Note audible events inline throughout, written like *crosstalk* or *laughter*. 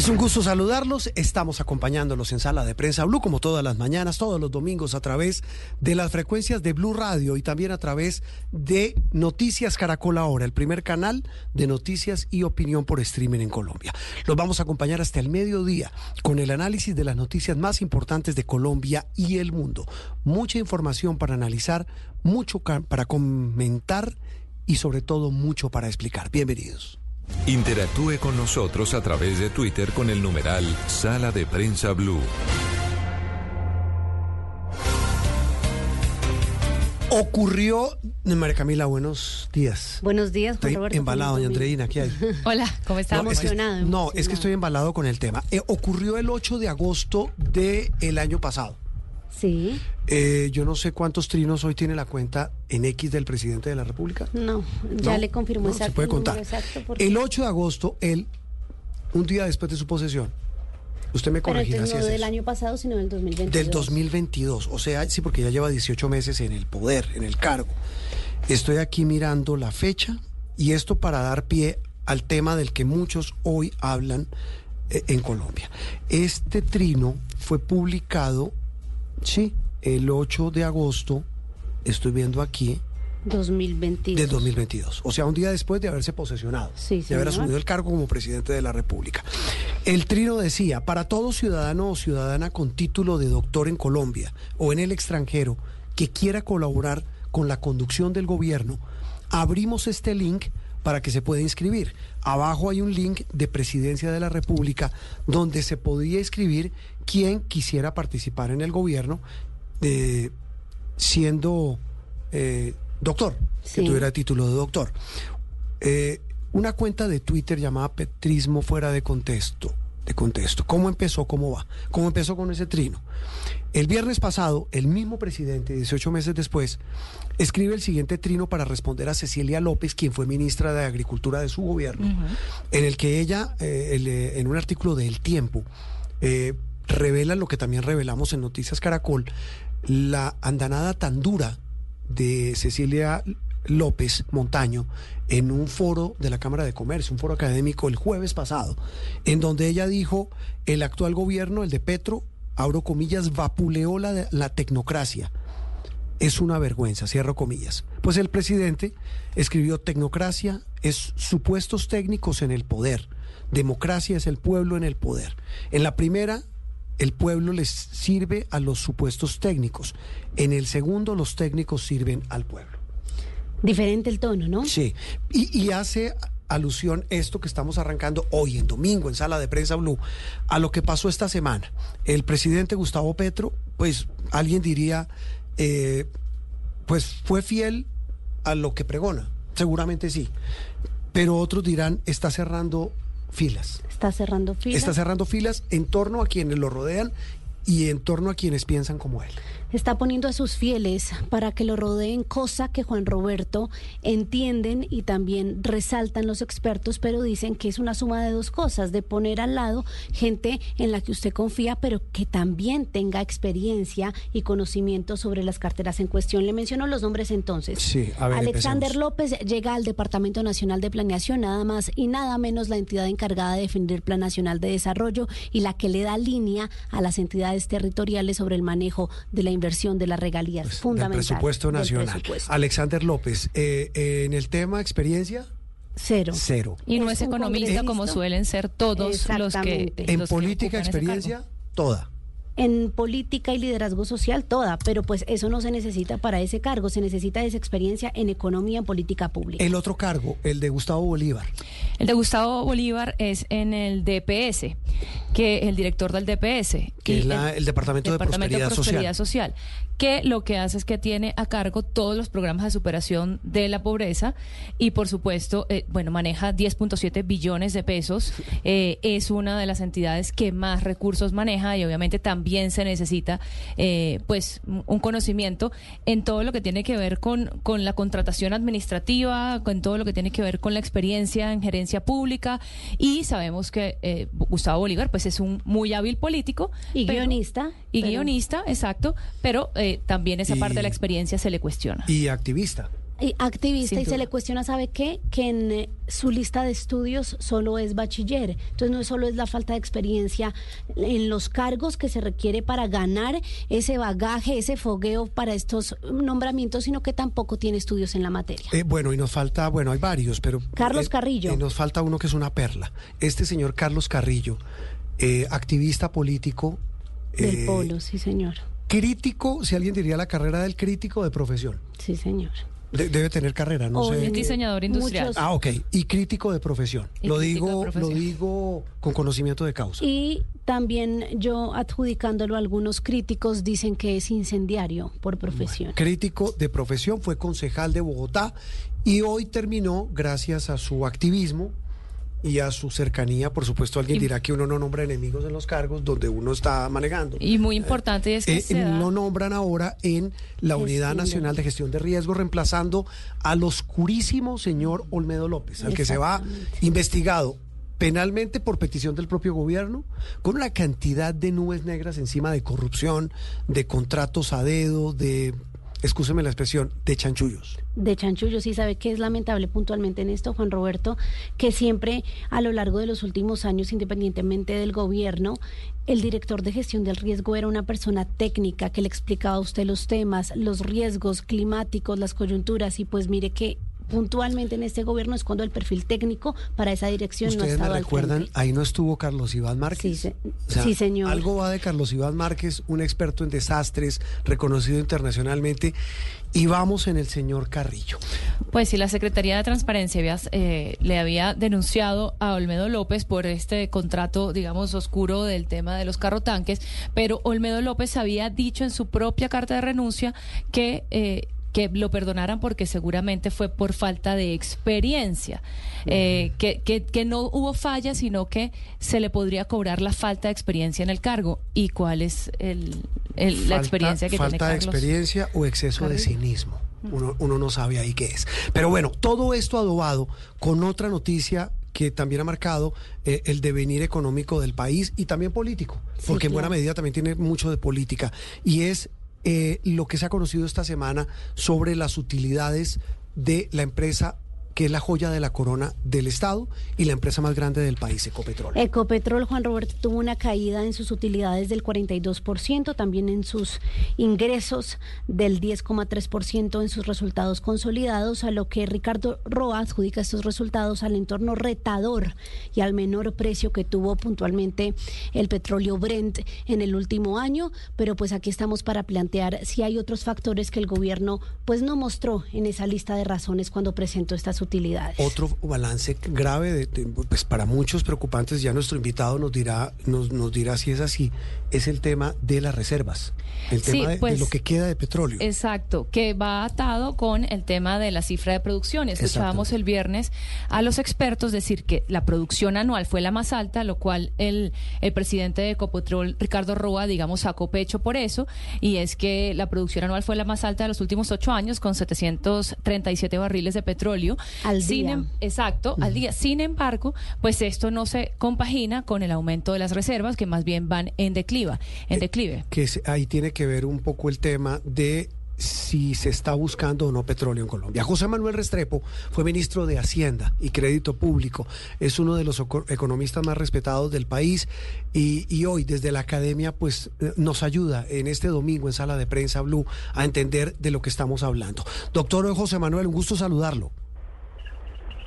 Es un gusto saludarlos. Estamos acompañándolos en Sala de Prensa Blue, como todas las mañanas, todos los domingos, a través de las frecuencias de Blue Radio y también a través de Noticias Caracol Ahora, el primer canal de noticias y opinión por streaming en Colombia. Los vamos a acompañar hasta el mediodía con el análisis de las noticias más importantes de Colombia y el mundo. Mucha información para analizar, mucho para comentar y sobre todo mucho para explicar. Bienvenidos. Interactúe con nosotros a través de Twitter con el numeral Sala de Prensa Blue. Ocurrió, María Camila, buenos días. Buenos días, Estoy Roberto. embalado, doña Andreina, ¿qué hay? *laughs* Hola, ¿cómo estamos? No, es que, Emocionado, no, es que estoy embalado con el tema. Eh, ocurrió el 8 de agosto del año pasado. Sí, Eh, yo no sé cuántos trinos hoy tiene la cuenta en X del presidente de la República. no, ya ¿No? le confirmó No, exacto. Se puede contar. exacto porque- El 8 de agosto, él, un día después de su posesión, usted me Pero corregirá si no es del año pasado, sino del 2022. Del 2022, o sea, sí, porque ya lleva 18 meses en el poder, en el cargo. Estoy aquí mirando la fecha y esto para dar pie al tema del que muchos hoy hablan eh, en Colombia. Este trino fue publicado, sí, el 8 de agosto, estoy viendo aquí, 2022. del 2022. O sea, un día después de haberse posesionado, Sí, de haber asumido el cargo como presidente de la República. El trino decía, para todo ciudadano o ciudadana con título de doctor en Colombia o en el extranjero que quiera colaborar con la conducción del gobierno, abrimos este link para que se pueda inscribir. Abajo hay un link de Presidencia de la República donde se podía inscribir quien quisiera participar en el gobierno eh, siendo eh, doctor, que tuviera título de doctor. Eh, una cuenta de Twitter llamada Petrismo fuera de contexto. De contexto. ¿Cómo empezó? ¿Cómo va? ¿Cómo empezó con ese trino? El viernes pasado, el mismo presidente, 18 meses después, escribe el siguiente trino para responder a Cecilia López, quien fue ministra de Agricultura de su gobierno, en el que ella, eh, el, eh, en un artículo de El Tiempo, eh, revela lo que también revelamos en Noticias Caracol, la andanada tan dura de Cecilia López Montaño en un foro de la Cámara de Comercio, un foro académico el jueves pasado, en donde ella dijo, el actual gobierno, el de Petro, abro comillas, vapuleó la, la tecnocracia. Es una vergüenza, cierro comillas. Pues el presidente escribió, tecnocracia es supuestos técnicos en el poder, democracia es el pueblo en el poder. En la primera, el pueblo les sirve a los supuestos técnicos. En el segundo, los técnicos sirven al pueblo. Diferente el tono, ¿no? Sí, y, y hace alusión esto que estamos arrancando hoy en domingo en Sala de Prensa Blue a lo que pasó esta semana. El presidente Gustavo Petro, pues alguien diría, eh, pues fue fiel a lo que pregona, seguramente sí, pero otros dirán, está cerrando filas. Está cerrando filas. Está cerrando filas en torno a quienes lo rodean y en torno a quienes piensan como él. Está poniendo a sus fieles para que lo rodeen, cosa que Juan Roberto entienden y también resaltan los expertos, pero dicen que es una suma de dos cosas, de poner al lado gente en la que usted confía, pero que también tenga experiencia y conocimiento sobre las carteras en cuestión. Le menciono los nombres entonces. Sí, a ver, Alexander empecemos. López llega al Departamento Nacional de Planeación, nada más y nada menos la entidad encargada de definir el Plan Nacional de Desarrollo y la que le da línea a las entidades territoriales sobre el manejo de la inversión de las regalías. Pues, del fundamental. presupuesto del nacional. presupuesto. Alexander López, eh, eh, en el tema experiencia, Cero. cero. Y no Es es economista como suelen ser todos los que... En los que política ese experiencia, toda. En política y liderazgo social toda, pero pues eso no se necesita para ese cargo, se necesita esa experiencia en economía, en política pública. El otro cargo, el de Gustavo Bolívar. El de Gustavo Bolívar es en el DPS, que el director del DPS. Que es la- el Departamento de Prosperidad Social. Social, que lo que hace es que tiene a cargo todos los programas de superación de la pobreza y, por supuesto, eh, bueno, maneja 10.7 billones de pesos. *laughs* Eh, es una de las entidades que más recursos maneja y, obviamente, también se necesita, eh, pues, un conocimiento en todo lo que tiene que ver con, con la contratación administrativa, con todo lo que tiene que ver con la experiencia en gerencia pública y sabemos que eh, Gustavo Bolívar, pues, es un muy hábil político Y pero- guionista, y pero- guionista, exacto, pero eh, también esa Y- parte de la experiencia se le cuestiona. Y activista. Y activista Sin y se le cuestiona, ¿sabe qué? Que en eh, su lista de estudios solo es bachiller. Entonces no solo es la falta de experiencia en los cargos que se requiere para ganar ese bagaje, ese fogueo para estos nombramientos, sino que tampoco tiene estudios en la materia. Eh, bueno, y nos falta, bueno, hay varios, pero... Carlos eh, Carrillo. eh, nos falta uno que es una perla. Este señor Carlos Carrillo, eh, activista político. Del eh, polo, sí señor. Crítico, si alguien diría la carrera del crítico de profesión. Sí señor. De- debe tener carrera, no O sé. Es diseñador industrial. muchos- Ah, ok. Y crítico de profesión. Y lo digo, profesión. lo digo con conocimiento de causa. Y también yo adjudicándolo a algunos críticos dicen que es incendiario por profesión. Crítico de profesión, fue concejal de Bogotá y hoy terminó, gracias a su activismo y a su cercanía, por supuesto alguien Y- dirá que uno no nombra enemigos en los cargos donde uno está manejando. Y muy importante es que Eh, se da- lo nombran ahora en la Unidad Nacional de Gestión de Riesgo, reemplazando al oscurísimo señor Olmedo López, al que se va investigado penalmente por petición del propio gobierno, con una cantidad de nubes negras encima de corrupción, de contratos a dedo, de, excúseme la expresión, de chanchullos. de chanchullo. Sí sabe que es lamentable puntualmente en esto, Juan Roberto, que siempre a lo largo de los últimos años, independientemente del gobierno, el director de gestión del riesgo era una persona técnica que le explicaba a usted los temas, los riesgos climáticos, las coyunturas, y pues mire que puntualmente en este gobierno es cuando el perfil técnico para esa dirección no ha Ustedes me estado al recuerdan, ahí no estuvo Carlos Iván Márquez. Sí, se- O sea, sí, señor. Algo va de Carlos Iván Márquez, un experto en desastres, reconocido internacionalmente, y vamos en el señor Carrillo. Pues sí, la Secretaría de Transparencia eh, le había denunciado a Olmedo López por este contrato, digamos, oscuro del tema de los carrotanques, pero Olmedo López había dicho en su propia carta de renuncia que... eh, que lo perdonaran porque seguramente fue por falta de experiencia, Eh, que, que, que no hubo falla, sino que se le podría cobrar la falta de experiencia en el cargo. ¿Y cuál es el, el- la Falta- experiencia que falta tiene de Carlos? experiencia o exceso de cinismo. Uno, uno no sabe ahí qué es. Pero bueno, todo esto adobado con otra noticia que también ha marcado eh, el devenir económico del país y también político, Sí, porque en buena medida también tiene mucho de política, y es eh, lo que se ha conocido esta semana sobre las utilidades de la empresa que es la joya de la corona del Estado y la empresa más grande del país, Ecopetrol. Ecopetrol, Juan Roberto, tuvo una caída en sus utilidades del 42%, también en sus ingresos del 10,3% en sus resultados consolidados, a lo que Ricardo Roa adjudica estos resultados al entorno retador y al menor precio que tuvo puntualmente el petróleo Brent en el último año, pero pues aquí estamos para plantear si hay otros factores que el gobierno pues no mostró en esa lista de razones cuando presentó estas utilidades. Otro balance grave, de, de, pues para muchos preocupantes, ya nuestro invitado nos dirá, nos, nos dirá si es así, es el tema de las reservas, el tema de, de pues, lo que queda de petróleo. Exacto, que va atado con el tema de la cifra de producción. Escuchábamos el viernes a los expertos decir que la producción anual fue la más alta, lo cual el, el presidente de Ecopetrol, Ricardo Roa, digamos, sacó pecho por eso, y es que la producción anual fue la más alta de los últimos ocho años, con 737 barriles de petróleo. Al Sin día. em- exacto, al día. Sin embargo, pues esto no se compagina con el aumento de las reservas, que más bien van en decliva, en Eh, declive. que ahí tiene que ver un poco el tema de si se está buscando o no petróleo en Colombia. José Manuel Restrepo fue ministro de Hacienda y Crédito Público. Es uno de los eco- economistas más respetados del país y, y hoy desde la academia pues eh, nos ayuda en este domingo en Sala de Prensa Blue a entender de lo que estamos hablando. Doctor José Manuel, un gusto saludarlo.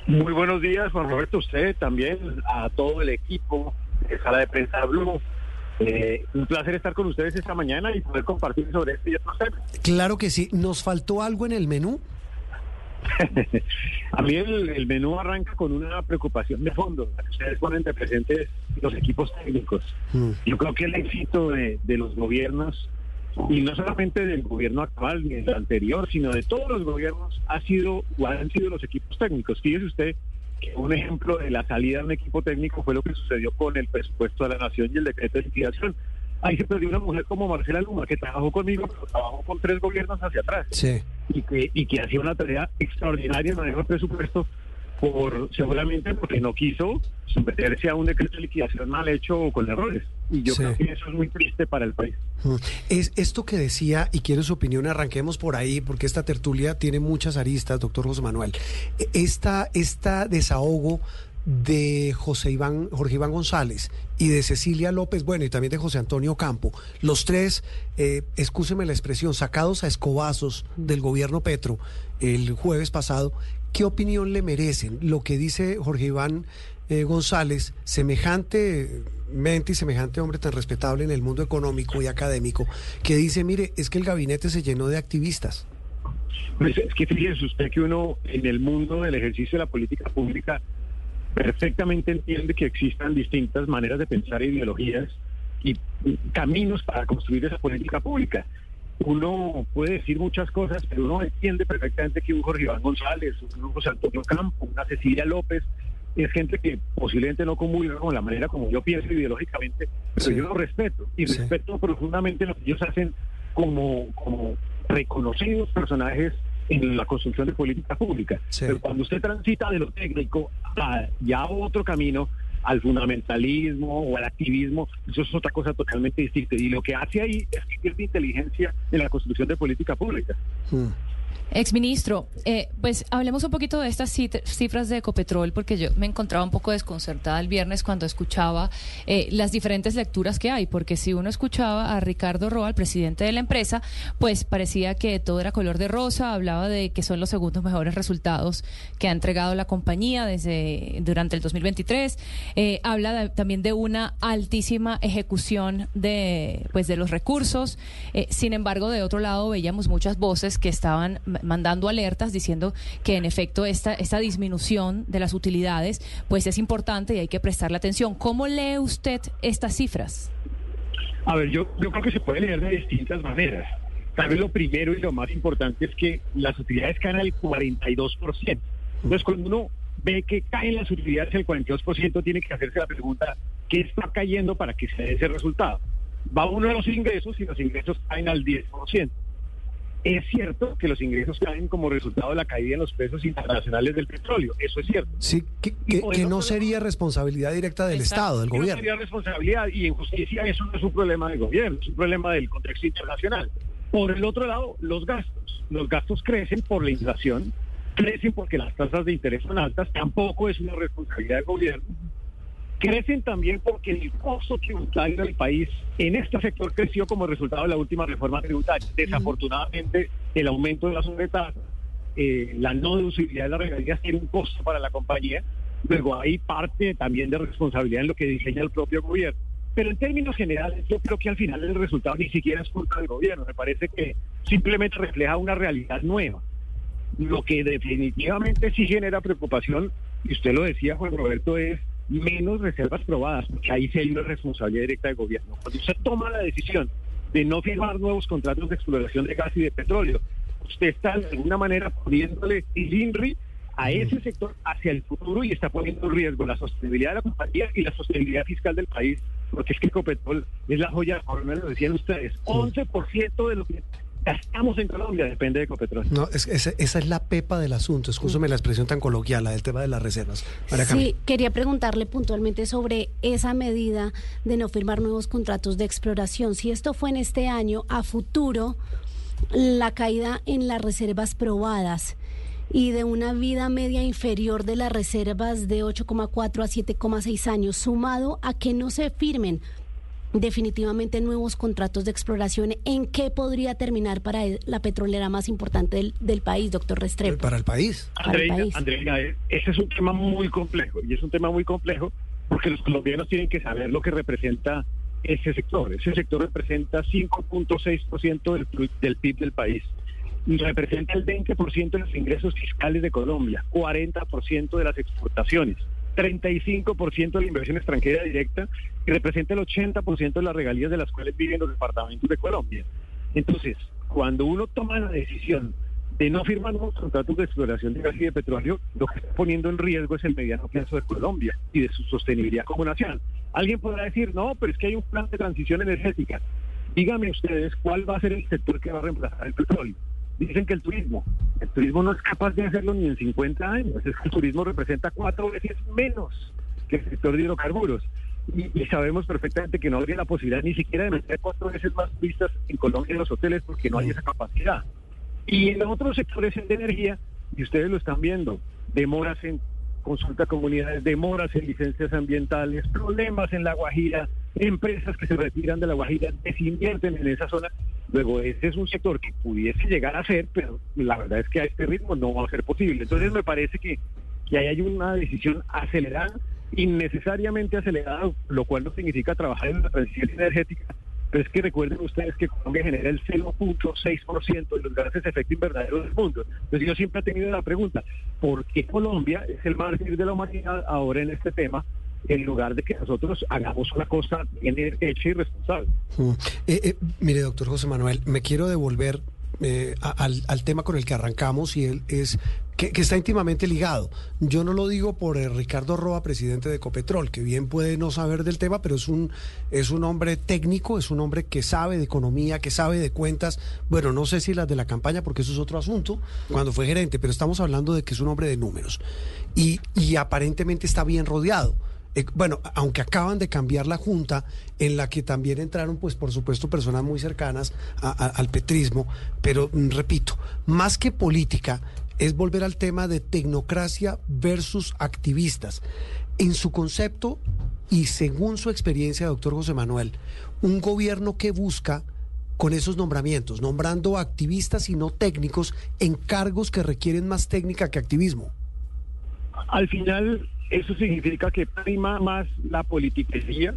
Muy buenos días, Juan Roberto, usted también, a todo el equipo de Sala de Prensa Blue. Eh, un placer estar con ustedes esta mañana y poder compartir sobre este y otros temas. Claro que sí. ¿Nos faltó algo en el menú? *laughs* A mí el, el menú arranca con una preocupación de fondo. La que ustedes ponen de presentes los equipos técnicos. Mm. Yo creo que el éxito de, de los gobiernos, y no solamente del gobierno actual ni del anterior, sino de todos los gobiernos, ha sido o han sido los equipos técnicos. Fíjese usted que un ejemplo de la salida de un equipo técnico fue lo que sucedió con el presupuesto de la nación y el decreto de liquidación. Ahí se perdió una mujer como Marcela Luma, que trabajó conmigo, pero trabajó con tres gobiernos hacia atrás Sí. y que, y que hacía una tarea extraordinaria en manejo del presupuesto por seguramente porque no quiso someterse a un decreto de liquidación mal hecho o con errores. Y yo Sí. creo que eso es muy triste para el país. Es esto que decía, y quiero su opinión, arranquemos por ahí, porque esta tertulia tiene muchas aristas, doctor José Manuel. E- Esta, esta desahogo de José Iván, Jorge Iván González y de Cecilia López, bueno, y también de José Antonio Campo, los tres, eh, excúseme la expresión, sacados a escobazos del gobierno Petro el jueves pasado, ¿qué opinión le merecen? Lo que dice Jorge Iván eh, González, semejante mente y semejante hombre tan respetable en el mundo económico y académico, que dice, mire, es que el gabinete se llenó de activistas. Pues es que fíjese usted que uno en el mundo del ejercicio de la política pública perfectamente entiende que existan distintas maneras de pensar e ideologías y caminos para construir esa política pública. Uno puede decir muchas cosas, pero uno entiende perfectamente que un Jorge Iván González, un José Antonio Campo, una Cecilia López, es gente que posiblemente no comulga con la manera como yo pienso ideológicamente, pero Sí. yo lo respeto y Sí. respeto profundamente lo que ellos hacen como, como reconocidos personajes en la construcción de política pública. Sí. Pero cuando usted transita de lo técnico a ya otro camino, al fundamentalismo o al activismo, eso es otra cosa totalmente distinta. Y lo que hace ahí es que pierde inteligencia en la construcción de política pública. Mm. Exministro, eh, pues hablemos un poquito de estas cifras de Ecopetrol, porque yo me encontraba un poco desconcertada el viernes cuando escuchaba eh, las diferentes lecturas que hay, porque si uno escuchaba a Ricardo Roa, el presidente de la empresa, pues parecía que todo era color de rosa, hablaba de que son los segundos mejores resultados que ha entregado la compañía desde durante el 2023, eh, habla también de una altísima ejecución de pues de los recursos, eh, sin embargo de otro lado veíamos muchas voces que estaban mandando alertas diciendo que en efecto esta, esta disminución de las utilidades pues es importante y hay que prestarle atención. ¿Cómo lee usted estas cifras? A ver, yo, yo creo que se puede leer de distintas maneras. Tal vez lo primero y lo más importante es que las utilidades caen al 42%. Entonces, cuando uno ve que caen las utilidades al 42%, tiene que hacerse la pregunta, ¿qué está cayendo para que se dé ese resultado? Va uno a los ingresos y los ingresos caen al 10%. Es cierto que los ingresos caen como resultado de la caída en los precios internacionales del petróleo, eso es cierto. Sí, que, no sería responsabilidad directa del Exacto. Estado, del Que no gobierno. sería responsabilidad y en justicia eso no es un problema del gobierno, es un problema del contexto internacional. Por el otro lado, los gastos. Los gastos crecen por la inflación, crecen porque las tasas de interés son altas, tampoco es una responsabilidad del gobierno. Crecen también porque el costo tributario del país en este sector creció como resultado de la última reforma tributaria. Desafortunadamente, el aumento de la sobretasa, eh, la no deducibilidad de las regalías tiene un costo para la compañía. Luego hay parte también de responsabilidad en lo que diseña el propio gobierno. Pero en términos generales, yo creo que al final el resultado ni siquiera es culpa del gobierno. Me parece que simplemente refleja una realidad nueva. Lo que definitivamente sí genera preocupación, y usted lo decía, Juan Roberto, es menos reservas probadas, porque ahí sí hay una responsabilidad directa del gobierno. Cuando usted toma la decisión de no firmar nuevos contratos de exploración de gas y de petróleo, usted está de alguna manera poniéndole el INRI a ese sector hacia el futuro y está poniendo en riesgo la sostenibilidad de la compañía y la sostenibilidad fiscal del país, porque es que Ecopetrol es la joya, por lo decían ustedes, 11% de lo que gastamos en Colombia depende de Ecopetrol. No, es- esa, esa es la pepa del asunto. Escúchame la expresión tan coloquial, la del tema de las reservas. María Camila. Sí, quería preguntarle puntualmente sobre esa medida de no firmar nuevos contratos de exploración. Si esto fue en este año, a futuro, la caída en las reservas probadas y de una vida media inferior de las reservas de 8,4 a 7,6 años, sumado a que no se firmen definitivamente nuevos contratos de exploración, ¿en qué podría terminar para la petrolera más importante del, del país, doctor Restrepo? Para el país. Para el Andreina, país. Andreina, ese es un tema muy complejo y es un tema muy complejo porque los colombianos tienen que saber lo que representa ese sector. Ese sector representa 5.6% del, del PIB del país y representa el 20% de los ingresos fiscales de Colombia, 40% de las exportaciones, 35% de la inversión extranjera directa y representa el 80% de las regalías de las cuales viven los departamentos de Colombia. Entonces, cuando uno toma la decisión de no firmar nuevos contratos de exploración de gas y de petróleo, lo que está poniendo en riesgo es el mediano plazo de Colombia y de su sostenibilidad como nación. Alguien podrá decir, no, pero es que hay un plan de transición energética. Díganme ustedes cuál va a ser el sector que va a reemplazar el petróleo. Dicen que el turismo. El turismo no es capaz de hacerlo ni en 50 años. Es que el turismo representa cuatro veces menos que el sector de hidrocarburos. Y, y, sabemos perfectamente que no habría la posibilidad ni siquiera de meter cuatro veces más turistas en Colombia en los hoteles porque no hay esa capacidad. Y en otros sectores de energía, y ustedes lo están viendo, demoras en consulta a comunidades, demoras en licencias ambientales, problemas en La Guajira, empresas que se retiran de La Guajira, desinvierten en esa zona. Luego, ese es un sector que pudiese llegar a ser, pero la verdad es que a este ritmo no va a ser posible. Entonces, me parece que, que ahí hay una decisión acelerada, innecesariamente acelerada, lo cual no significa trabajar en la transición energética, pero es que recuerden ustedes que Colombia genera el 0.6% de los gases de efecto invernadero del mundo. Entonces yo siempre he tenido la pregunta, ¿por qué Colombia es el mártir de la humanidad ahora en este tema? En lugar de que nosotros hagamos una cosa bien hecha y responsable. Mm. Eh, eh, mire, doctor José Manuel, me quiero devolver eh, al, tema con el que arrancamos y él es que, está íntimamente ligado. Yo no lo digo por eh, Ricardo Roa, presidente de Ecopetrol, que bien puede no saber del tema, pero es un, es un hombre técnico, es un hombre que sabe de economía, que sabe de cuentas. Bueno, no sé si las de la campaña, porque eso es otro asunto, cuando fue gerente, pero estamos hablando de que es un hombre de números. Y, y aparentemente está bien rodeado. Eh, bueno, aunque acaban de cambiar la junta, en la que también entraron, pues por supuesto, personas muy cercanas al petrismo, pero mm, repito, más que política, es volver al tema de tecnocracia versus activistas. En su concepto y según su experiencia, doctor José Manuel, un gobierno que busca con esos nombramientos, nombrando activistas y no técnicos en cargos que requieren más técnica que activismo. Al final, eso significa que prima más la politiquería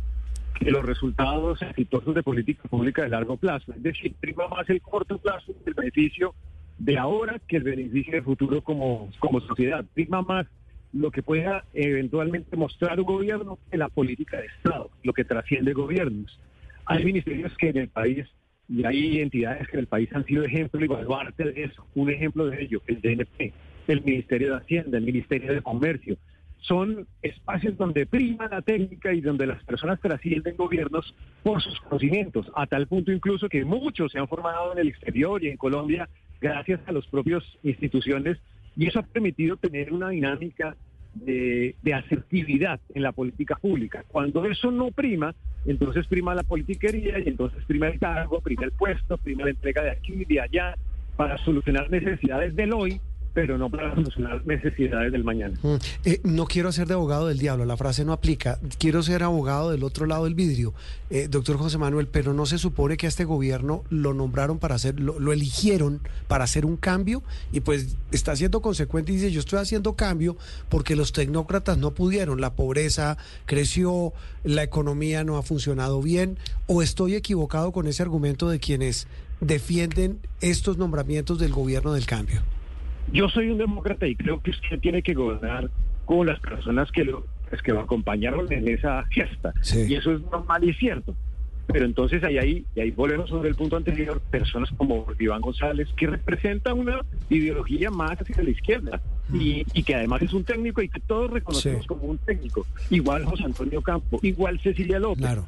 que los resultados exitosos de política pública de largo plazo. Es decir, prima más el corto plazo, el beneficio de ahora que el beneficio del futuro como, como sociedad. Prima más lo que pueda eventualmente mostrar un gobierno que la política de Estado, lo que trasciende gobiernos. Hay ministerios que en el país y hay entidades que en el país han sido ejemplo y baluarte eso. Un ejemplo de ello, el DNP, el Ministerio de Hacienda, el Ministerio de Comercio. Son espacios donde prima la técnica y donde las personas trascienden gobiernos por sus conocimientos, a tal punto incluso que muchos se han formado en el exterior y en Colombia gracias a las propias instituciones y eso ha permitido tener una dinámica de, de, asertividad en la política pública. Cuando eso no prima, entonces prima la politiquería y entonces prima el cargo, prima el puesto, prima la entrega de aquí y de allá para solucionar necesidades del hoy pero no para solucionar necesidades del mañana. Mm, eh, no quiero ser de abogado del diablo, la frase no aplica. Quiero ser abogado del otro lado del vidrio, eh, doctor José Manuel, pero no se supone que a este gobierno lo nombraron para hacer, lo, lo, eligieron para hacer un cambio y pues está siendo consecuente y dice yo estoy haciendo cambio porque los tecnócratas no pudieron, la pobreza creció, la economía no ha funcionado bien, o estoy equivocado con ese argumento de quienes defienden estos nombramientos del gobierno del cambio. Yo soy un demócrata y creo que usted tiene que gobernar con las personas que lo, pues, que lo acompañaron en esa fiesta. Sí. Y eso es normal y cierto. Pero entonces ahí, ahí, y ahí volvemos sobre el punto anterior, personas como Iván González, que representa una ideología más hacia la izquierda y, y que además es un técnico y que todos reconocemos Sí. como un técnico. Igual José Antonio Campo, igual Cecilia López. Claro.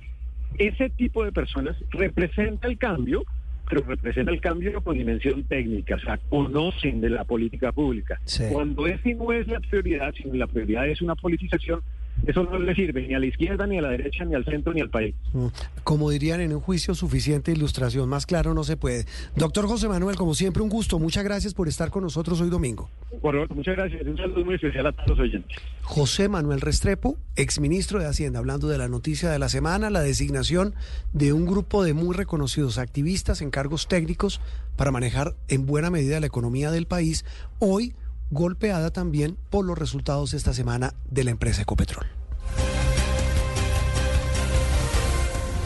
Ese tipo de personas representa el cambio, pero representa el cambio con dimensión técnica, o sea, conocen de la política pública. Sí. Cuando ese no es la prioridad, sino la prioridad es una politización, eso no le sirve ni a la izquierda, ni a la derecha, ni al centro, ni al país. Mm, Como dirían en un juicio, suficiente ilustración, más claro no se puede. Doctor José Manuel, como siempre, un gusto. Muchas gracias por estar con nosotros hoy domingo. Por favor, muchas gracias. Un saludo muy especial a todos los oyentes. José Manuel Restrepo, exministro de Hacienda, hablando de la noticia de la semana, la designación de un grupo de muy reconocidos activistas en cargos técnicos para manejar en buena medida la economía del país, hoy golpeada también por los resultados esta semana de la empresa Ecopetrol.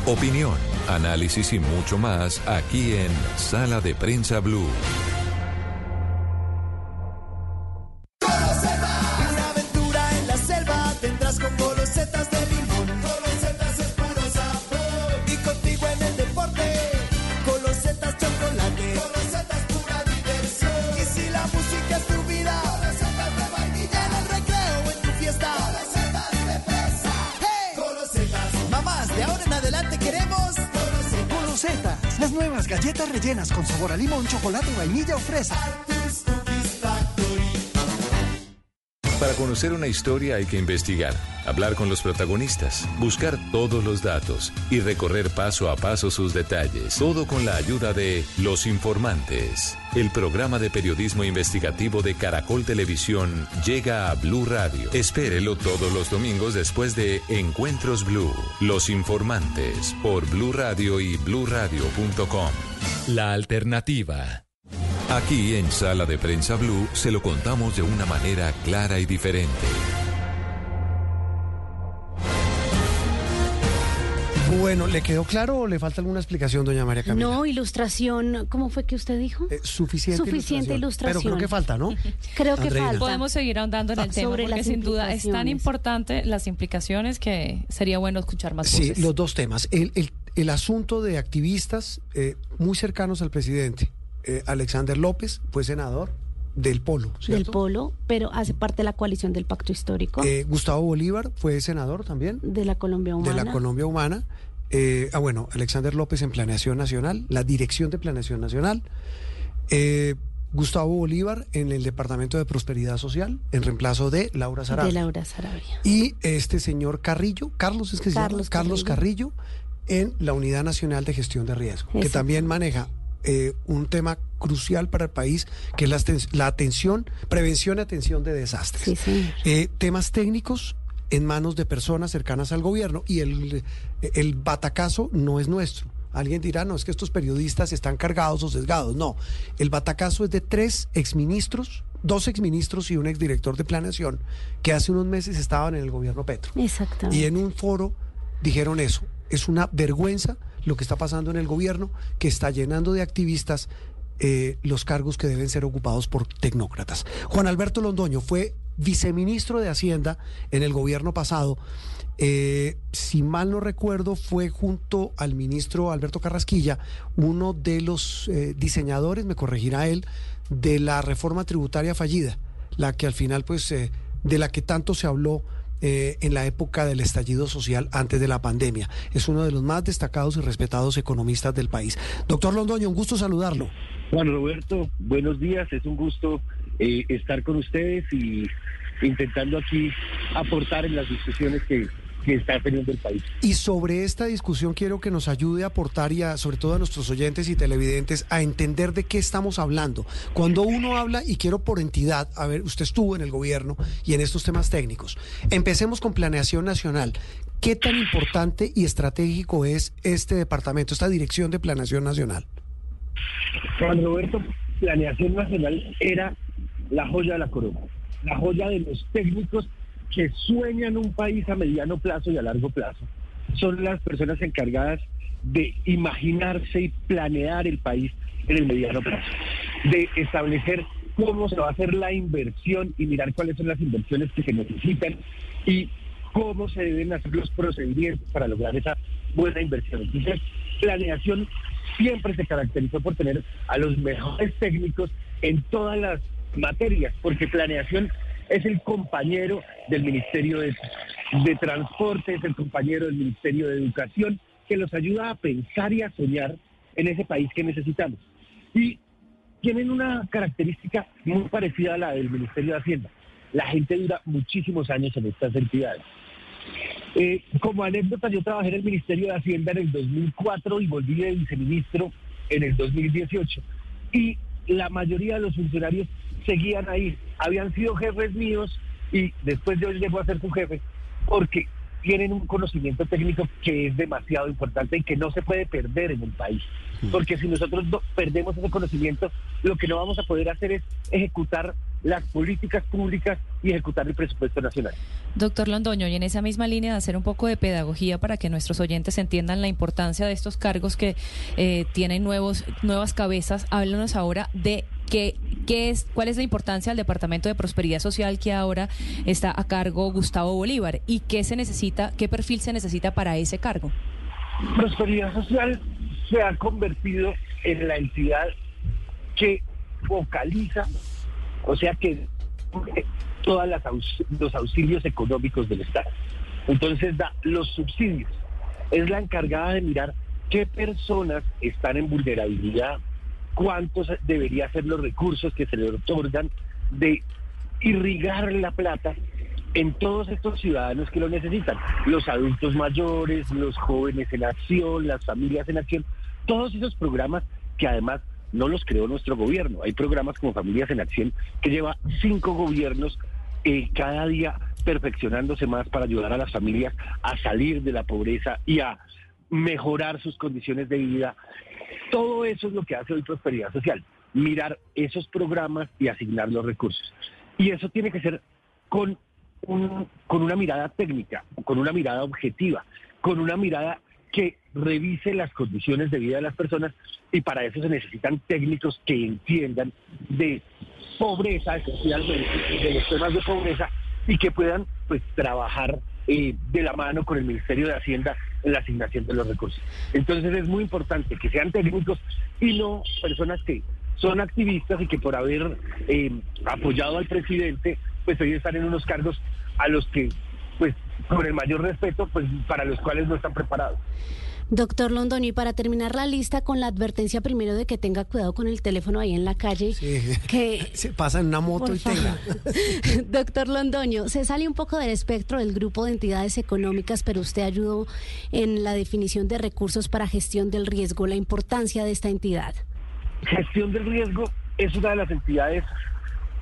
Opinión, análisis y mucho más aquí en Sala de Prensa Blue. Galletas rellenas con sabor a limón, chocolate, vainilla o fresa. Para conocer una historia hay que investigar, hablar con los protagonistas, buscar todos los datos y recorrer paso a paso sus detalles. Todo con la ayuda de Los Informantes. El programa de periodismo investigativo de Caracol Televisión llega a Blue Radio. Espérelo todos los domingos después de Encuentros Blue. Los Informantes por Blue Radio y bluradio.com. La alternativa. Aquí en Sala de Prensa Blue se lo contamos de una manera clara y diferente. Bueno, ¿le quedó claro o le falta alguna explicación, doña María Camila? No, ilustración, ¿cómo fue que usted dijo? Eh, suficiente, Suficiente ilustración. Pero creo que falta, ¿no? *laughs* Creo que Andreina. falta. Podemos seguir ahondando en el tema Sobre porque las sin duda es tan importante las implicaciones que sería bueno escuchar más Sí, los dos temas. El, el- el asunto de activistas eh, muy cercanos al presidente. Eh, Alexander López fue senador del Polo, Del. Polo, pero hace parte de la coalición del Pacto Histórico Eh, Gustavo Bolívar fue senador también de la Colombia Humana. de la Colombia Humana. Eh, ah, bueno, Alexander López en Planeación Nacional, la Dirección de Planeación Nacional. Eh, Gustavo Bolívar en el Departamento de Prosperidad Social, en reemplazo de Laura Sarabia. de Laura Sarabia. Y este señor Carrillo, Carlos es que se llama? Carlos Carlos Carrillo, en la Unidad Nacional de Gestión de Riesgo, que también maneja eh, un tema crucial para el país, que es la, aten- la atención, prevención y atención de desastres. Sí. Eh, temas técnicos en manos de personas cercanas al gobierno y el, el batacazo no es nuestro. Alguien dirá, no, es que estos periodistas están cargados o sesgados. No, el batacazo es de tres exministros, dos exministros y un exdirector de planeación que hace unos meses estaban en el gobierno Petro. Exactamente. Y en un foro dijeron eso. Es una vergüenza lo que está pasando en el gobierno, que está llenando de activistas eh, los cargos que deben ser ocupados por tecnócratas. Juan Alberto Londoño fue viceministro de Hacienda en el gobierno pasado. Eh, si mal no recuerdo, fue junto al ministro Alberto Carrasquilla uno de los eh, diseñadores, me corregirá él, de la reforma tributaria fallida, la que al final, pues, de la que tanto se habló eh, en la época del estallido social antes de la pandemia. Es uno de los más destacados y respetados economistas del país. Doctor Londoño, un gusto saludarlo. Juan Roberto, buenos días, es un gusto eh, estar con ustedes y intentando aquí aportar en las discusiones que, que está teniendo el país. Y sobre esta discusión quiero que nos ayude a aportar y a, sobre todo a nuestros oyentes y televidentes a entender de qué estamos hablando. Cuando uno habla, y quiero por entidad, a ver, usted estuvo en el gobierno y en estos temas técnicos. Empecemos con planeación nacional. ¿Qué tan importante y estratégico es este departamento, esta dirección de planeación nacional? Juan Roberto, Planeación Nacional era la joya de la corona, la joya de los técnicos que sueñan un país a mediano plazo y a largo plazo. Son las personas encargadas de imaginarse y planear el país en el mediano plazo, de establecer cómo se va a hacer la inversión y mirar cuáles son las inversiones que se necesitan y cómo se deben hacer los procedimientos para lograr esa buena inversión. Entonces, planeación siempre se caracterizó por tener a los mejores técnicos en todas las materias, porque planeación es el compañero del Ministerio de, de Transporte, es el compañero del Ministerio de Educación, que los ayuda a pensar y a soñar en ese país que necesitamos. Y tienen una característica muy parecida a la del Ministerio de Hacienda. La gente dura muchísimos años en estas entidades. Eh, como anécdota, yo trabajé en el Ministerio de Hacienda en el 2004 y volví de viceministro en el 2018. Y la mayoría de los funcionarios seguían ahí. Habían sido jefes míos y después yo llego a ser su jefe porque tienen un conocimiento técnico que es demasiado importante y que no se puede perder en el país. Porque si nosotros no perdemos ese conocimiento, lo que no vamos a poder hacer es ejecutar las políticas públicas y ejecutar el presupuesto nacional. Doctor Londoño, y en esa misma línea de hacer un poco de pedagogía para que nuestros oyentes entiendan la importancia de estos cargos que eh, tienen nuevos, nuevas cabezas, háblanos ahora de qué, es, cuál es la importancia del Departamento de Prosperidad Social que ahora está a cargo Gustavo Bolívar y qué se necesita, qué perfil se necesita para ese cargo. Prosperidad Social se ha convertido en la entidad que focaliza, o sea que todos los auxilios económicos del Estado. Entonces da los subsidios. Es la encargada de mirar qué personas están en vulnerabilidad, cuántos debería ser los recursos que se le otorgan, de irrigar la plata en todos estos ciudadanos que lo necesitan, los adultos mayores, los jóvenes en acción, las familias en acción, todos esos programas que además no los creó nuestro gobierno. Hay programas como Familias en Acción que lleva cinco gobiernos eh, cada día perfeccionándose más para ayudar a las familias a salir de la pobreza y a mejorar sus condiciones de vida. Todo eso es lo que hace hoy Prosperidad Social, mirar esos programas y asignar los recursos. Y eso tiene que ser con, un, con una mirada técnica, con una mirada objetiva, con una mirada que revise las condiciones de vida de las personas y para eso se necesitan técnicos que entiendan de pobreza, especialmente de los temas de pobreza y que puedan pues trabajar eh, de la mano con el Ministerio de Hacienda en la asignación de los recursos. Entonces es muy importante que sean técnicos y no personas que son activistas y que por haber eh, apoyado al presidente pues hoy están en unos cargos a los que pues con el mayor respeto, pues para los cuales no están preparados. Doctor Londoño, y para terminar la lista con la advertencia primero de que tenga cuidado con el teléfono ahí en la calle, que *laughs* se pasa en una moto y tenga. *laughs* Doctor Londoño, se sale un poco del espectro del grupo de entidades económicas, pero usted ayudó en la definición de recursos para gestión del riesgo, la importancia de esta entidad. Gestión del riesgo es una de las entidades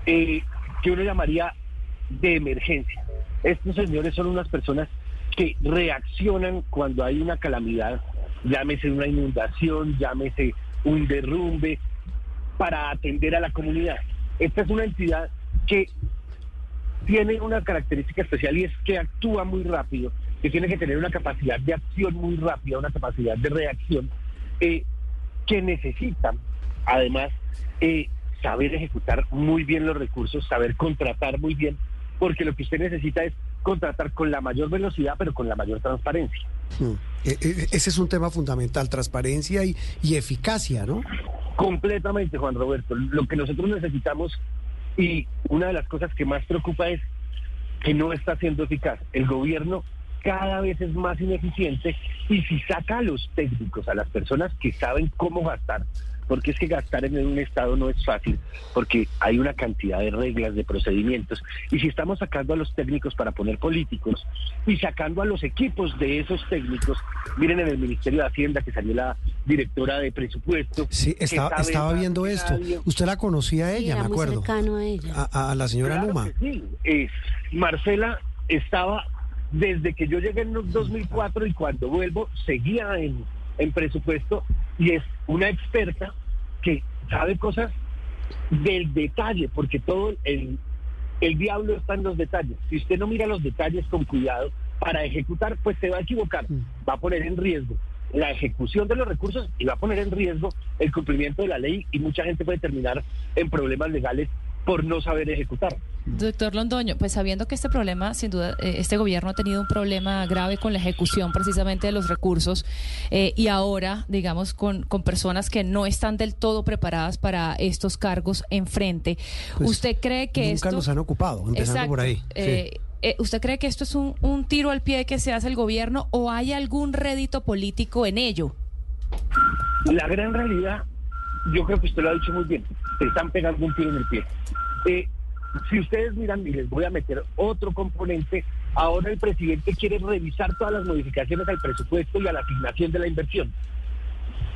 eh, que uno llamaría de emergencia. Estos señores son unas personas reaccionan cuando hay una calamidad, llámese una inundación, llámese un derrumbe, para atender a la comunidad. Esta es una entidad que tiene una característica especial y es que actúa muy rápido, que tiene que tener una capacidad de acción muy rápida, una capacidad de reacción, eh, que necesita además eh, saber ejecutar muy bien los recursos, saber contratar muy bien porque lo que usted necesita es contratar con la mayor velocidad, pero con la mayor transparencia. Hmm. E, e, ese es un tema fundamental, transparencia y, y eficacia, ¿no? Completamente, Juan Roberto. Lo que nosotros necesitamos y una de las cosas que más preocupa es que no está siendo eficaz. El gobierno cada vez es más ineficiente y si saca a los técnicos, a las personas que saben cómo gastar, porque es que gastar en un Estado no es fácil, porque hay una cantidad de reglas, de procedimientos, y si estamos sacando a los técnicos para poner políticos y sacando a los equipos de esos técnicos, miren en el Ministerio de Hacienda que salió la directora de presupuesto. Sí, estaba, estaba viendo esto. Usted la conocía a ella, me acuerdo. a ella. A, la señora Luma. Sí, eh, Marcela estaba desde que yo llegué en 2004 y cuando vuelvo seguía en en presupuesto y es una experta que sabe cosas del detalle, porque todo el, el diablo está en los detalles. Si usted no mira los detalles con cuidado para ejecutar, pues se va a equivocar, mm. va a poner en riesgo la ejecución de los recursos y va a poner en riesgo el cumplimiento de la ley y mucha gente puede terminar en problemas legales por no saber ejecutar. Doctor Londoño, pues sabiendo que este problema, sin duda, eh, este gobierno ha tenido un problema grave con la ejecución precisamente de los recursos eh, y ahora, digamos, con, con personas que no están del todo preparadas para estos cargos enfrente, Pues, ¿usted cree que Nunca esto... nos han ocupado, empezando Exacto. por ahí. Eh, eh, ¿Usted cree que esto es un, un tiro al pie que se hace el gobierno o hay algún rédito político en ello? La gran realidad, yo creo que usted lo ha dicho muy bien, te están pegando un tiro en el pie. Eh, si ustedes miran, y les voy a meter otro componente, ahora el presidente quiere revisar todas las modificaciones al presupuesto y a la asignación de la inversión.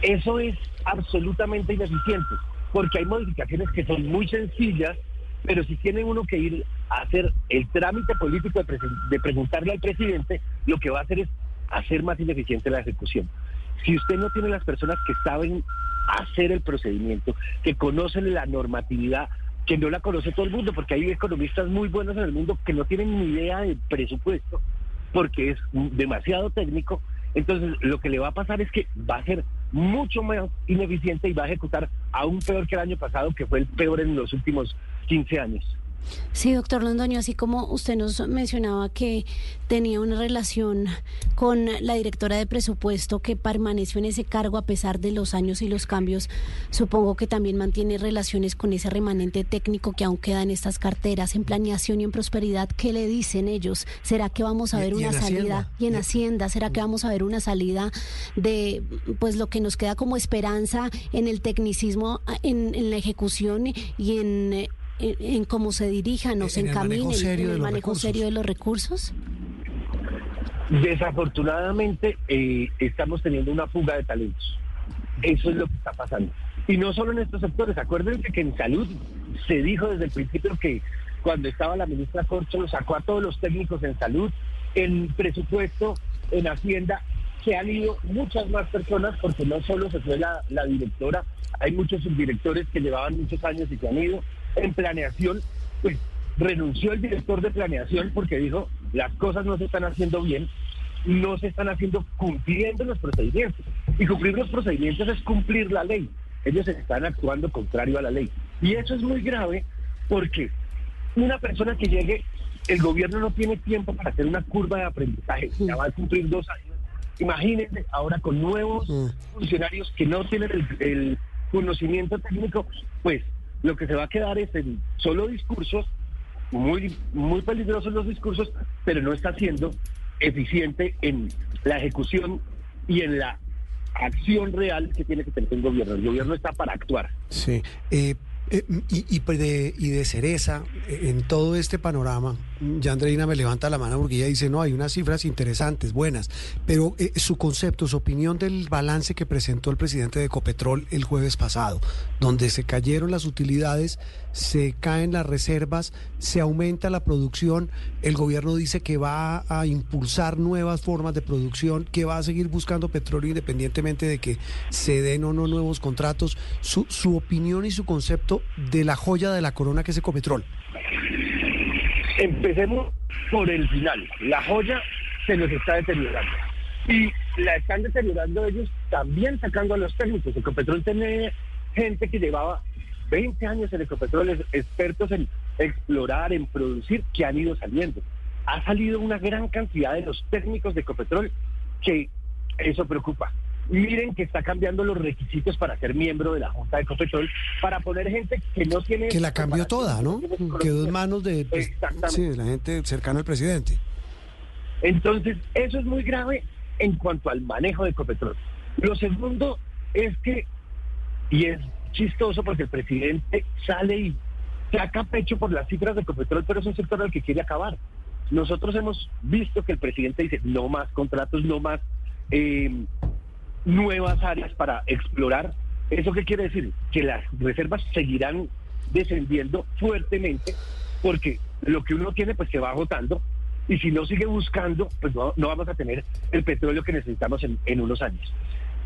Eso es absolutamente ineficiente, porque hay modificaciones que son muy sencillas, pero si tiene uno que ir a hacer el trámite político de, presen- de preguntarle al presidente, lo que va a hacer es hacer más ineficiente la ejecución. Si usted no tiene las personas que saben hacer el procedimiento, que conocen la normatividad que no la conoce todo el mundo, porque hay economistas muy buenos en el mundo que no tienen ni idea de presupuesto, porque es demasiado técnico. Entonces, lo que le va a pasar es que va a ser mucho más ineficiente y va a ejecutar aún peor que el año pasado, que fue el peor en los últimos 15 años. Sí, doctor Londoño, así como usted nos mencionaba que tenía una relación con la directora de presupuesto que permaneció en ese cargo a pesar de los años y los cambios, supongo que también mantiene relaciones con ese remanente técnico que aún queda en estas carteras, en planeación y en prosperidad. ¿Qué le dicen ellos? ¿Será que vamos a ver una salida? Y en Hacienda, ¿será que vamos a ver una salida de pues lo que nos queda como esperanza en el tecnicismo, en, en la ejecución y en en, cómo se dirijan o se encaminen en el manejo serio de los recursos? Desafortunadamente eh, estamos teniendo una fuga de talentos. Eso es lo que está pasando. Y no solo en estos sectores. Acuérdense que en salud se dijo desde el principio que cuando estaba la ministra Corcho lo sacó a todos los técnicos en salud, en presupuesto, en Hacienda, que han ido muchas más personas porque no solo se fue la, la directora, hay muchos subdirectores que llevaban muchos años y que han ido en planeación, pues renunció el director de planeación porque dijo, las cosas no se están haciendo bien, no se están haciendo cumpliendo los procedimientos. Y cumplir los procedimientos es cumplir la ley. Ellos están actuando contrario a la ley. Y eso es muy grave porque una persona que llegue, el gobierno no tiene tiempo para hacer una curva de aprendizaje, ya va a cumplir dos años. Imagínense ahora con nuevos funcionarios que no tienen el, el conocimiento técnico, pues lo que se va a quedar es en solo discursos, muy, muy peligrosos los discursos, pero no está siendo eficiente en la ejecución y en la acción real que tiene que tener el gobierno. El gobierno está para actuar. Sí. Eh, eh, y, de, y de cereza, eh, en todo este panorama, ya Andreina me levanta la mano porque ella dice, no, hay unas cifras interesantes, buenas, pero eh, su concepto, su opinión del balance que presentó el presidente de Ecopetrol el jueves pasado, donde se cayeron las utilidades, se caen las reservas, se aumenta la producción, el gobierno dice que va a impulsar nuevas formas de producción, que va a seguir buscando petróleo independientemente de que se den o no nuevos contratos, su, su opinión y su concepto de la joya de la corona que es Ecopetrol? Empecemos por el final. La joya se nos está deteriorando. Y la están deteriorando ellos también sacando a los técnicos. Ecopetrol tiene gente que llevaba 20 años en Ecopetrol, expertos en explorar, en producir, que han ido saliendo. Ha salido una gran cantidad de los técnicos de Ecopetrol que eso preocupa. Miren que está cambiando los requisitos para ser miembro de la Junta de Ecopetrol, para poner gente que no tiene... Que la cambió toda, ¿no? Quedó en manos de, pues, sí, de la gente cercana al presidente. Entonces, eso es muy grave en cuanto al manejo de Ecopetrol. Lo segundo es que, y es chistoso porque el presidente sale y saca pecho por las cifras de Ecopetrol, pero es un sector al que quiere acabar. Nosotros hemos visto que el presidente dice no más contratos, no más eh, nuevas áreas para explorar. ¿Eso qué quiere decir? Que las reservas seguirán descendiendo fuertemente porque lo que uno tiene pues se va agotando y si no sigue buscando pues no, vamos a tener el petróleo que necesitamos en, en unos años.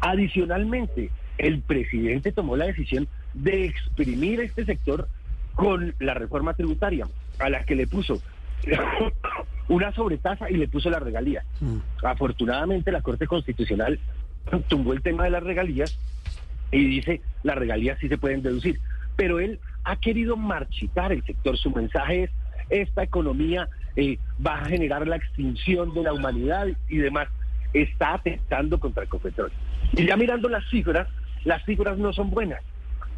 Adicionalmente, el presidente tomó la decisión de exprimir este sector con la reforma tributaria a la que le puso *coughs* una sobretasa y le puso la regalía. Mm. Afortunadamente la Corte Constitucional tumbó el tema de las regalías y dice las regalías sí se pueden deducir. Pero él ha querido marchitar el sector. Su mensaje es esta economía eh, va a generar la extinción de la humanidad y demás. Está atentando contra el Ecopetrol. Y ya mirando las cifras, las cifras no son buenas.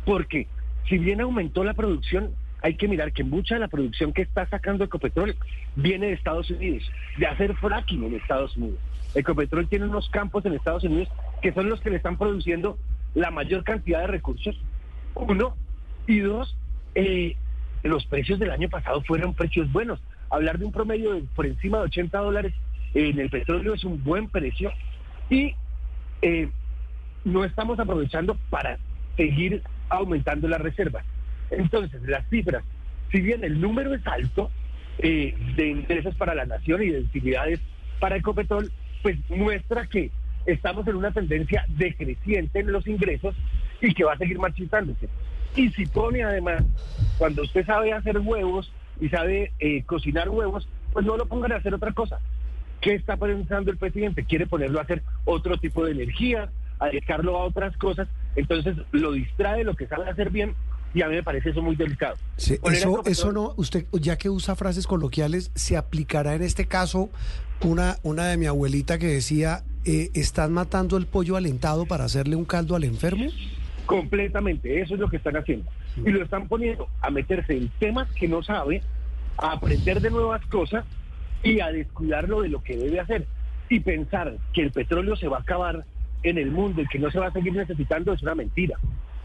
Porque si bien aumentó la producción, hay que mirar que mucha de la producción que está sacando Ecopetrol viene de Estados Unidos, de hacer fracking en Estados Unidos. Ecopetrol tiene unos campos en Estados Unidos que son los que le están produciendo la mayor cantidad de recursos. Uno. Y dos, eh, los precios del año pasado fueron precios buenos. Hablar de un promedio de por encima de 80 dólares en el petróleo es un buen precio. Y eh, no estamos aprovechando para seguir aumentando las reservas. Entonces, las cifras, si bien el número es alto eh, de intereses para la nación y de utilidades para Ecopetrol, pues muestra que estamos en una tendencia decreciente en los ingresos y que va a seguir marchitándose. Y si pone además, cuando usted sabe hacer huevos y sabe eh, cocinar huevos, pues no lo pongan a hacer otra cosa. ¿Qué está pensando el presidente? Quiere ponerlo a hacer otro tipo de energía, a dedicarlo a otras cosas, entonces lo distrae lo que sabe hacer bien y a mí me parece eso muy delicado. Sí, eso, eso no, usted, ya que usa frases coloquiales, ¿se aplicará en este caso una, una de mi abuelita que decía, eh, ¿están matando el pollo alentado para hacerle un caldo al enfermo? Completamente, eso es lo que están haciendo. Y lo están poniendo a meterse en temas que no sabe, a aprender de nuevas cosas y a descuidarlo de lo que debe hacer. Y pensar que el petróleo se va a acabar en el mundo y que no se va a seguir necesitando es una mentira.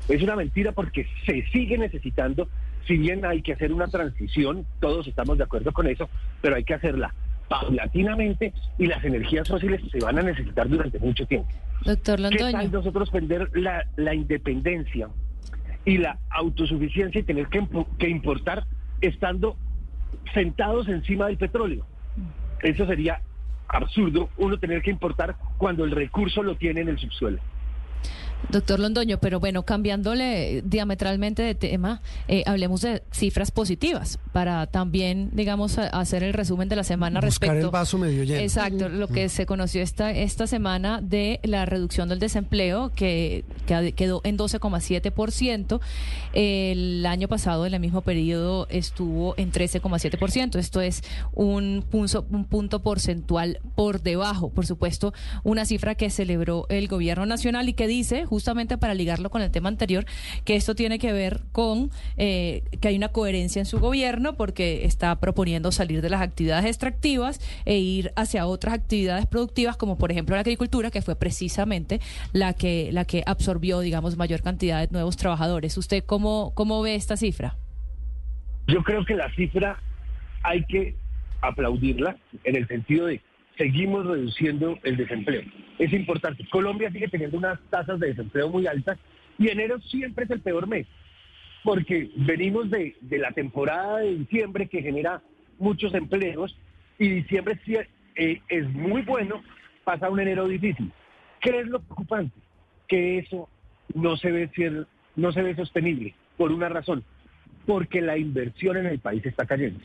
Es una mentira porque se sigue necesitando, si bien hay que hacer una transición, todos estamos de acuerdo con eso, pero hay que hacerla paulatinamente y las energías fósiles se van a necesitar durante mucho tiempo. Doctor ¿Qué Londoño. tal nosotros vender la, la independencia y la autosuficiencia y tener que importar estando sentados encima del petróleo? Eso sería absurdo uno tener que importar cuando el recurso lo tiene en el subsuelo. Doctor Londoño, pero bueno, cambiándole diametralmente de tema, eh, hablemos de cifras positivas para también, digamos, a- hacer el resumen de la semana Buscar respecto. el vaso medio lleno. Exacto, lo que se conoció esta, esta semana de la reducción del desempleo, que, que quedó en 12,7%. El año pasado, en el mismo periodo, estuvo en 13,7%. Esto es un punto, un punto porcentual por debajo. Por supuesto, una cifra que celebró el gobierno nacional y que dice, justamente para ligarlo con el tema anterior, que esto tiene que ver con eh, que hay una coherencia en su gobierno porque está proponiendo salir de las actividades extractivas e ir hacia otras actividades productivas, como por ejemplo la agricultura, que fue precisamente la que, la que absorbió, digamos, mayor cantidad de nuevos trabajadores. ¿Usted cómo, cómo ve esta cifra? Yo creo que la cifra hay que aplaudirla en el sentido de seguimos reduciendo el desempleo. Es importante. Colombia sigue teniendo unas tasas de desempleo muy altas y enero siempre es el peor mes porque venimos de, de la temporada de diciembre que genera muchos empleos y diciembre sí, eh, es muy bueno, pasa un enero difícil. ¿Qué es lo preocupante? Que eso no se ve no se ve sostenible por una razón, porque la inversión en el país está cayendo.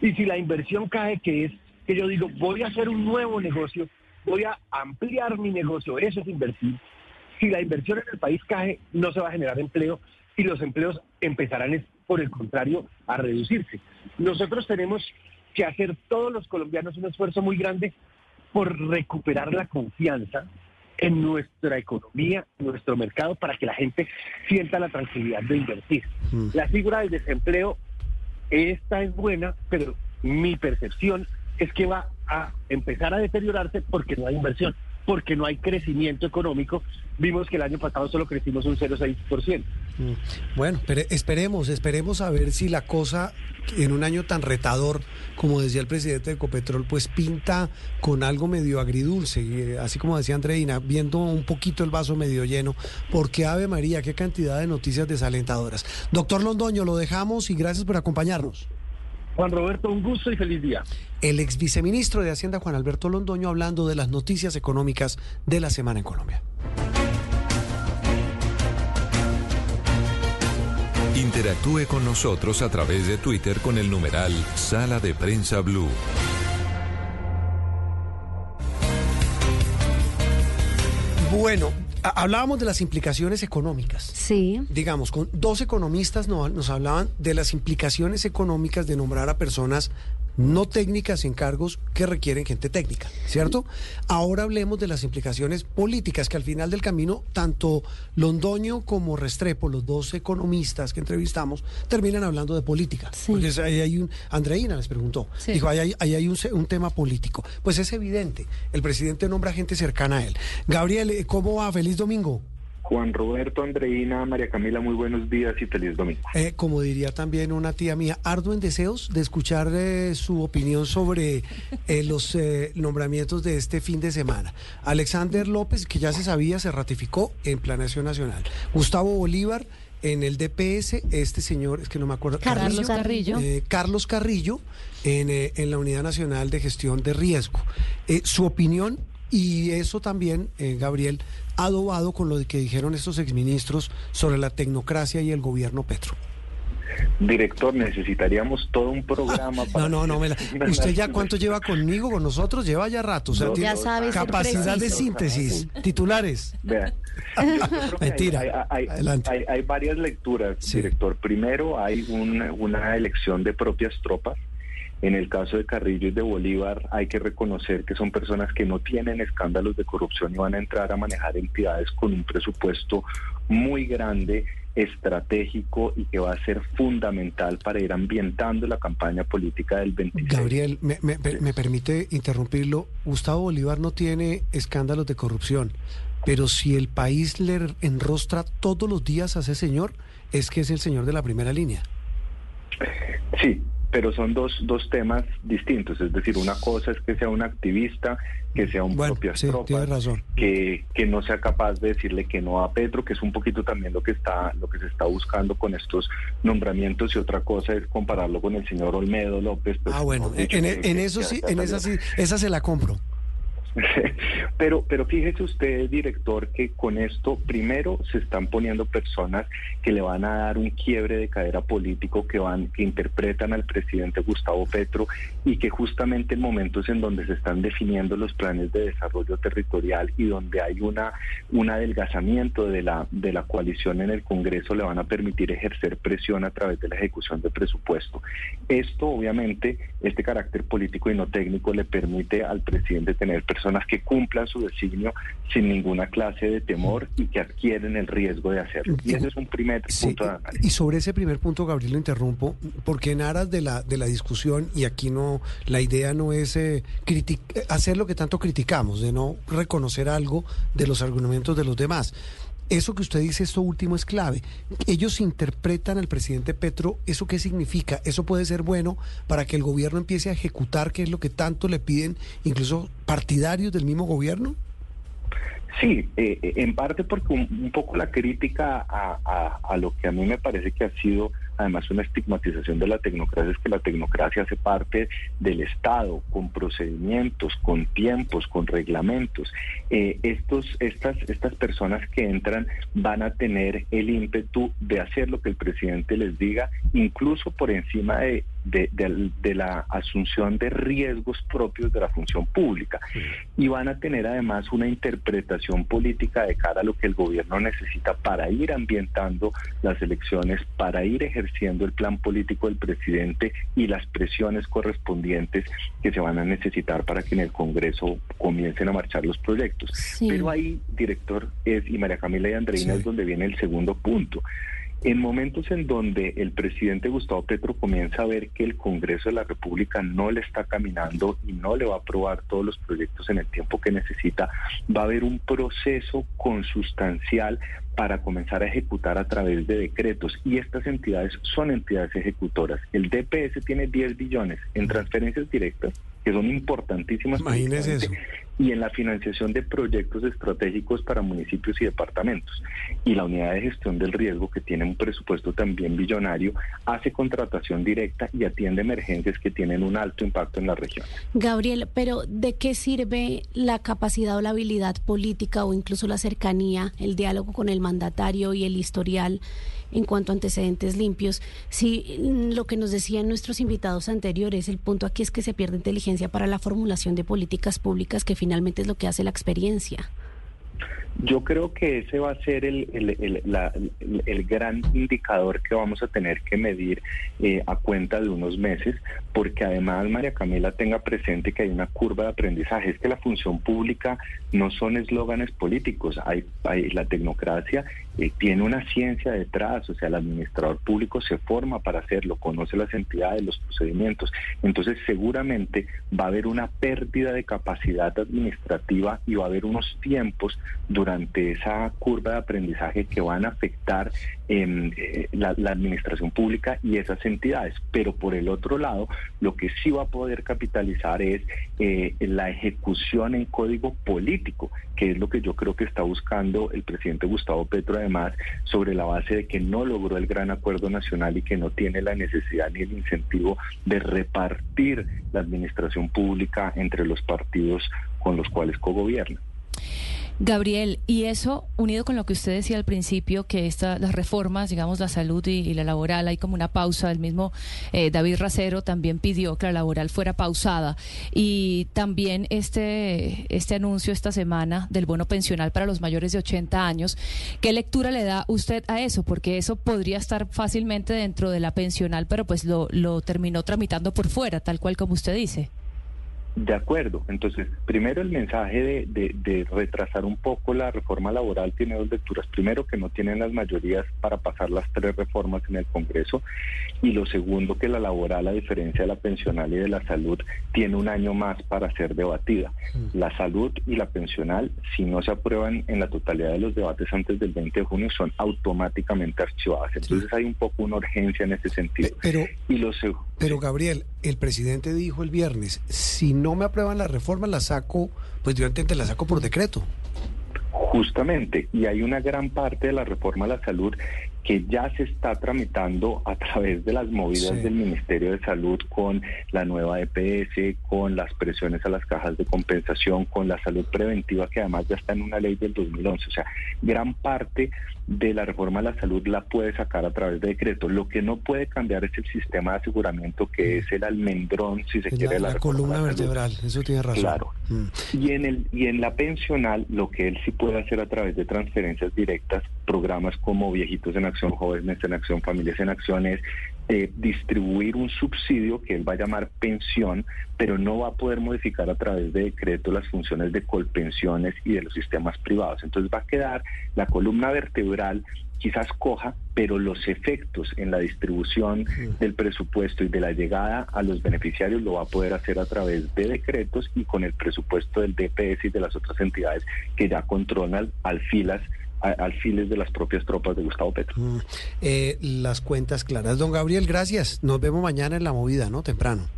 Y si la inversión cae, que es que yo digo, voy a hacer un nuevo negocio, voy a ampliar mi negocio, eso es invertir. Si la inversión en el país cae, no se va a generar empleo y los empleos empezarán, por el contrario, a reducirse. Nosotros tenemos que hacer todos los colombianos un esfuerzo muy grande por recuperar la confianza en nuestra economía, en nuestro mercado, para que la gente sienta la tranquilidad de invertir. La figura del desempleo, esta es buena, pero mi percepción es que va a empezar a deteriorarse porque no hay inversión, porque no hay crecimiento económico. Vimos que el año pasado solo crecimos un 0,6%. Mm. Bueno, pero esperemos, esperemos a ver si la cosa en un año tan retador, como decía el presidente de Ecopetrol, pues pinta con algo medio agridulce, eh, así como decía Andreina, viendo un poquito el vaso medio lleno, porque Ave María, qué cantidad de noticias desalentadoras. Doctor Londoño, lo dejamos y gracias por acompañarnos. Juan Roberto, un gusto y feliz día. El ex viceministro de Hacienda, Juan Alberto Londoño, hablando de las noticias económicas de la semana en Colombia. Interactúe con nosotros a través de Twitter con el numeral Sala de Prensa Blue. Bueno, hablábamos de las implicaciones económicas. Sí. Digamos, con dos economistas no- nos hablaban de las implicaciones económicas de nombrar a personas no técnicas en cargos que requieren gente técnica, ¿cierto? Ahora hablemos de las implicaciones políticas, que al final del camino, tanto Londoño como Restrepo, los dos economistas que entrevistamos, terminan hablando de política. Porque es- ahí hay un, Andreina les preguntó, Sí. dijo, ahí hay, ahí hay un, un tema político. Pues es evidente, el presidente nombra gente cercana a él. Gabriel, eh, ¿cómo va? Feliz domingo. Juan Roberto, Andreina, María Camila, muy buenos días y feliz domingo. Eh, como diría también una tía mía, arduo en deseos de escuchar eh, su opinión sobre eh, los eh, nombramientos de este fin de semana. Alexander López, que ya se sabía, se ratificó en Planeación Nacional. Gustavo Bolívar en el DPS, este señor, es que no me acuerdo. Carlos Carrillo. eh, Carlos Carrillo en, eh, en la Unidad Nacional de Gestión de Riesgo. Eh, su opinión Y eso también, eh, Gabriel, adobado con lo que dijeron estos exministros sobre la tecnocracia y el gobierno Petro. Director, necesitaríamos todo un programa *laughs* para... No, no, no. Me la... ¿Usted ya cuánto lleva conmigo, con nosotros? Lleva ya rato. O sea, No, tiene Ya capacidad de síntesis. Titulares. Vea, *laughs* yo creo que Mentira. Hay, hay- hay- hay- varias lecturas, director. Primero, hay un- una elección de propias tropas. En el caso de Carrillo y de Bolívar, hay que reconocer que son personas que no tienen escándalos de corrupción y van a entrar a manejar entidades con un presupuesto muy grande, estratégico y que va a ser fundamental para ir ambientando la campaña política del 26. Gabriel, me, me- me permite interrumpirlo. Gustavo Bolívar no tiene escándalos de corrupción, pero si el país le enrostra todos los días a ese señor, es que es el señor de la primera línea. Sí, pero son dos, dos temas distintos. Es decir, una cosa es que sea un activista, que sea un Bueno, propias sí, que, que no sea capaz de decirle que no a Petro, que es un poquito también lo que está, lo que se está buscando con estos nombramientos, y otra cosa es compararlo con el señor Olmedo López. pues, Ah, bueno, en, en eso sí, en esa sí, esa se la compro. *laughs* pero, pero fíjese usted, director, que con esto primero se están poniendo personas que le van a dar un quiebre de cadera político, que van, que interpretan al presidente Gustavo Petro y que justamente en momentos en donde se están definiendo los planes de desarrollo territorial y donde hay una un adelgazamiento de la de la coalición en el Congreso le van a permitir ejercer presión a través de la ejecución de presupuesto. Esto obviamente este carácter político y no técnico le permite al presidente tener personas que cumplan su designio sin ninguna clase de temor y que adquieren el riesgo de hacerlo. Y ese es un primer Sí, punto de análisis. y sobre ese primer punto, Gabriel, lo interrumpo, porque en aras de la, de la discusión, y aquí no, la idea no es eh, criti- eh, hacer lo que tanto criticamos, de no reconocer algo de los argumentos de los demás. Eso que usted dice, esto último es clave. Ellos interpretan al presidente Petro, ¿eso qué significa? ¿Eso puede ser bueno para que el gobierno empiece a ejecutar, qué es lo que tanto le piden incluso partidarios del mismo gobierno? Sí, eh, eh, en parte porque un, poco la crítica a- a lo que a mí me parece que ha sido además una estigmatización de la tecnocracia es que la tecnocracia hace parte del Estado, con procedimientos, con tiempos, con reglamentos. Eh, estos, estas, estas personas que entran van a tener el ímpetu de hacer lo que el presidente les diga, incluso por encima de, de- de- de la asunción de riesgos propios de la función pública. Y van a tener además una interpretación política de cara a lo que el gobierno necesita para ir ambientando las elecciones, para ir ejerciendo el plan político del presidente y las presiones correspondientes que se van a necesitar para que en el Congreso comiencen a marchar los proyectos. Sí. Pero ahí, director, es, y María Camila y Andreina es donde viene el segundo punto. En momentos en donde el presidente Gustavo Petro comienza a ver que el Congreso de la República no le está caminando y no le va a aprobar todos los proyectos en el tiempo que necesita, va a haber un proceso consustancial para comenzar a ejecutar a través de decretos. Y estas entidades son entidades ejecutoras. El DPS tiene 10 billones en transferencias directas, que son importantísimas. Imagínese eso. Y en la financiación de proyectos estratégicos para municipios y departamentos. Y la unidad de gestión del riesgo, que tiene un presupuesto también billonario, hace contratación directa y atiende emergencias que tienen un alto impacto en la región. Gabriel, pero ¿de qué sirve la capacidad o la habilidad política o incluso la cercanía, el diálogo con el mandatario y el historial en cuanto a antecedentes limpios? Si mm, lo que nos decían nuestros invitados anteriores, el punto aquí es que se pierde inteligencia para la formulación de políticas públicas, que finalmente es lo que hace la experiencia. Yo creo que ese va a ser el, el- el- el gran indicador que vamos a tener que medir eh, a cuenta de unos meses, porque además María Camila tenga presente que hay una curva de aprendizaje. Es que la función pública no son eslóganes políticos, hay, hay- la tecnocracia eh, tiene una ciencia detrás, o sea, el administrador público se forma para hacerlo, conoce las entidades, los procedimientos. Entonces, seguramente va a haber una pérdida de capacidad administrativa y va a haber unos tiempos durante esa curva de aprendizaje que van a afectar em, eh, la, la administración pública y esas entidades. Pero por el otro lado, lo que sí va a poder capitalizar es eh, la ejecución en código político, que es lo que yo creo que está buscando el presidente Gustavo Petro, además, sobre la base de que no logró el gran acuerdo nacional y que no tiene la necesidad ni el incentivo de repartir la administración pública entre los partidos con los cuales cogobierna. Gabriel, y eso unido con lo que usted decía al principio, que esta, las reformas, digamos, la salud y, la laboral, hay como una pausa. El mismo eh, David Racero también pidió que la laboral fuera pausada. Y también este, este anuncio esta semana del bono pensional para los mayores de 80 años. ¿Qué lectura le da usted a eso? Porque eso podría estar fácilmente dentro de la pensional, pero pues lo, lo terminó tramitando por fuera, tal cual como usted dice. De acuerdo. Entonces, primero el mensaje de, retrasar un poco la reforma laboral tiene dos lecturas. Primero, que no tienen las mayorías para pasar las tres reformas en el Congreso. Y lo segundo, que la laboral, a diferencia de la pensional y de la salud, tiene un año más para ser debatida. Mm. La salud y la pensional, si no se aprueban en la totalidad de los debates antes del 20 de junio, son automáticamente archivadas. Entonces hay un poco una urgencia en ese sentido. Pero, pero Gabriel, el presidente dijo el viernes, si no me aprueban la reforma, la saco, pues yo entiendo, la saco por decreto. Justamente, y hay una gran parte de la reforma a la salud que ya se está tramitando a través de las movidas del Ministerio de Salud con la nueva EPS, con las presiones a las cajas de compensación, con la salud preventiva que además ya está en una ley del 2011. O sea, gran parte de la reforma a la salud la puede sacar a través de decreto. Lo que no puede cambiar es el sistema de aseguramiento que es el almendrón, si se quiere, la, la columna vertebral. Eso tiene razón. Claro. Mm. Y en el y en la pensional lo que él sí puede hacer a través de transferencias directas, programas como Viejitos en Acción, Jóvenes en Acción, Familias en Acción es eh, distribuir un subsidio que él va a llamar pensión, pero no va a poder modificar a través de decreto las funciones de colpensiones y de los sistemas privados. Entonces va a quedar la columna vertebral quizás coja, pero los efectos en la distribución del presupuesto y de la llegada a los beneficiarios lo va a poder hacer a través de decretos y con el presupuesto del DPS y de las otras entidades que ya controlan al filas alfiles de las propias tropas de Gustavo Petro. Mm, eh, las cuentas claras. Don Gabriel, gracias. Nos vemos mañana en la movida, ¿no? Temprano.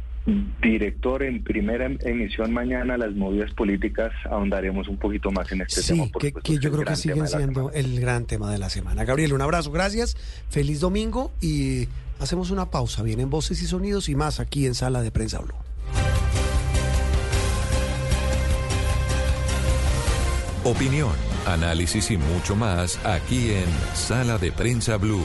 Director, en primera em, emisión mañana, las movidas políticas, ahondaremos un poquito más en este tema. Sí, que, yo creo que sigue siendo el gran tema de la semana. Gabriel, un abrazo, gracias, feliz domingo y hacemos una pausa. Vienen voces y sonidos y más aquí en Sala de Prensa Blue. Opinión, análisis y mucho más aquí en Sala de Prensa Blue.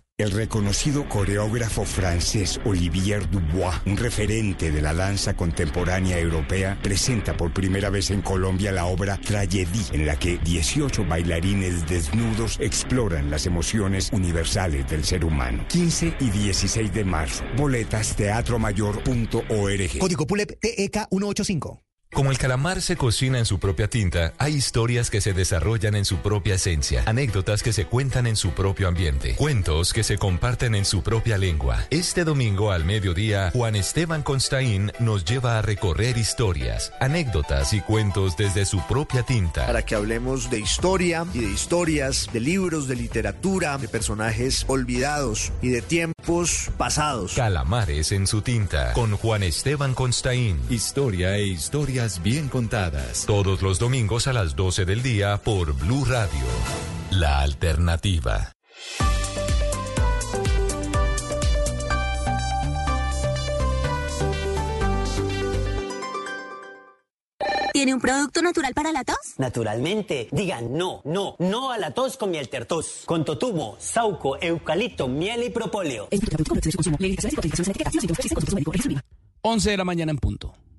El reconocido coreógrafo francés Olivier Dubois, un referente de la danza contemporánea europea, presenta por primera vez en Colombia la obra Tragédie, en la que 18 bailarines desnudos exploran las emociones universales del ser humano. 15 y 16 de marzo. Boletas teatromayor.org. Código PULEP TEK 185. Como el calamar se cocina en su propia tinta, hay historias que se desarrollan en su propia esencia, anécdotas que se cuentan en su propio ambiente, cuentos que se comparten en su propia lengua. Este domingo al mediodía, Juan Esteban Constaín nos lleva a recorrer historias, anécdotas y cuentos desde su propia tinta. Para que hablemos de historia y de historias, de libros, de literatura, de personajes olvidados y de tiempos pasados. Calamares en su tinta, con Juan Esteban Constaín. Historia e bien contadas. Todos los domingos a las 12 del día por Blue Radio. La alternativa. ¿Tiene un producto natural para la tos? Naturalmente. Digan no, no, no a la tos con miel tertos. Con totumo, sauco, eucalipto, miel y propóleo. 11 de la mañana en punto.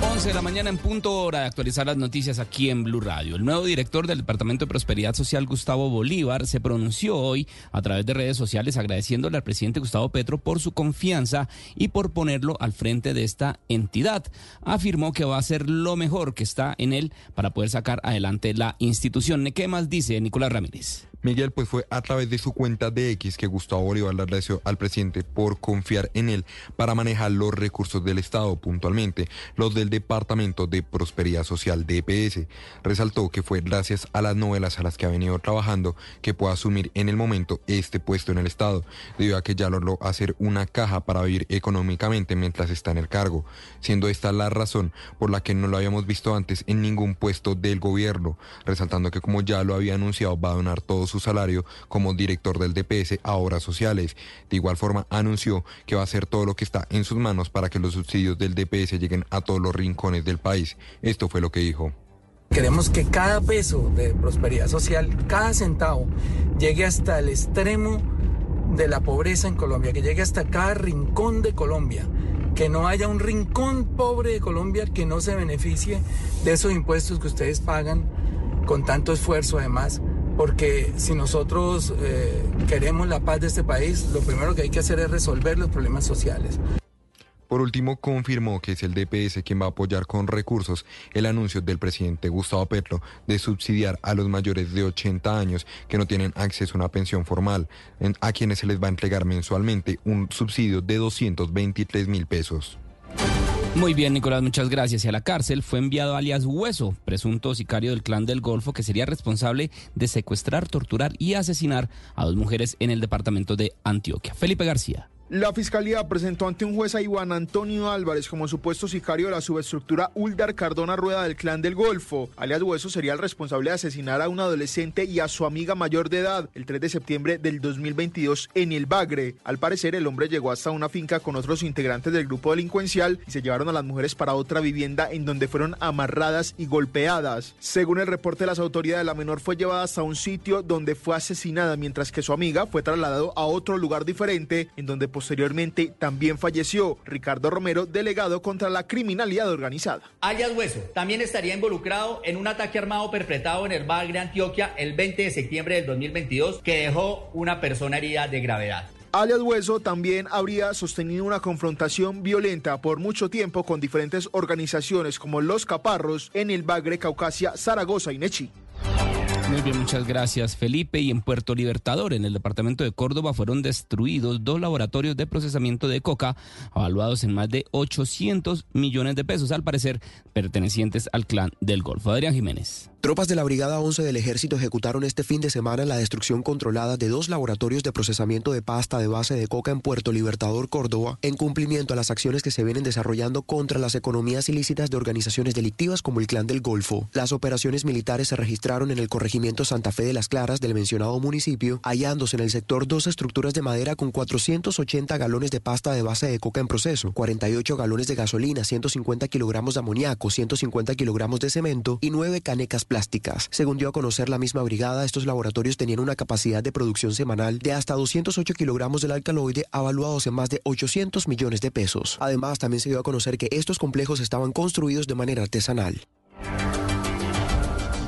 11 de la mañana en punto hora de actualizar las noticias aquí en Blue Radio. El nuevo director del Departamento de Prosperidad Social, Gustavo Bolívar, se pronunció hoy a través de redes sociales agradeciéndole al presidente Gustavo Petro por su confianza y por ponerlo al frente de esta entidad. Afirmó que va a hacer lo mejor que está en él para poder sacar adelante la institución. ¿Qué más dice Nicolás Ramírez? Miguel, pues fue a través de su cuenta de X que Gustavo Bolívar le agradeció al presidente por confiar en él para manejar los recursos del Estado, puntualmente los del Departamento de Prosperidad Social DPS. Resaltó que fue gracias a las novelas a las que ha venido trabajando que puede asumir en el momento este puesto en el Estado, debido a que ya logró hacer una caja para vivir económicamente mientras está en el cargo, siendo esta la razón por la que no lo habíamos visto antes en ningún puesto del gobierno, resaltando que como ya lo había anunciado va a donar todo su salario como director del DPS a obras sociales. De igual forma, anunció que va a hacer todo lo que está en sus manos para que los subsidios del DPS lleguen a todos los rincones del país. Esto fue lo que dijo. Queremos que cada peso de prosperidad social, cada centavo, llegue hasta el extremo de la pobreza en Colombia, que llegue hasta cada rincón de Colombia, que no haya un rincón pobre de Colombia que no se beneficie de esos impuestos que ustedes pagan con tanto esfuerzo además porque si nosotros eh, queremos la paz de este país, lo primero que hay que hacer es resolver los problemas sociales. Por último, confirmó que es el DPS quien va a apoyar con recursos el anuncio del presidente Gustavo Petro de subsidiar a los mayores de 80 años que no tienen acceso a una pensión formal, a quienes se les va a entregar mensualmente un subsidio de 223 mil pesos. Muy bien, Nicolás, muchas gracias. Y a la cárcel fue enviado alias Hueso, presunto sicario del clan del Golfo, que sería responsable de secuestrar, torturar y asesinar a dos mujeres en el departamento de Antioquia. Felipe García. La fiscalía presentó ante un juez a Iván Antonio Álvarez como supuesto sicario de la subestructura Uldar Cardona Rueda del Clan del Golfo. Alias Hueso sería el responsable de asesinar a un adolescente y a su amiga mayor de edad el 3 de septiembre del 2022 en el Bagre. Al parecer, el hombre llegó hasta una finca con otros integrantes del grupo delincuencial y se llevaron a las mujeres para otra vivienda en donde fueron amarradas y golpeadas. Según el reporte de las autoridades, la menor fue llevada hasta un sitio donde fue asesinada mientras que su amiga fue trasladado a otro lugar diferente en donde Posteriormente también falleció Ricardo Romero, delegado contra la criminalidad organizada. Alias Hueso también estaría involucrado en un ataque armado perpetrado en el Bagre, Antioquia, el 20 de septiembre del 2022, que dejó una persona herida de gravedad. Alias Hueso también habría sostenido una confrontación violenta por mucho tiempo con diferentes organizaciones como Los Caparros en el Bagre, Caucasia, Zaragoza y Nechi. Muy bien, muchas gracias Felipe. Y en Puerto Libertador, en el departamento de Córdoba, fueron destruidos dos laboratorios de procesamiento de coca, evaluados en más de 800 millones de pesos, al parecer pertenecientes al clan del Golfo. Adrián Jiménez. Tropas de la Brigada 11 del Ejército ejecutaron este fin de semana la destrucción controlada de dos laboratorios de procesamiento de pasta de base de coca en Puerto Libertador, Córdoba, en cumplimiento a las acciones que se vienen desarrollando contra las economías ilícitas de organizaciones delictivas como el Clan del Golfo. Las operaciones militares se registraron en el corregimiento Santa Fe de las Claras del mencionado municipio, hallándose en el sector dos estructuras de madera con 480 galones de pasta de base de coca en proceso, 48 galones de gasolina, 150 kilogramos de amoníaco, 150 kilogramos de cemento y 9 canecas plásticas. Según dio a conocer la misma brigada, estos laboratorios tenían una capacidad de producción semanal de hasta 208 kilogramos del alcaloide, avaluados en más de 800 millones de pesos. Además, también se dio a conocer que estos complejos estaban construidos de manera artesanal.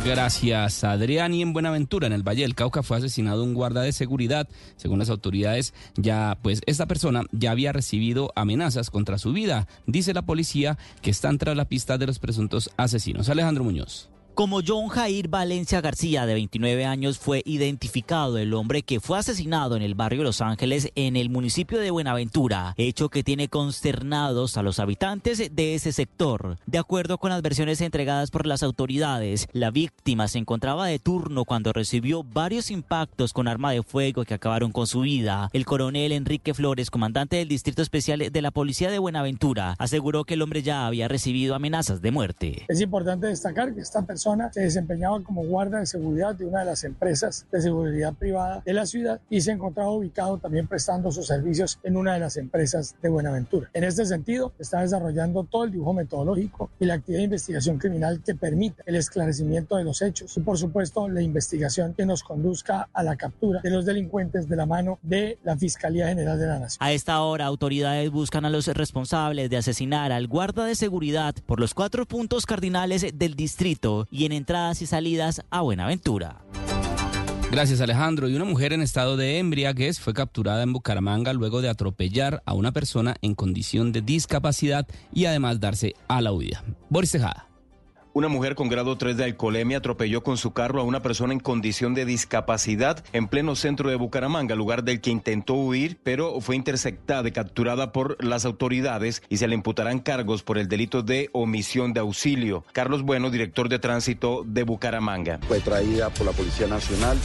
Gracias, Adrián. Y en Buenaventura, en el Valle del Cauca, fue asesinado un guarda de seguridad. Según las autoridades, ya, pues, esta persona ya había recibido amenazas contra su vida. Dice la policía que están tras la pista de los presuntos asesinos. Alejandro Muñoz. Como John Jair Valencia García, de 29 años, fue identificado el hombre que fue asesinado en el barrio Los Ángeles, en el municipio de Buenaventura, hecho que tiene consternados a los habitantes de ese sector. De acuerdo con las versiones entregadas por las autoridades, la víctima se encontraba de turno cuando recibió varios impactos con arma de fuego que acabaron con su vida. El coronel Enrique Flores, comandante del Distrito Especial de la Policía de Buenaventura, aseguró que el hombre ya había recibido amenazas de muerte. Es importante destacar que esta persona se desempeñaba como guarda de seguridad de una de las empresas de seguridad privada de la ciudad y se encontraba ubicado también prestando sus servicios en una de las empresas de Buenaventura. En este sentido, está desarrollando todo el dibujo metodológico y la actividad de investigación criminal que permite el esclarecimiento de los hechos y, por supuesto, la investigación que nos conduzca a la captura de los delincuentes de la mano de la Fiscalía General de la Nación. A esta hora, autoridades buscan a los responsables de asesinar al guarda de seguridad por los cuatro puntos cardinales del distrito y en entradas y salidas a Buenaventura. Gracias Alejandro. Y una mujer en estado de embriaguez fue capturada en Bucaramanga luego de atropellar a una persona en condición de discapacidad y además darse a la huida. Boris Tejada. Una mujer con grado 3 de alcoholemia atropelló con su carro a una persona en condición de discapacidad en pleno centro de Bucaramanga, lugar del que intentó huir, pero fue interceptada y capturada por las autoridades y se le imputarán cargos por el delito de omisión de auxilio. Carlos Bueno, director de tránsito de Bucaramanga. Fue traída por la Policía Nacional,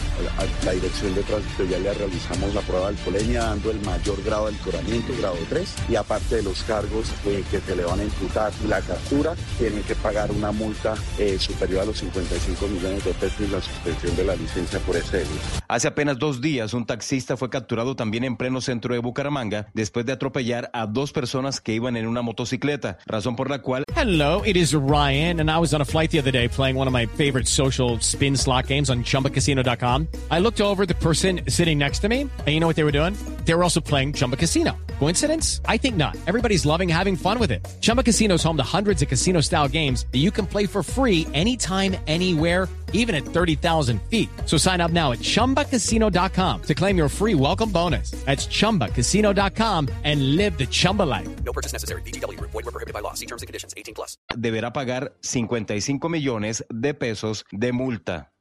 la Dirección de Tránsito ya le realizamos la prueba de alcoholemia dando el mayor grado de alcoholamiento, grado 3, y aparte de los cargos eh, que se le van a imputar la captura, tienen que pagar una multa eh, superior a los 55 millones de pesos y la suspensión de la licencia por ese delito. Hace apenas dos días, un taxista fue capturado también en pleno centro de Bucaramanga después de atropellar a dos personas que iban en una motocicleta, razón por la cual... Hello, it is Ryan, and I was on a flight the other day playing one of my favorite social spin slot games on ChumbaCasino.com. I looked over the person sitting next to me, and you know what they were doing? They were also playing Chumba Casino. Coincidence? I think not. Everybody's loving having fun with it. Chumba Casino is home to hundreds of casino-style games that you can play for free anytime, anywhere, even at 30,000 feet. So sign up now at ChumbaCasino.com to claim your free welcome bonus. That's ChumbaCasino.com and live the Chumba life. No purchase necessary. BGW. Void were prohibited by law. See terms and conditions. 18 plus. Deberá pagar 55 millones de pesos de multa.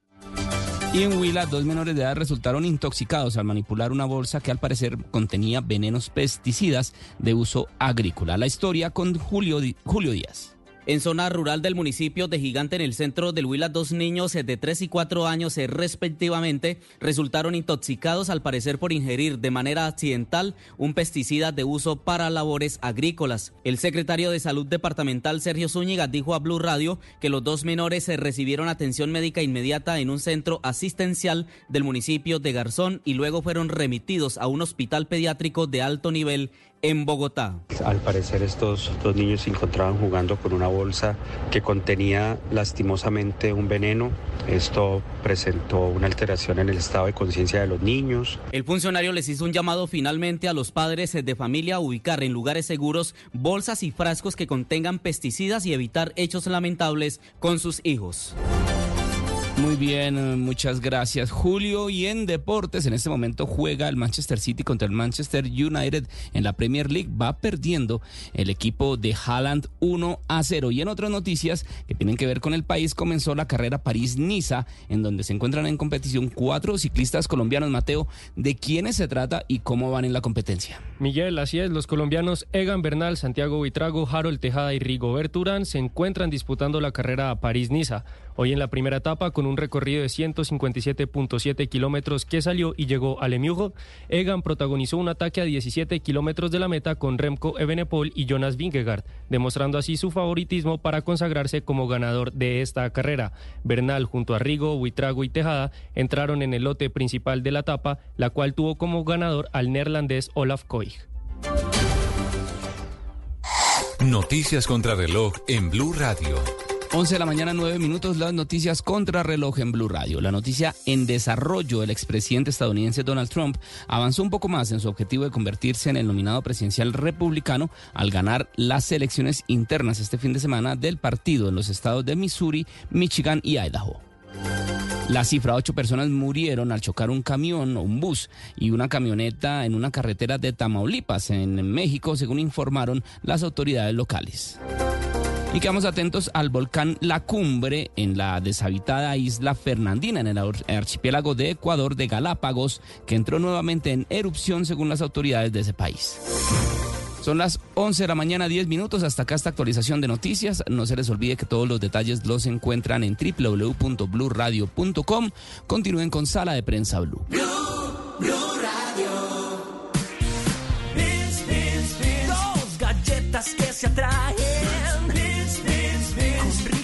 Y en Huila, dos menores de edad resultaron intoxicados al manipular una bolsa que al parecer contenía venenos pesticidas de uso agrícola. La historia con Julio, Julio Díaz. En zona rural del municipio de Gigante, en el centro del Huila, dos niños de 3 y 4 años eh, respectivamente resultaron intoxicados al parecer por ingerir de manera accidental un pesticida de uso para labores agrícolas. El secretario de Salud Departamental, Sergio Zúñiga, dijo a Blue Radio que los dos menores eh, recibieron atención médica inmediata en un centro asistencial del municipio de Garzón y luego fueron remitidos a un hospital pediátrico de alto nivel en Bogotá. Al parecer estos dos niños se encontraban jugando con una bolsa que contenía lastimosamente un veneno. Esto presentó una alteración en el estado de conciencia de los niños. El funcionario les hizo un llamado finalmente a los padres de familia a ubicar en lugares seguros bolsas y frascos que contengan pesticidas y evitar hechos lamentables con sus hijos. Muy bien, muchas gracias Julio. Y en deportes, en este momento juega el Manchester City contra el Manchester United en la Premier League. Va perdiendo el equipo de Haaland 1 a 0. Y en otras noticias que tienen que ver con el país, comenzó la carrera París-Niza, en donde se encuentran en competición cuatro ciclistas colombianos. Mateo, ¿de quiénes se trata y cómo van en la competencia? Miguel, así es, los colombianos Egan Bernal, Santiago Buitrago, Harold Tejada y Rigobert Urán se encuentran disputando la carrera París-Niza. Hoy en la primera etapa, con un recorrido de 157.7 kilómetros que salió y llegó a Lemieux, Egan protagonizó un ataque a 17 kilómetros de la meta con Remco Evenepoel y Jonas Vingegaard, demostrando así su favoritismo para consagrarse como ganador de esta carrera. Bernal junto a Rigo, Buitrago y Tejada entraron en el lote principal de la etapa, la cual tuvo como ganador al neerlandés Olaf Koig. Noticias contra reloj en Blue Radio. 11 de la mañana, 9 minutos, las noticias contra reloj en Blue Radio. La noticia en desarrollo, el expresidente estadounidense Donald Trump avanzó un poco más en su objetivo de convertirse en el nominado presidencial republicano al ganar las elecciones internas este fin de semana del partido en los estados de Missouri, Michigan y Idaho. La cifra, ocho personas murieron al chocar un camión o un bus y una camioneta en una carretera de Tamaulipas, en México, según informaron las autoridades locales. Y quedamos atentos al volcán La Cumbre en la deshabitada isla Fernandina, en el archipiélago de Ecuador de Galápagos, que entró nuevamente en erupción según las autoridades de ese país. Son las 11 de la mañana, 10 minutos. Hasta acá esta actualización de noticias. No se les olvide que todos los detalles los encuentran en www.bluradio.com. Continúen con Sala de Prensa Blue. Dos galletas que se atraen.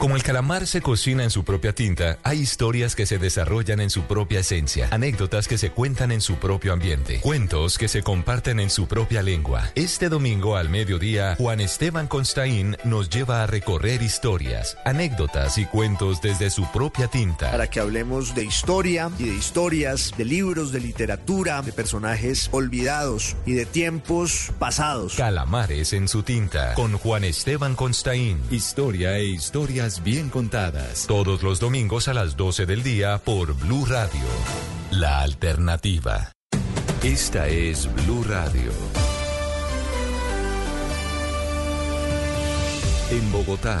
Como el calamar se cocina en su propia tinta, hay historias que se desarrollan en su propia esencia, anécdotas que se cuentan en su propio ambiente, cuentos que se comparten en su propia lengua. Este domingo al mediodía, Juan Esteban Constaín nos lleva a recorrer historias, anécdotas y cuentos desde su propia tinta. Para que hablemos de historia y de historias, de libros, de literatura, de personajes olvidados y de tiempos pasados. Calamares en su tinta, con Juan Esteban Constaín. Historia e historias bien contadas. Todos los domingos a las 12 del día por Blue Radio. La alternativa. Esta es Blue Radio. En Bogotá,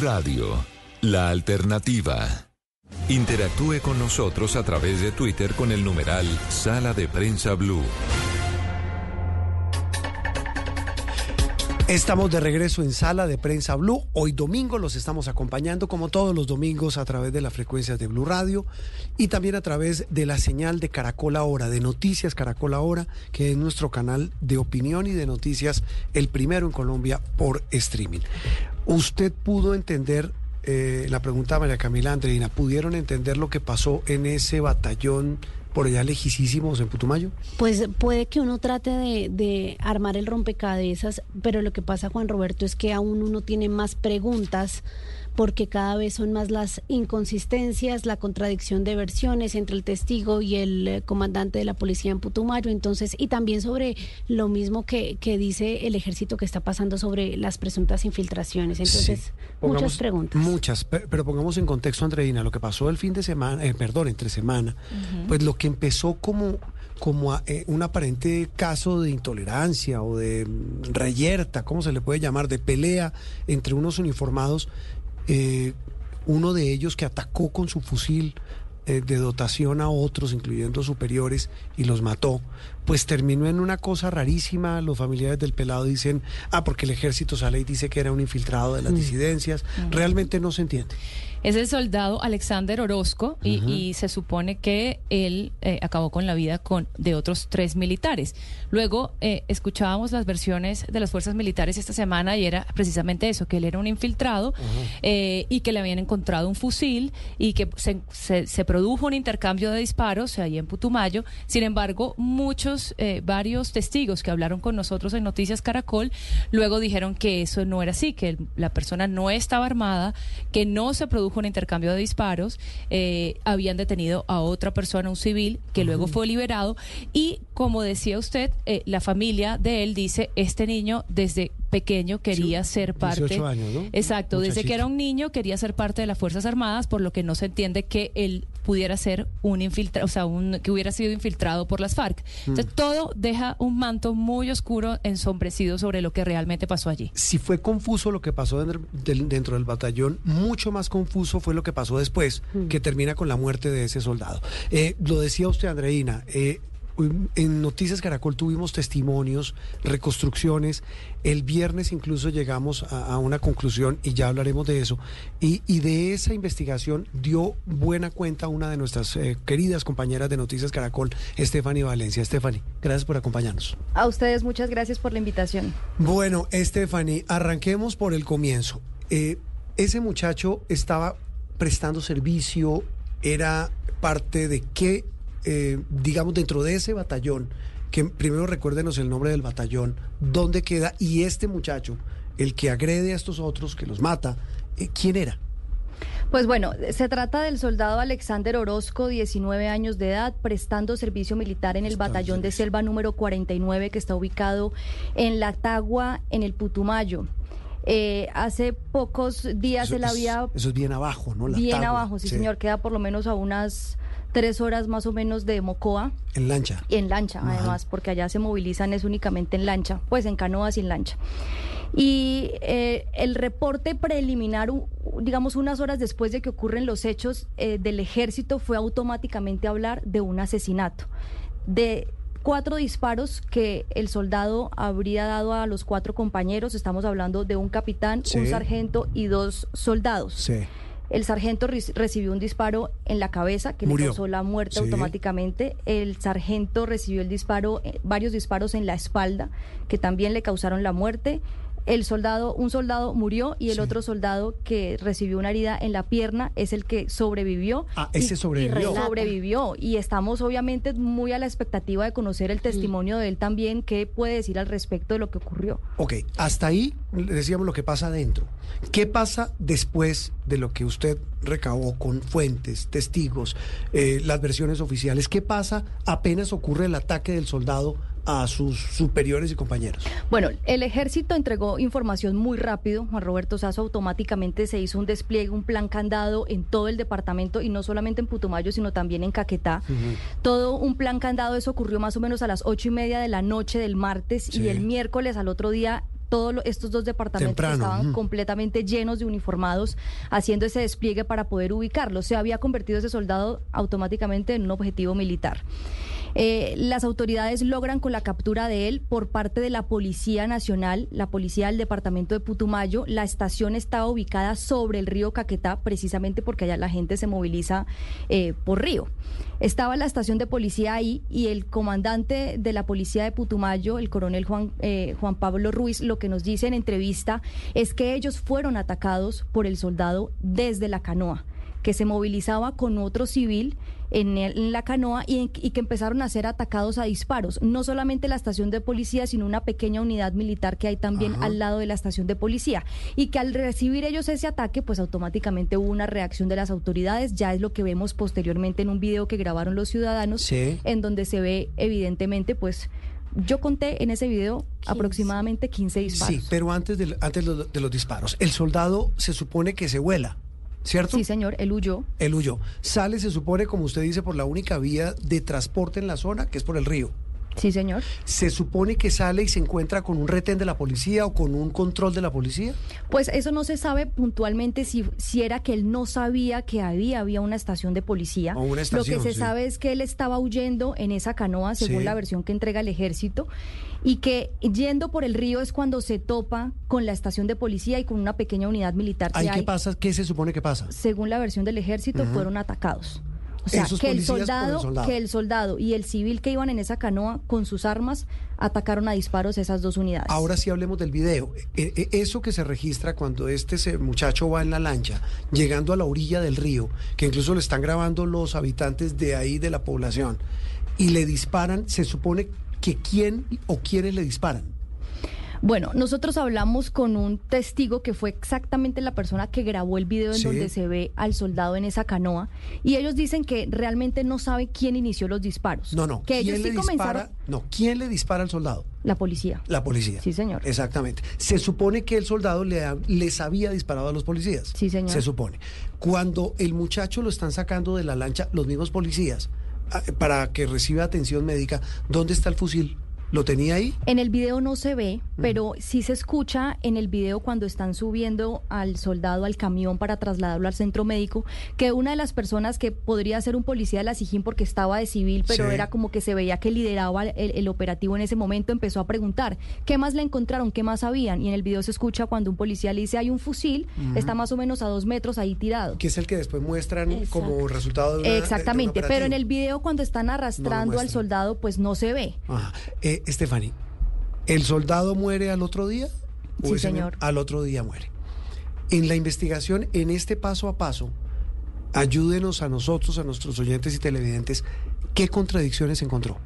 Radio, la alternativa. Interactúe con nosotros a través de Twitter con el numeral Sala de Prensa Blue. Estamos de regreso en Sala de Prensa Blue. Hoy domingo los estamos acompañando como todos los domingos a través de las frecuencias de Blue Radio y también a través de la señal de Caracol Ahora, de Noticias Caracol Ahora, que es nuestro canal de opinión y de noticias, el primero en Colombia por streaming. ¿Usted pudo entender eh, la pregunta de María Camila Andreina, ¿pudieron entender lo que pasó en ese batallón por allá lejísimos en Putumayo? Pues puede que uno trate de, de, armar el rompecabezas, pero lo que pasa, Juan Roberto, es que aún uno tiene más preguntas porque cada vez son más las inconsistencias, la contradicción de versiones entre el testigo y el eh, comandante de la policía en Putumayo, entonces, y también sobre lo mismo que, que dice el ejército que está pasando sobre las presuntas infiltraciones. Entonces, Sí. Pongamos muchas preguntas. Muchas, pe- pero pongamos en contexto, Andreina, lo que pasó el fin de semana, eh, perdón, entre semana, pues lo que empezó como como a- eh, un aparente caso de intolerancia o de mm, reyerta, ¿cómo se le puede llamar? De pelea entre unos uniformados, eh, uno de ellos que atacó con su fusil eh, de dotación a otros, incluyendo superiores, y los mató, pues terminó en una cosa rarísima. Los familiares del pelado dicen, ah, porque el ejército sale y dice que era un infiltrado de las Mm. disidencias. Mm. Realmente no se entiende. Es el soldado Alexander Orozco y, se supone que él eh, acabó con la vida con, de otros tres militares. Luego eh, escuchábamos las versiones de las fuerzas militares esta semana y era precisamente eso, que él era un infiltrado eh, y que le habían encontrado un fusil y que se, se- se produjo un intercambio de disparos ahí en Putumayo. Sin embargo, muchos, varios testigos que hablaron con nosotros en Noticias Caracol, luego dijeron que eso no era así, que el- la persona no estaba armada, que no se produjo un intercambio de disparos, eh, habían detenido a otra persona, un civil, que luego fue liberado. Y como decía usted, eh, la familia de él dice, este niño desde pequeño quería ser parte... 18 años, ¿no? Exacto, desde que era un niño quería ser parte de las Fuerzas Armadas, por lo que no se entiende que el pudiera ser un infiltrado, o sea, un, que hubiera sido infiltrado por las FARC. Entonces, Mm. todo deja un manto muy oscuro, ensombrecido sobre lo que realmente pasó allí. Si fue confuso lo que pasó dentro del, dentro del batallón, mucho más confuso fue lo que pasó después, que termina con la muerte de ese soldado. Eh, lo decía usted, Andreina, eh, en Noticias Caracol tuvimos testimonios, reconstrucciones. El viernes incluso llegamos a, a una conclusión y ya hablaremos de eso. Y, y de esa investigación dio buena cuenta una de nuestras eh, queridas compañeras de Noticias Caracol, Stephanie Valencia. Stephanie, gracias por acompañarnos. A ustedes muchas gracias por la invitación. Bueno, Stephanie, arranquemos por el comienzo. Eh, ese muchacho estaba prestando servicio, era parte de qué, eh, digamos, dentro de ese batallón, que primero recuérdenos el nombre del batallón, dónde queda, y este muchacho, el que agrede a estos otros, que los mata, eh, ¿quién era? Pues bueno, se trata del soldado Alexander Orozco, 19 años de edad, prestando servicio militar en el batallón de selva número 49 que está ubicado en La Tagua, en el Putumayo. Eh, hace pocos días Eso él había Eso es bien abajo, ¿no? La bien abajo, sí, señor, queda por lo menos a unas tres horas más o menos de Mocoa. En lancha. Y en lancha, Ajá. además, porque allá se movilizan es únicamente en lancha, pues en canoas y en lancha. Y eh, el reporte preliminar, digamos unas horas después de que ocurren los hechos eh, del ejército, fue automáticamente hablar de un asesinato, de cuatro disparos que el soldado habría dado a los cuatro compañeros. Estamos hablando de un capitán, un sargento y dos soldados. Sí. El sargento re- recibió un disparo en la cabeza que Murió. le causó la muerte Sí. automáticamente. El sargento recibió el disparo, eh, varios disparos en la espalda que también le causaron la muerte. El soldado, un soldado murió y el otro soldado que recibió una herida en la pierna es el que sobrevivió. Ah, ese y sobrevivió. sobrevivió. Y estamos obviamente muy a la expectativa de conocer el testimonio de él también, qué puede decir al respecto de lo que ocurrió. Ok, hasta ahí decíamos lo que pasa adentro. ¿Qué pasa después de lo que usted recabó con fuentes, testigos, eh, las versiones oficiales? ¿Qué pasa apenas ocurre el ataque del soldado a sus superiores y compañeros? Bueno, el ejército entregó información muy rápido. Juan Roberto Sazo automáticamente se hizo un despliegue, un plan candado en todo el departamento y no solamente en Putumayo, sino también en Caquetá. Todo un plan candado, eso ocurrió más o menos a las ocho y media de la noche del martes Sí. y el miércoles al otro día. Todos estos dos departamentos Temprano, estaban completamente llenos de uniformados haciendo ese despliegue para poder ubicarlos. Se había convertido ese soldado automáticamente en un objetivo militar. Eh, las autoridades logran con la captura de él por parte de la Policía Nacional, la Policía del Departamento de Putumayo. La estación estaba ubicada sobre el río Caquetá, precisamente porque allá la gente se moviliza eh, por río. Estaba la estación de policía ahí y el comandante de la Policía de Putumayo, el coronel Juan, eh, Juan Pablo Ruiz, lo que nos dice en entrevista es que ellos fueron atacados por el soldado desde la canoa que se movilizaba con otro civil en, el- en la canoa y, y que empezaron a ser atacados a disparos. No solamente la estación de policía, sino una pequeña unidad militar que hay también Ajá. al lado de la estación de policía. Y que al recibir ellos ese ataque, pues automáticamente hubo una reacción de las autoridades. Ya es lo que vemos posteriormente en un video que grabaron los ciudadanos, Sí. en donde se ve evidentemente, pues... Yo conté en ese video aproximadamente 15 disparos. Sí, pero antes, de, antes de los disparos, el soldado se supone que se vuela, ¿cierto? Sí, señor, él huyó. Él huyó. Sale, se supone, como usted dice, por la única vía de transporte en la zona, que es por el río. Sí, señor. ¿Se supone que sale y se encuentra con un retén de la policía o con un control de la policía? Pues eso no se sabe puntualmente si, si era que él no sabía que había, había una estación de policía. O una Lo estación, que se sí. sabe es que él estaba huyendo en esa canoa, según Sí. la versión que entrega el ejército, y que yendo por el río es cuando se topa con la estación de policía y con una pequeña unidad militar ¿Ahí qué hay. pasa? ¿Qué se supone que pasa? Según la versión del ejército, fueron atacados. O sea, que el, soldado, que el soldado y el civil que iban en esa canoa con sus armas atacaron a disparos esas dos unidades. Ahora sí hablemos del video. Eh, eh, eso que se registra cuando este muchacho va en la lancha, llegando a la orilla del río, que incluso lo están grabando los habitantes de ahí de la población, y le disparan, se supone que quién o quiénes le disparan. Bueno, nosotros hablamos con un testigo que fue exactamente la persona que grabó el video en Sí. donde se ve al soldado en esa canoa y ellos dicen que realmente no sabe quién inició los disparos. No, no. Que ellos ¿Quién sí le comenzaron dispara? No, ¿quién le dispara al soldado? la policía. La policía. Sí, señor. Exactamente. Se supone que el soldado le les había disparado a los policías. Sí, señor. Se supone. Cuando el muchacho lo están sacando de la lancha, los mismos policías, ah, para que reciba atención médica, ¿dónde está el fusil? ¿Lo tenía ahí? En el video no se ve, pero sí se escucha en el video cuando están subiendo al soldado al camión para trasladarlo al centro médico, que una de las personas que podría ser un policía de la SIJIN porque estaba de civil, pero Sí. era como que se veía que lideraba el, el operativo en ese momento, empezó a preguntar, ¿qué más le encontraron? ¿Qué más sabían? Y en el video se escucha cuando un policía le dice, hay un fusil, está más o menos a dos metros ahí tirado. Que es el que después muestran Exacto. como resultado de una- de- de un Exactamente, pero en el video cuando están arrastrando al soldado, pues no se ve. Ajá. Eh, Stephanie, ¿el soldado muere al otro día? ¿O Sí, señor. Al otro día muere. En la investigación, en este paso a paso, ayúdenos a nosotros, a nuestros oyentes y televidentes, ¿qué contradicciones encontró?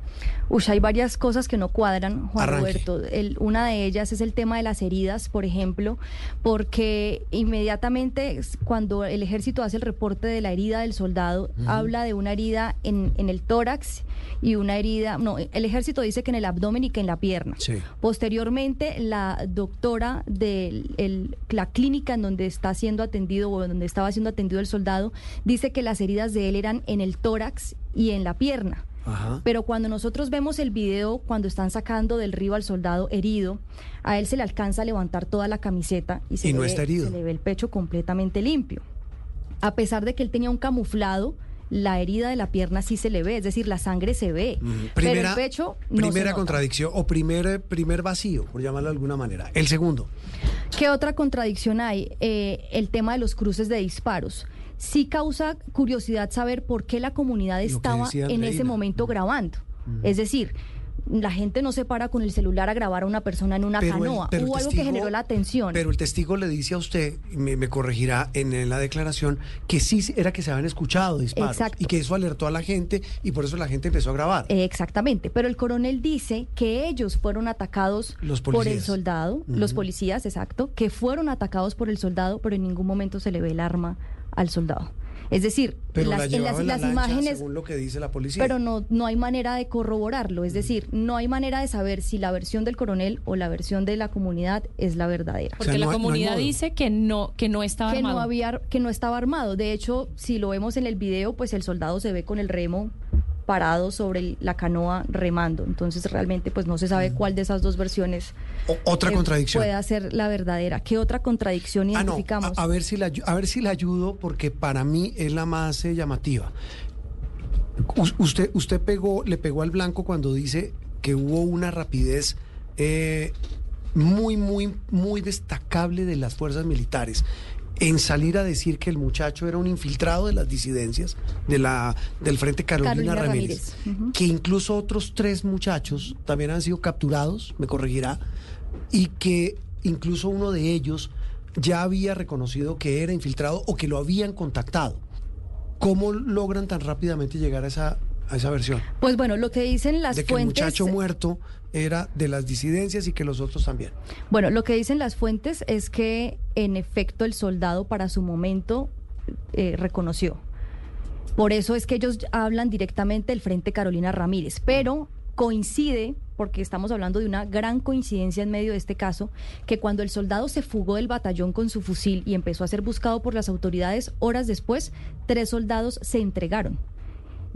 Uy, hay varias cosas que no cuadran, Juan Arranque. Roberto. El- una de ellas es el tema de las heridas, por ejemplo, porque inmediatamente cuando el ejército hace el reporte de la herida del soldado, habla de una herida en, en el tórax y una herida, no, el ejército dice que en el abdomen y que en la pierna. Sí. Posteriormente, la doctora de el- la clínica en donde está siendo atendido o donde estaba siendo atendido el soldado dice que las heridas de él eran en el tórax y en la pierna. Ajá. Pero cuando nosotros vemos el video, cuando están sacando del río al soldado herido, a él se le alcanza a levantar toda la camiseta y se, Y le, no ve, está herido. se le ve el pecho completamente limpio. A pesar de que él tenía un camuflado, la herida de la pierna sí se le ve, es decir, la sangre se ve. pero el pecho no se primera contradicción o primer, primer vacío, por llamarlo de alguna manera. El segundo. ¿Qué otra contradicción hay? Eh, el tema de los cruces de disparos. Sí causa curiosidad saber por qué la comunidad estaba en ese momento grabando. Es decir, la gente no se para con el celular a grabar a una persona en una Pero el- canoa. el Hubo algo que generó la atención. Pero el testigo le dice a usted, y me, me corregirá en, en la declaración, que sí era que se habían escuchado disparos. Exacto. Y que eso alertó a la gente y por eso la gente empezó a grabar. Eh, Exactamente, pero el coronel dice que ellos fueron atacados Los por el soldado, los policías, exacto, que fueron atacados por el soldado, pero en ningún momento se le ve el arma al soldado. Es decir, Pero las, la en las, en la las lancha, imágenes, según lo que dice la policía. pero no, no hay manera de corroborarlo, es decir, no hay manera de saber si la versión del coronel o la versión de la comunidad es la verdadera. Porque la comunidad dice que no, que no estaba que armado. no había que no estaba armado. De hecho, si lo vemos en el video, pues el soldado se ve con el remo parado sobre la canoa remando. Entonces realmente pues no se sabe cuál de esas dos versiones otra eh, contradicción. puede ser la verdadera. ¿Qué otra contradicción Ah, no, identificamos? a, a ver si la, a ver si la ayudo porque para mí es la más eh, llamativa. U- usted, usted pegó, le pegó al blanco cuando dice que hubo una rapidez eh, muy, muy, muy destacable de las fuerzas militares en salir a decir que el muchacho era un infiltrado de las disidencias de la, del Frente Carolina, Carolina Ramírez, que incluso otros tres muchachos también han sido capturados, me corregirá, y que incluso uno de ellos ya había reconocido que era infiltrado o que lo habían contactado. ¿Cómo logran tan rápidamente llegar a esa, a esa versión? Pues bueno, lo que dicen las de que el fuentes muchacho muerto era de las disidencias y que los otros también. Bueno, lo que dicen las fuentes es que en efecto el soldado para su momento eh, reconoció. Por eso es que ellos hablan directamente del Frente Carolina Ramírez, pero coincide, porque estamos hablando de una gran coincidencia en medio de este caso, que cuando el soldado se fugó del batallón con su fusil y empezó a ser buscado por las autoridades, horas después, tres soldados se entregaron.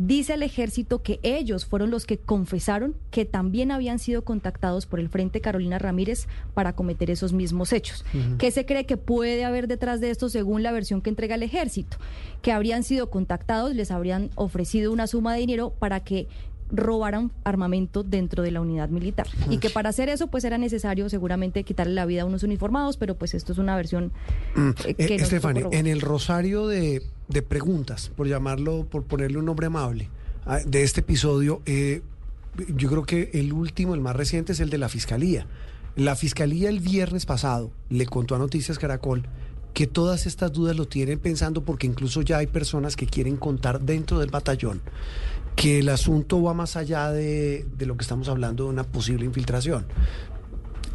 Dice el ejército que ellos fueron los que confesaron que también habían sido contactados por el Frente Carolina Ramírez para cometer esos mismos hechos. Ujú. ¿Qué se cree que puede haber detrás de esto según la versión que entrega el ejército? Que habrían sido contactados, les habrían ofrecido una suma de dinero para que robaran armamento dentro de la unidad militar. Y que para hacer eso pues era necesario seguramente quitarle la vida a unos uniformados, pero pues esto es una versión Mm, eh, eh, que corrobora. en el rosario de, de preguntas, por llamarlo, por ponerle un nombre amable, ah, de este episodio, eh, yo creo que el último, el más reciente, es el de la Fiscalía. La Fiscalía el viernes pasado le contó a Noticias Caracol que todas estas dudas lo tienen pensando porque incluso ya hay personas que quieren contar dentro del batallón que el asunto va más allá de, de lo que estamos hablando de una posible infiltración.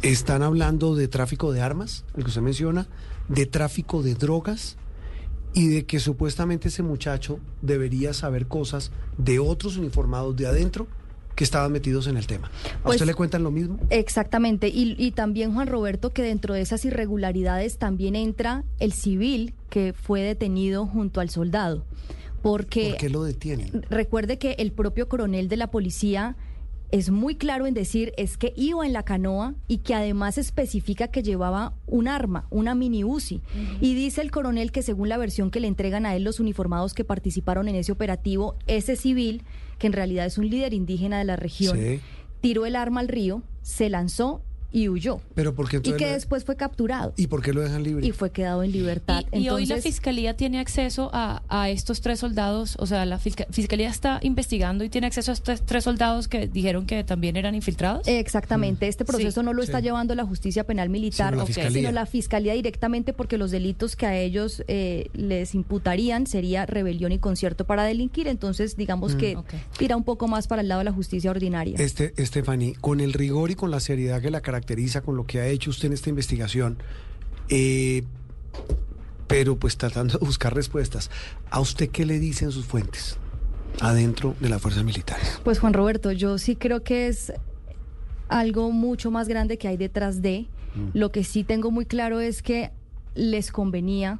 Están hablando de tráfico de armas, el que usted menciona, de tráfico de drogas y de que supuestamente ese muchacho debería saber cosas de otros uniformados de adentro que estaban metidos en el tema. ¿A Pues- usted le cuentan lo mismo? Exactamente. Y, y también, Juan Roberto, que dentro de esas irregularidades también entra el civil que fue detenido junto al soldado. Porque ¿Por qué lo detienen? recuerde que el propio coronel de la policía es muy claro en decir es que iba en la canoa y que además especifica que llevaba un arma, una mini UCI. Y dice el coronel que según la versión que le entregan a él los uniformados que participaron en ese operativo, ese civil, que en realidad es un líder indígena de la región, Sí. tiró el arma al río, se lanzó y huyó. Pero porque Y que lo- después fue capturado ¿Y por qué lo dejan libre? y fue quedado en libertad. Y hoy la fiscalía tiene acceso a, a estos tres soldados, o sea, la fisca- fiscalía está investigando y tiene acceso a estos tres soldados que dijeron que también eran infiltrados. Exactamente, este proceso Sí. no lo está Sí. llevando la justicia penal militar, Sino la fiscalía. sino la fiscalía directamente porque los delitos que a ellos eh, les imputarían sería rebelión y concierto para delinquir, entonces digamos Mm. que Ok. tira un poco más para el lado de la justicia ordinaria. Este, Stephanie, con el rigor y con la seriedad que la caracteriza, con lo que ha hecho usted en esta investigación, eh, pero pues tratando de buscar respuestas, ¿a usted qué le dicen sus fuentes adentro de las fuerzas militares? Pues Juan Roberto, yo sí creo que es algo mucho más grande que hay detrás de. Mm. Lo que sí tengo muy claro es que les convenía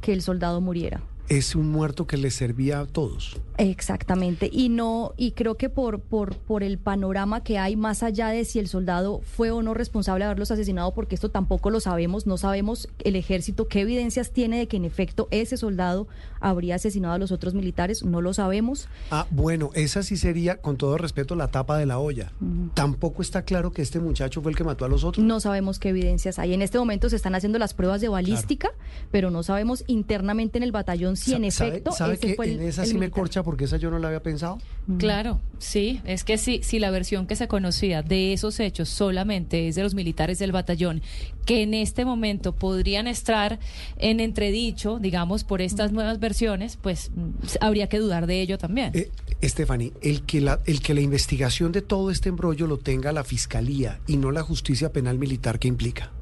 que el soldado muriera. Es un muerto que le servía a todos. Exactamente. Y no, y creo que por, por, por el panorama que hay más allá de si el soldado fue o no responsable de haberlos asesinado, porque esto tampoco lo sabemos, no sabemos el ejército qué evidencias tiene de que en efecto ese soldado habría asesinado a los otros militares, no lo sabemos. Ah, bueno, esa sí sería, con todo respeto, la tapa de la olla. Tampoco está claro que este muchacho fue el que mató a los otros. No sabemos qué evidencias hay. En este momento se están haciendo las pruebas de balística, pero no sabemos internamente en el batallón si en efecto ¿Sabe, que fue el, en esa sí me militar. corcha porque esa yo no la había pensado? Claro, sí, es que sí, si la versión que se conocía de esos hechos solamente es de los militares del batallón, que en este momento podrían estar en entredicho, digamos, por estas nuevas versiones, pues mm, habría que dudar de ello también. Eh, Stephanie, el que, la, el que la investigación de todo este embrollo lo tenga la fiscalía y no la justicia penal militar, ¿qué implica?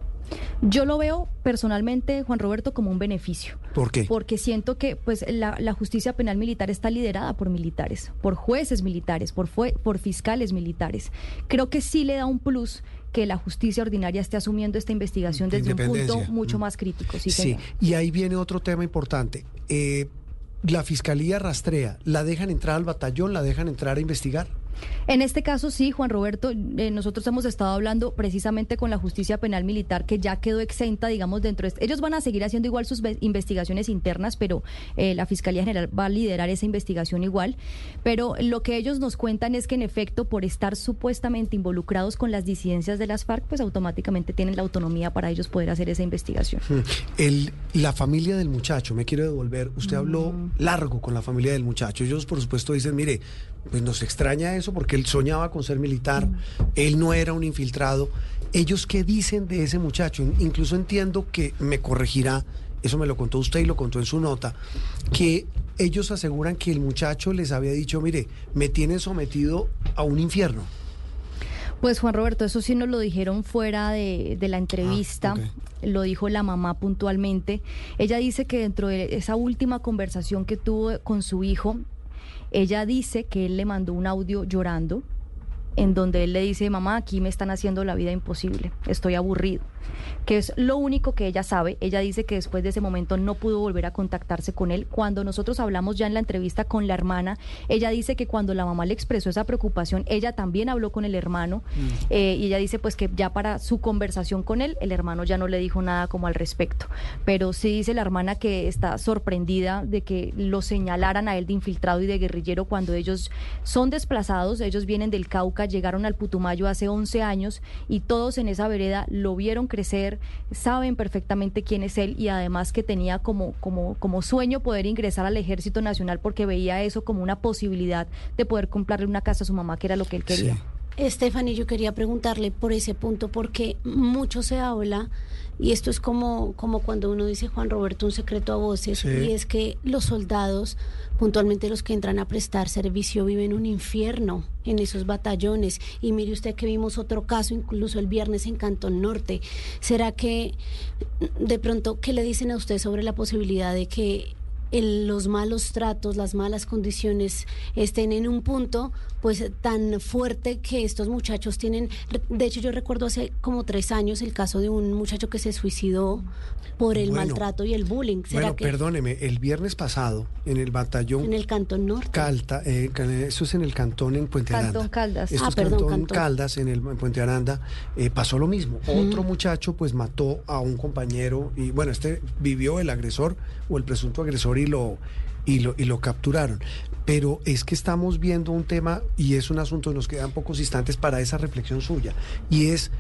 Yo lo veo personalmente, Juan Roberto, como un beneficio. ¿Por qué? Porque siento que pues la, la justicia penal militar está liderada por militares, por jueces militares, por, fue- por fiscales militares. Creo que sí le da un plus que la justicia ordinaria esté asumiendo esta investigación De desde un punto mucho Mm. más crítico. Sí, Sí, y ahí viene otro tema importante. Eh, la fiscalía rastrea, ¿la dejan entrar al batallón, la dejan entrar a investigar? En este caso sí, Juan Roberto, eh, nosotros hemos estado hablando precisamente con la justicia penal militar que ya quedó exenta, digamos, dentro de... este- Ellos van a seguir haciendo igual sus ve- investigaciones internas, pero eh, la Fiscalía General va a liderar esa investigación igual. Pero lo que ellos nos cuentan es que en efecto, por estar supuestamente involucrados con las disidencias de las FARC, pues automáticamente tienen la autonomía para ellos poder hacer esa investigación. Mm. El, la familia del muchacho, me quiero devolver, usted habló Mm. largo con la familia del muchacho. Ellos, por supuesto, dicen, mire, pues nos extraña eso porque él soñaba con ser militar, él no era un infiltrado. ¿Ellos qué dicen de ese muchacho? In- Incluso entiendo que me corregirá, eso me lo contó usted y lo contó en su nota, que ellos aseguran que el muchacho les había dicho, mire, me tienen sometido a un infierno. Pues Juan Roberto, eso sí nos lo dijeron fuera de, de la entrevista, lo dijo la mamá puntualmente. Ella dice que dentro de esa última conversación que tuvo con su hijo, ella dice que él le mandó un audio llorando, en donde él le dice, mamá, aquí me están haciendo la vida imposible, estoy aburrido, que es lo único que ella sabe. Ella dice que después de ese momento no pudo volver a contactarse con él. Cuando nosotros hablamos ya en la entrevista con la hermana, ella dice que cuando la mamá le expresó esa preocupación, ella también habló con el hermano eh, y ella dice pues que ya para su conversación con él, el hermano ya no le dijo nada como al respecto. Pero sí dice la hermana que está sorprendida de que lo señalaran a él de infiltrado y de guerrillero cuando ellos son desplazados, ellos vienen del Cauca, llegaron al Putumayo hace 11 años y todos en esa vereda lo vieron crecer, saben perfectamente quién es él y además que tenía como, como, como sueño poder ingresar al Ejército Nacional porque veía eso como una posibilidad de poder comprarle una casa a su mamá, que era lo que él quería. Sí. Stephanie, yo quería preguntarle por ese punto, porque mucho se habla, y esto es como, como cuando uno dice, Juan Roberto, un secreto a voces, Sí. y es que los soldados, puntualmente los que entran a prestar servicio, viven un infierno en esos batallones. Y mire usted que vimos otro caso, incluso el viernes en Cantón Norte. ¿Será que de pronto, qué le dicen a usted sobre la posibilidad de que el- los malos tratos, las malas condiciones estén en un punto pues tan fuerte que estos muchachos tienen. De hecho, yo recuerdo hace como tres años el caso de un muchacho que se suicidó por el Bueno. maltrato y el bullying. ¿Será Bueno, que perdóneme, el viernes pasado en el batallón en el Cantón Norte? Calta, eh, eso es en el cantón en Puente Cantón Aranda. Caldas. Esto Ah, es perdón, cantón, Cantón. Caldas en el en Puente Aranda. eh, pasó lo mismo. Otro muchacho pues mató a un compañero y bueno, este vivió el agresor o el presunto agresor y lo y lo, y lo capturaron. Pero es que estamos viendo un tema y es un asunto, nos quedan pocos instantes para esa reflexión suya. Y es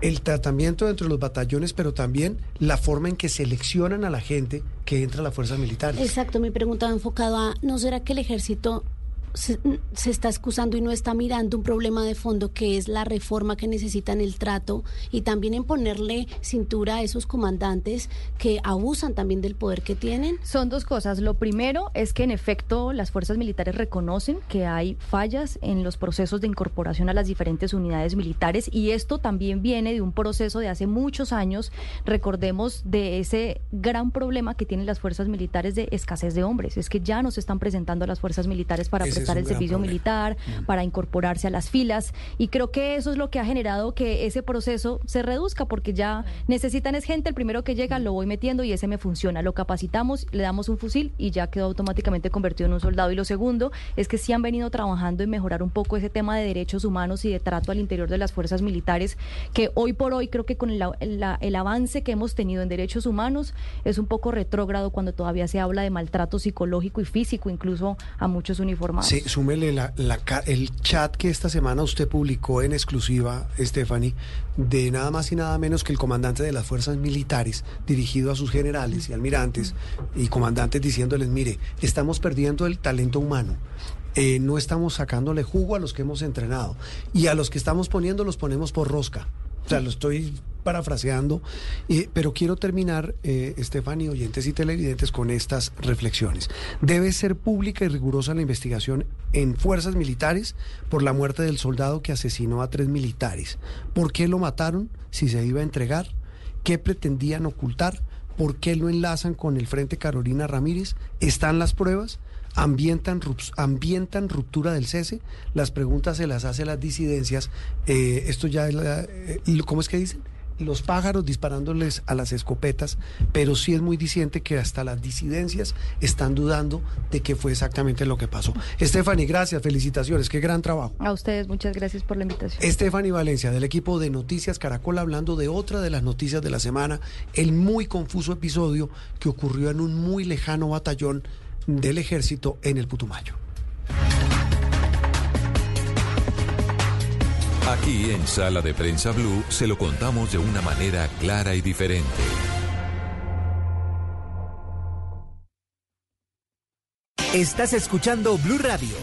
el tratamiento dentro de los batallones, pero también la forma en que seleccionan a la gente que entra a las fuerzas militares. Exacto, mi pregunta va enfocado a, ¿no será que el ejército se, se está excusando y no está mirando un problema de fondo que es la reforma que necesitan el trato y también en ponerle cintura a esos comandantes que abusan también del poder que tienen? Son dos cosas. Lo primero es que en efecto las fuerzas militares reconocen que hay fallas en los procesos de incorporación a las diferentes unidades militares y esto también viene de un proceso de hace muchos años, recordemos, de ese gran problema que tienen las fuerzas militares de escasez de hombres. Es que ya no se están presentando las fuerzas militares para es prestar el servicio problema. militar, para incorporarse a las filas y creo que eso es lo que ha generado que ese proceso se reduzca porque ya necesitan es gente, el primero que llega lo voy metiendo y ese me funciona, lo capacitamos, le damos un fusil y ya quedó automáticamente convertido en un soldado. Y lo segundo es que sí han venido trabajando en mejorar un poco ese tema de derechos humanos y de trato al interior de las fuerzas militares, que hoy por hoy creo que con el, la- el avance que hemos tenido en derechos humanos es un poco retrógrado cuando todavía se habla de maltrato psicológico y físico incluso a muchos uniformados. Sí, súmele la, el chat que esta semana usted publicó en exclusiva, Stephanie, de nada más y nada menos que el comandante de las fuerzas militares, dirigido a sus generales y almirantes y comandantes diciéndoles, mire, estamos perdiendo el talento humano. eh, no estamos sacándole jugo a los que hemos entrenado y a los que estamos poniendo los ponemos por rosca. O sea, lo estoy parafraseando, eh, pero quiero terminar, eh, Estefany, oyentes y televidentes, con estas reflexiones. Debe ser pública y rigurosa la investigación en fuerzas militares por la muerte del soldado que asesinó a tres militares. ¿Por qué lo mataron? Si se iba a entregar. ¿Qué pretendían ocultar? ¿Por qué lo enlazan con el Frente Carolina Ramírez? ¿Están las pruebas? ambientan ruptura del cese, las preguntas se las hace las disidencias, eh, esto ya es, la- eh, ¿cómo es que dicen? Los pájaros disparándoles a las escopetas, pero sí es muy diciente que hasta las disidencias están dudando de qué fue exactamente lo que pasó. Stephanie, gracias, felicitaciones, qué gran trabajo. A ustedes muchas gracias por la invitación. Stephanie Valencia, del equipo de Noticias Caracol, hablando de otra de las noticias de la semana, el muy confuso episodio que ocurrió en un muy lejano batallón del ejército en el Putumayo. Aquí en Sala de Prensa Blue se lo contamos de una manera clara y diferente. Estás escuchando Blue Radio.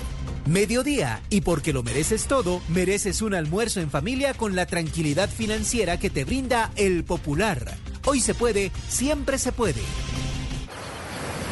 Mediodía, y porque lo mereces todo, mereces un almuerzo en familia con la tranquilidad financiera que te brinda El Popular. Hoy se puede, siempre se puede.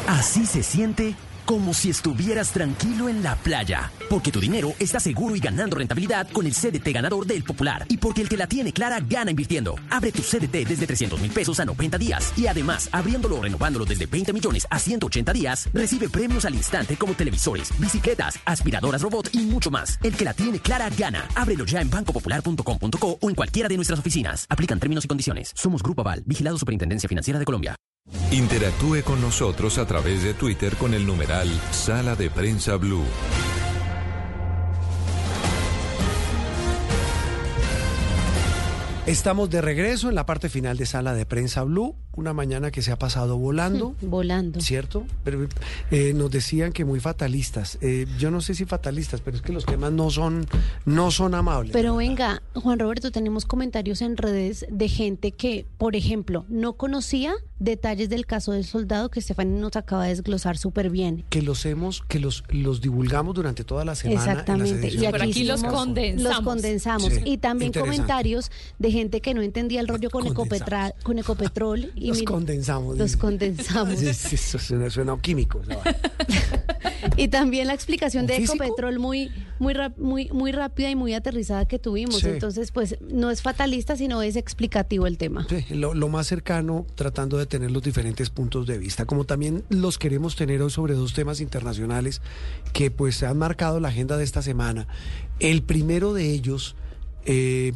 Así se siente como si estuvieras tranquilo en la playa. Porque tu dinero está seguro y ganando rentabilidad con el CDT ganador del Popular. Y porque el que la tiene clara gana invirtiendo. Abre tu CDT desde 300 mil pesos a 90 días. Y además, abriéndolo o renovándolo desde 20 millones a 180 días, recibe premios al instante como televisores, bicicletas, aspiradoras robot y mucho más. El que la tiene clara gana. Ábrelo ya en bancopopular.com.co o en cualquiera de nuestras oficinas. Aplican términos y condiciones. Somos Grupo Aval, vigilado Superintendencia Financiera de Colombia. Interactúe con nosotros a través de Twitter con el numeral Sala de Prensa Blue. Estamos de regreso en la parte final de Sala de Prensa Blue. Una mañana que se ha pasado volando. *laughs* volando. ¿Cierto? Pero eh, nos decían que muy fatalistas. Eh, yo no sé si fatalistas, pero es que los temas no son, no son amables. Pero venga, Juan Roberto, tenemos comentarios en redes de gente que, por ejemplo, no conocía detalles del caso del soldado que Estefania nos acaba de desglosar súper bien. Que los hemos, que los, los divulgamos durante toda la semana. Exactamente. En las Pero aquí los condensamos. Los condensamos. Sí, Y también comentarios de gente que no entendía el rollo con, Ecopetra, con Ecopetrol. *laughs* Y Los mira, condensamos. Los condensamos. *laughs* Eso suena, suena químico. *laughs* Y también la explicación de físico? Ecopetrol muy, muy, muy, muy rápida y muy aterrizada que tuvimos. Sí. Entonces, pues no es fatalista, sino es explicativo el tema. Sí, lo, lo más cercano, tratando de tener los diferentes puntos de vista, como también los queremos tener hoy sobre dos temas internacionales que pues han marcado la agenda de esta semana. El primero de ellos, eh,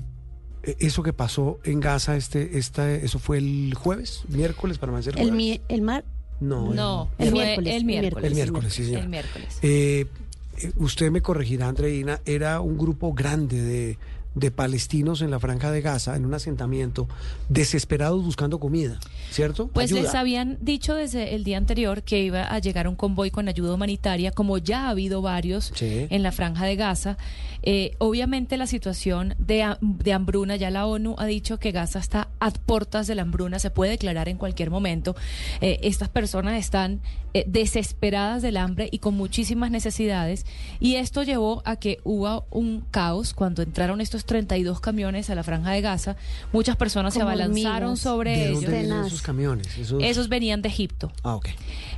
eso que pasó en Gaza, este, esta, eso fue el jueves, miércoles, para más ser El, jueves. mi- el mar. No, No, El miércoles, el miércoles. El miércoles, sí, señora. El miércoles. Eh, eh, usted me corregirá, Andreina, era un grupo grande de, de palestinos en la franja de Gaza, en un asentamiento, desesperados buscando comida, ¿cierto? Pues Ayuda. les habían dicho desde el día anterior que iba a llegar un convoy con ayuda humanitaria, como ya ha habido varios Sí. en la franja de Gaza. Eh, obviamente la situación de, de hambruna, ya la ONU ha dicho que Gaza está a puertas de la hambruna, se puede declarar en cualquier momento. Eh, estas personas están eh, desesperadas del hambre y con muchísimas necesidades. Y esto llevó a que hubo un caos cuando entraron estos 32 camiones a la franja de Gaza. Muchas personas se abalanzaron sobre ¿De ellos. dónde esos camiones? Esos- Esos venían de Egipto. Ah, ok.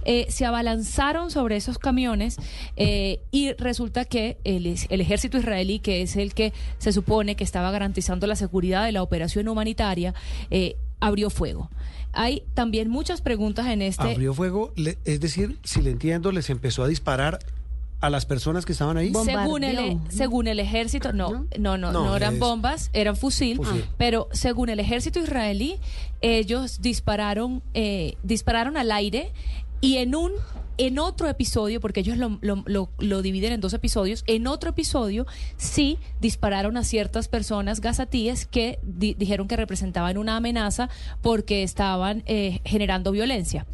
Eh, se abalanzaron sobre esos camiones eh, y resulta que el, ejército israelí, que es el que se supone que estaba garantizando la seguridad de la operación humanitaria, eh, abrió fuego. Hay también muchas preguntas en este... Abrió fuego, le- es decir, si le entiendo, les empezó a disparar a las personas que estaban ahí. Según el, Bombardeó. según el ejército, no, no, no, no, No, eran es- bombas, eran fusil, Fusil. pero según el ejército israelí, ellos dispararon, eh, dispararon al aire y en un en otro episodio, porque ellos lo, lo- lo- lo dividen en dos episodios, en otro episodio sí dispararon a ciertas personas gazatíes que di- dijeron que representaban una amenaza porque estaban eh, generando violencia.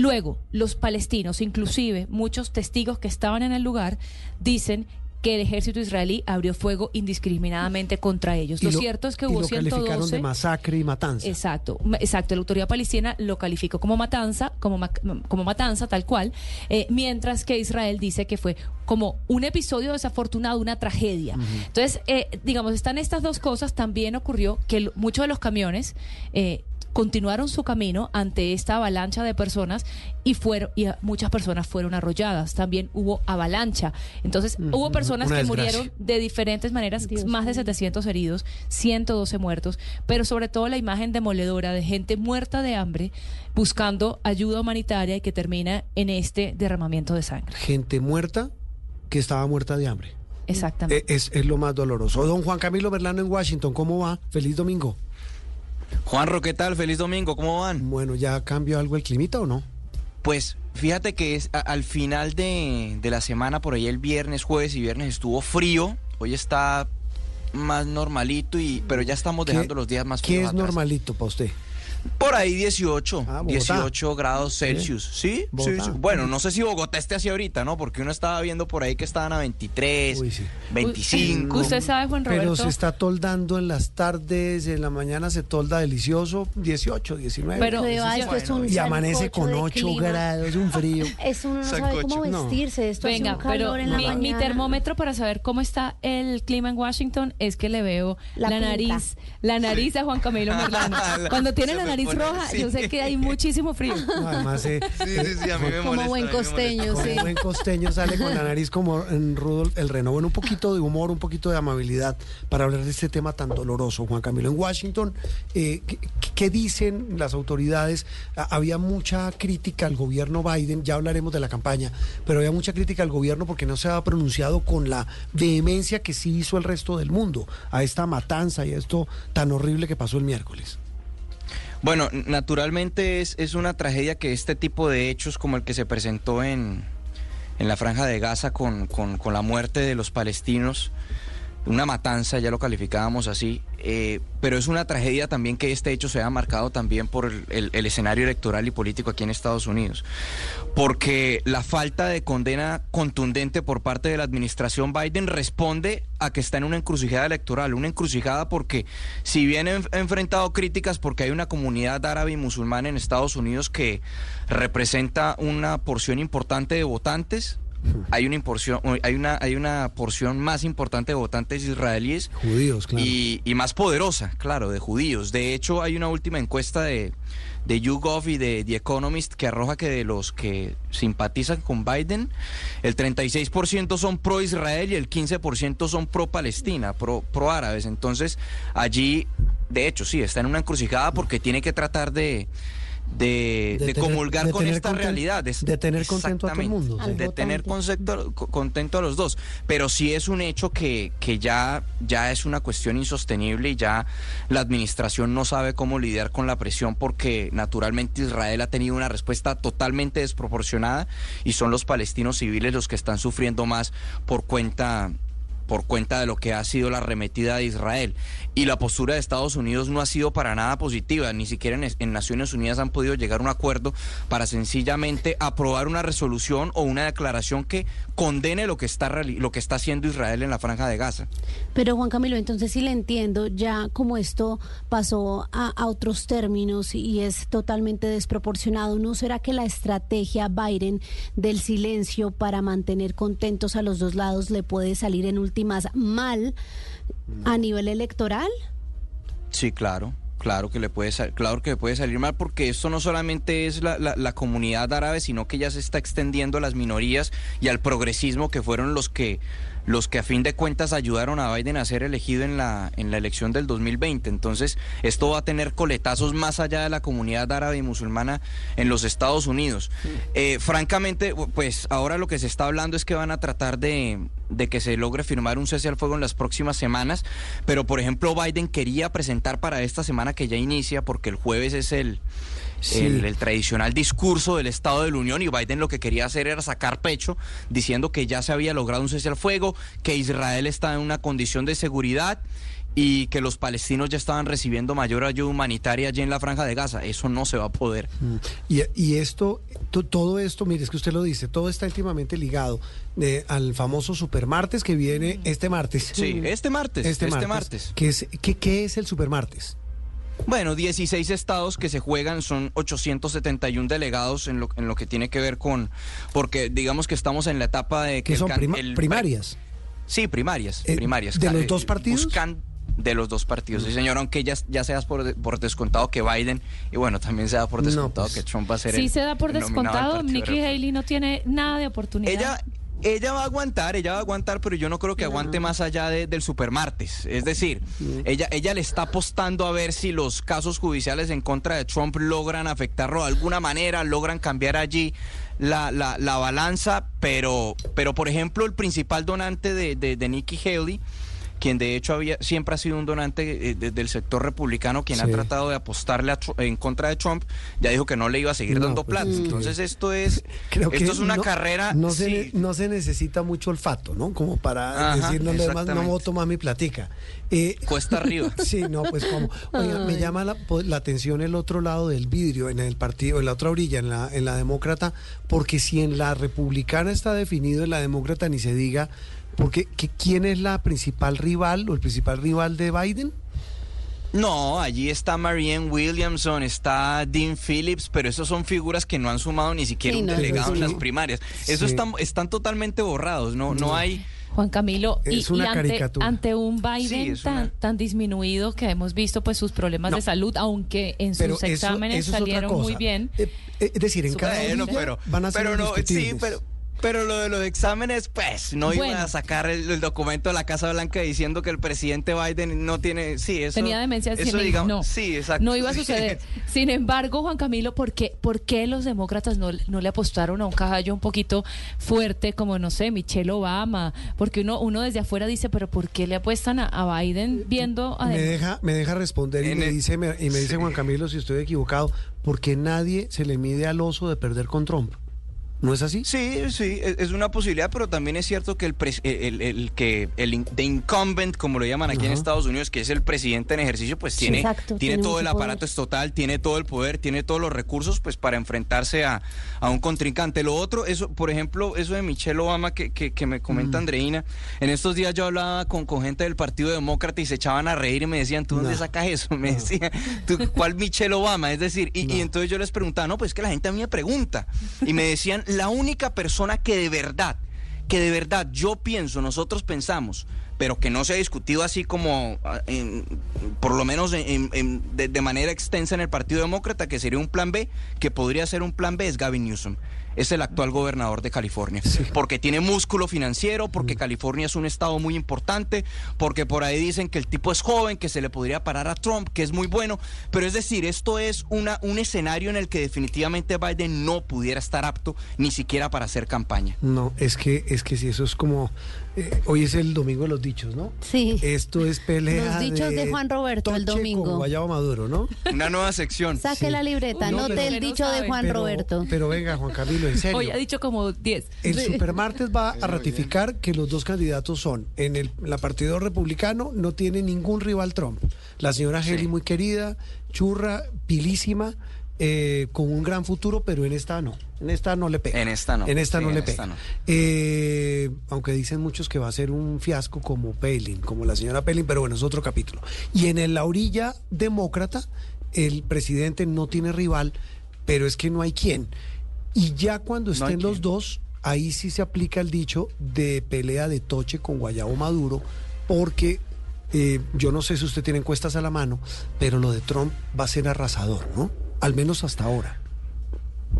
Luego, los palestinos, inclusive muchos testigos que estaban en el lugar, dicen que el ejército israelí abrió fuego indiscriminadamente contra ellos. Lo, cierto es que y hubo lo calificaron 112 de masacre y matanza. Exacto, exacto. La autoridad palestina lo calificó como matanza, como, ma- como matanza tal cual, eh, mientras que Israel dice que fue como un episodio desafortunado, una tragedia. Entonces, eh, digamos, están estas dos cosas. También ocurrió que muchos de los camiones eh, continuaron su camino ante esta avalancha de personas y fueron y muchas personas fueron arrolladas. También hubo avalancha. Entonces, hubo personas Una que desgracia. murieron de diferentes maneras, Dios más de mío. 700 heridos, 112 muertos, pero sobre todo la imagen demoledora de gente muerta de hambre buscando ayuda humanitaria y que termina en este derramamiento de sangre. Gente muerta que estaba muerta de hambre. Exactamente. Eh, Es, es lo más doloroso. Don Juan Camilo Berlano en Washington, ¿cómo va? Feliz domingo. Juanro, ¿qué tal? Feliz domingo, ¿cómo van? Bueno, ¿ya cambió algo el climita o no? Pues fíjate que es a- al final de, de la semana, por ahí el viernes, jueves y viernes estuvo frío. Hoy está más normalito, y pero ya estamos ¿Qué- dejando los días más ¿Qué fríos. es atrás. normalito para usted? Por ahí 18, Ah, Bogotá. 18 grados Celsius. ¿Sí? Sí, Bogotá. sí. Bueno, no sé si Bogotá esté así ahorita, ¿no? Porque uno estaba viendo por ahí que estaban a 23, Uy, sí. 25. Usted sabe, Juan Pero Roberto. se está toldando en las tardes, en la mañana se tolda delicioso, 18, 19. Pero- Pero, esto es un y amanece con de 8 clima. grados, un frío. *laughs* Eso uno no sabe cómo No. vestirse. Esto Venga, hace un pero calor en la mi, termómetro para saber cómo está el clima en Washington es que le veo La nariz, la nariz a Juan Camilo Merlano. La- *laughs* Cuando tiene la nariz roja, yo sé que hay muchísimo frío. *laughs* No, además, eh, Sí, sí, sí, a mí me Como molesta, buen me molesta. costeño, como sí. buen costeño sale con la nariz como en Rudolf el Reno. Bueno, un poquito de humor, un poquito de amabilidad para hablar de este tema tan doloroso, Juan Camilo. En Washington, eh, ¿qué, qué dicen las autoridades? Ah, Había mucha crítica al gobierno Biden, ya hablaremos de la campaña, pero había mucha crítica al gobierno porque no se había pronunciado con la vehemencia que sí hizo el resto del mundo a esta matanza y a esto tan horrible que pasó el miércoles. Bueno, naturalmente es, es una tragedia que este tipo de hechos como el que se presentó en, en la franja de Gaza con, con- con la muerte de los palestinos una matanza, ya lo calificábamos así, eh, pero es una tragedia también que este hecho se haya marcado también por el, el- escenario electoral y político aquí en Estados Unidos, porque la falta de condena contundente por parte de la administración Biden responde a que está en una encrucijada electoral, una encrucijada porque si bien ha ha enfrentado críticas porque hay una comunidad árabe y musulmana en Estados Unidos que representa una porción importante de votantes, *laughs* hay una porción, hay una, hay una porción más importante de votantes israelíes Judíos, claro. y, y más poderosa, claro, de judíos. De hecho, hay una última encuesta de, de YouGov y de The Economist que arroja que de los que simpatizan con Biden, el 36% son pro Israel y el 15% son pro Palestina, pro, pro árabes. Entonces, allí, de hecho, sí, está en una encrucijada porque tiene que tratar de... De, De de tener- comulgar de con esta conten- realidad. Es- de tener contento a todo el mundo, sí. De tener concepto- contento a los dos. Pero sí es un hecho que, que ya, ya es una cuestión insostenible y ya la administración no sabe cómo lidiar con la presión porque naturalmente Israel ha tenido una respuesta totalmente desproporcionada y son los palestinos civiles los que están sufriendo más por cuenta por cuenta de lo que ha sido la arremetida de Israel. Y la postura de Estados Unidos no ha sido para nada positiva, ni siquiera en, en Naciones Unidas han podido llegar a un acuerdo para sencillamente aprobar una resolución o una declaración que condene lo que está, lo que está haciendo Israel en la franja de Gaza. Pero Juan Camilo, entonces si le entiendo, ya como esto pasó a, a otros términos y es totalmente desproporcionado, ¿no será que la estrategia Biden del silencio para mantener contentos a los dos lados le puede salir en últimas mal a nivel electoral? Sí, claro. Claro que le puede claro que puede salir mal porque esto no solamente es la, la- la comunidad árabe, sino que ya se está extendiendo a las minorías y al progresismo que fueron los que los que a fin de cuentas ayudaron a Biden a ser elegido en la en la elección del 2020. Entonces, esto va a tener coletazos más allá de la comunidad árabe y musulmana en los Estados Unidos. Eh, francamente, pues ahora lo que se está hablando es que van a tratar de, de que se logre firmar un cese al fuego en las próximas semanas, pero por ejemplo Biden quería presentar para esta semana que ya inicia, porque el jueves es el, Sí. el, el tradicional discurso del Estado de la Unión y Biden lo que quería hacer era sacar pecho diciendo que ya se había logrado un cese al fuego, que Israel está en una condición de seguridad y que los palestinos ya estaban recibiendo mayor ayuda humanitaria allí en la franja de Gaza. Eso no se va a poder. Mm. Y, y esto, to- todo esto, mire, es que usted lo dice, todo está íntimamente ligado eh, al famoso supermartes que viene este martes. Sí, este martes, Este, este martes. martes. ¿Qué es, qué, qué es el supermartes? Bueno, 16 estados que se juegan, son 871 delegados en lo, en lo que tiene que ver con, porque digamos que estamos en la etapa de Que son can- prima- el- primarias. Sí, primarias, Eh, primarias. ¿de los dos partidos? Buscan de los dos partidos, sí señor, aunque ya, ya seas por, por descontado que Biden, y bueno, también se da por No, descontado pues. que Trump va a ser Sí el- se da por descontado, Nikki. Haley no tiene nada de oportunidad. Ella, ella va a aguantar, ella va a aguantar, pero yo no creo que aguante más allá de- del supermartes. Es decir, ella, ella le está apostando a ver si los casos judiciales en contra de Trump logran afectarlo de alguna manera, logran cambiar allí la, la, la balanza, pero, pero por ejemplo el principal donante de, de, de Nikki Haley, quien de hecho había, siempre ha sido un donante eh, de- del sector republicano, quien ha tratado de apostarle a Tru- en contra de Trump, ya dijo que no le iba a seguir No, dando pues, plata. Entonces esto es, *laughs* Creo que esto es una no- carrera... No se, sí, no se necesita mucho olfato, ¿no? Como para Ajá, decir, no, le más, no voto más mi platica. Eh, Cuesta arriba. *laughs* Sí, no, pues como. Oiga, me llama la, po- la atención el otro lado del vidrio, en el partido, en la otra orilla, en la, en la demócrata, porque si en la republicana está definido, en la demócrata ni se diga, porque que- ¿quién es la principal rival o el principal rival de Biden? No, allí está Marianne Williamson, está Dean Phillips, pero esos son figuras que no han sumado ni siquiera Sí, un no, delegado sí. en las primarias. Eso Sí. están, están totalmente borrados, no, no hay... Juan Camilo, y, Es una y ante, caricatura. ante un Biden Sí, tan, una- tan disminuido que hemos visto pues sus problemas No. de salud, aunque en Pero sus eso- exámenes eso salieron muy bien. Eh, eh, es decir, en cada Bueno, pero, van a ser pero no, sí, pero, pero lo de los exámenes, pues, no iban Bueno. a sacar el, el documento de la Casa Blanca diciendo que el presidente Biden no tiene, sí, eso. Tenía demencia eso digamos, no, sí, exacto. no iba a suceder. *laughs* Sin embargo, Juan Camilo, ¿por qué, por qué los demócratas no, no le apostaron a un caballo un poquito fuerte como, no sé, Michelle Obama? Porque uno, uno desde afuera dice, pero ¿por qué le apuestan a, a Biden viendo a me deja me deja responder y me el- dice me- y me dice. Juan Camilo si estoy equivocado porque nadie se le mide al oso de perder con Trump ¿No es así? Sí, sí, es es una posibilidad, pero también es cierto que el, pres- el, el- que el in- the incumbent, como lo llaman aquí en. Estados Unidos, que es el presidente en ejercicio, pues Sí, tiene, exacto, tiene, tiene todo el aparato poder. estatal, tiene todo el poder, tiene todos los recursos, pues para enfrentarse a, a un contrincante. Lo otro, eso, por ejemplo, eso de Michelle Obama que, que, que me comenta Mm. Andreina, en estos días yo hablaba con, con gente del Partido Demócrata y se echaban a reír y me decían, ¿tú dónde sacas eso? *laughs* Me decían, ¿tú, ¿cuál Michelle Obama? Es decir, y, y entonces yo les preguntaba, no, pues es que la gente a mí me pregunta. Y me decían, la única persona que de verdad, que de verdad yo pienso, nosotros pensamos, pero que no se ha discutido así como, ah, en- por lo menos en- en- de, de manera extensa en el Partido Demócrata, que sería un plan B, que podría ser un plan B, es Gavin Newsom. Es el actual gobernador de California. Porque tiene músculo financiero, porque California es un estado muy importante, porque por ahí dicen que el tipo es joven, que se le podría parar a Trump, que es muy bueno. Pero es decir, esto es una, un escenario en el que definitivamente Biden no pudiera estar apto ni siquiera para hacer campaña. No, es que, es que si eso es como. Eh, hoy es el domingo de los dichos, ¿no? Sí. Esto es pelea. Los dichos de Juan Roberto el Toche domingo. Con Guayabo Maduro, ¿no? Una nueva sección. Saque la libreta, No, el dicho de Juan pero- Roberto. Pero venga, Juan Camilo, en serio. Hoy ha dicho como 10. El supermartes va a ratificar que los dos candidatos son. En el la partido republicano no tiene ningún rival Trump. La señora Haley muy querida, churra, pilísima, eh, con un gran futuro, pero en esta no. En esta no le pega. En esta no. En esta Sí, no en le esta pega. no. Eh, aunque dicen muchos que va a ser un fiasco como Palin, como la señora Palin, pero bueno, es otro capítulo. Y en el- la orilla demócrata, el presidente no tiene rival, pero es que no hay quien. Y ya cuando No estén los dos, ahí sí se aplica el dicho de pelea de toche con Guayabo Maduro, porque eh, yo no sé si usted tiene encuestas a la mano, pero lo de Trump va a ser arrasador, ¿no? Al menos hasta ahora.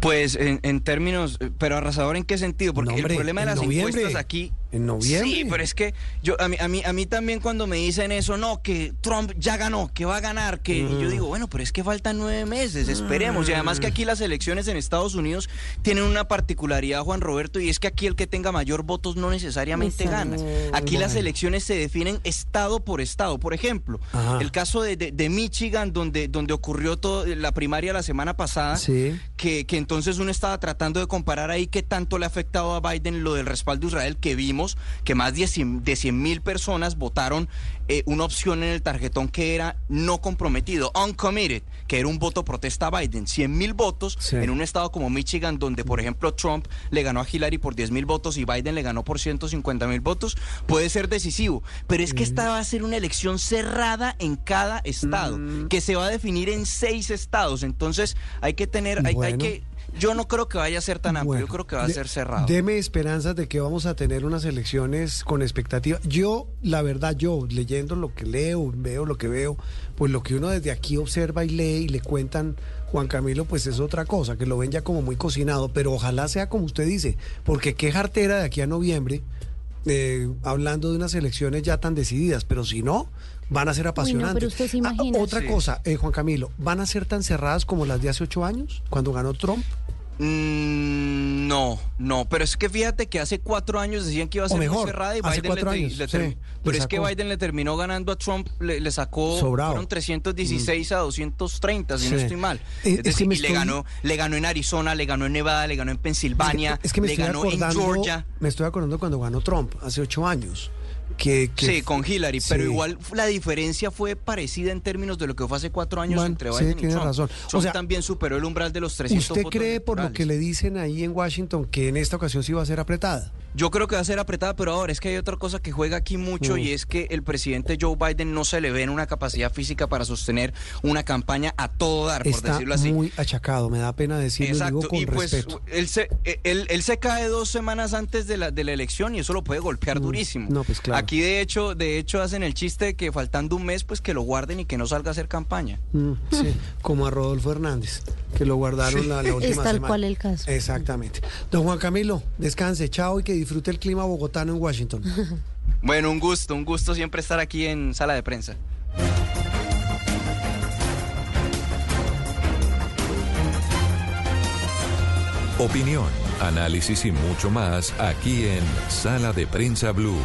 Pues en, en términos, eh, pero arrasador en qué sentido, porque No, hombre, el problema de las encuestas aquí En noviembre. Sí, pero es que yo a mí, a mí a mí también cuando me dicen eso, no, que Trump ya ganó, que va a ganar, que y yo Mm. digo, bueno, pero es que faltan nueve meses, esperemos. Y además que aquí las elecciones en Estados Unidos tienen una particularidad, Juan Roberto, y es que aquí el que tenga mayor votos no necesariamente gana. Aquí las elecciones se definen estado por estado. Por ejemplo, Ajá. el caso de, de- de Michigan, donde, donde ocurrió todo, la primaria la semana pasada, Sí. que, que entonces uno estaba tratando de comparar ahí qué tanto le ha afectado a Biden lo del respaldo a Israel, que vimos que más de 100 de 100 mil personas votaron eh, una opción en el tarjetón que era no comprometido, uncommitted, que era un voto protesta a Biden. 100 mil votos Sí. en un estado como Michigan, donde por ejemplo Trump le ganó a Hillary por 10 mil votos y Biden le ganó por 150 mil votos, puede ser decisivo. Pero es que esta va a ser una elección cerrada en cada estado, Mm. que se va a definir en seis estados. Entonces hay que tener, hay, que... Yo no creo que vaya a ser tan amplio, Bueno, yo creo que va a de- ser cerrado. Deme esperanzas de que vamos a tener unas elecciones con expectativa. Yo, la verdad, yo leyendo lo que leo, veo lo que veo, pues lo que uno desde aquí observa y lee y le cuentan Juan Camilo, pues es otra cosa, que lo ven ya como muy cocinado, pero ojalá sea como usted dice, porque qué jartera de aquí a noviembre, eh, hablando de unas elecciones ya tan decididas, pero si no, van a ser apasionantes. pero usted se Ah, imagina. otra Sí. cosa, eh, Juan Camilo, ¿van a ser tan cerradas como las de hace ocho años, cuando ganó Trump? Mm, no, no, pero es que fíjate que hace cuatro años decían que iba a ser muy mejor, cerrada y Biden le, años, le sí, le Pero es que. Biden le terminó ganando a Trump, le, le sacó Sobrado. fueron 316 a 230, si no estoy mal. Eh, Es es que decir, y le ganó, le ganó en Arizona, le ganó en Nevada, le ganó en Pensilvania, Es que me le estoy ganó en acordando, Georgia. me estoy acordando cuando ganó Trump hace ocho años. Que, que- Sí, con Hillary, pero Sí. igual la diferencia fue parecida en términos de lo que fue hace cuatro años entre sí, Biden y tiene Trump. razón. O sea, también superó el umbral de los 300 ¿Usted cree por lo que le dicen ahí en Washington que en esta ocasión sí va a ser apretada? Yo creo que va a ser apretada, pero ahora es que hay otra cosa que juega aquí mucho Mm. y es que el presidente Joe Biden no se le ve en una capacidad física para sostener una campaña a todo dar, por Está decirlo así. muy achacado, me da pena decirlo, digo Exacto, con y pues respeto. él se, él, él se cae dos semanas antes de la, de la elección y eso lo puede golpear durísimo. Mm. no, pues claro. Aquí de hecho, de hecho hacen el chiste de que faltando un mes, pues que lo guarden y que no salga a hacer campaña. Mm, sí, como a Rodolfo Hernández, que lo guardaron la, la última Es tal semana. cual el caso. Exactamente. Don Juan Camilo, descanse, chao y que disfrute el clima bogotano en Washington. *laughs* Bueno, un gusto, un gusto siempre estar aquí en sala de prensa. Opinión, análisis y mucho más aquí en Sala de Prensa Blue.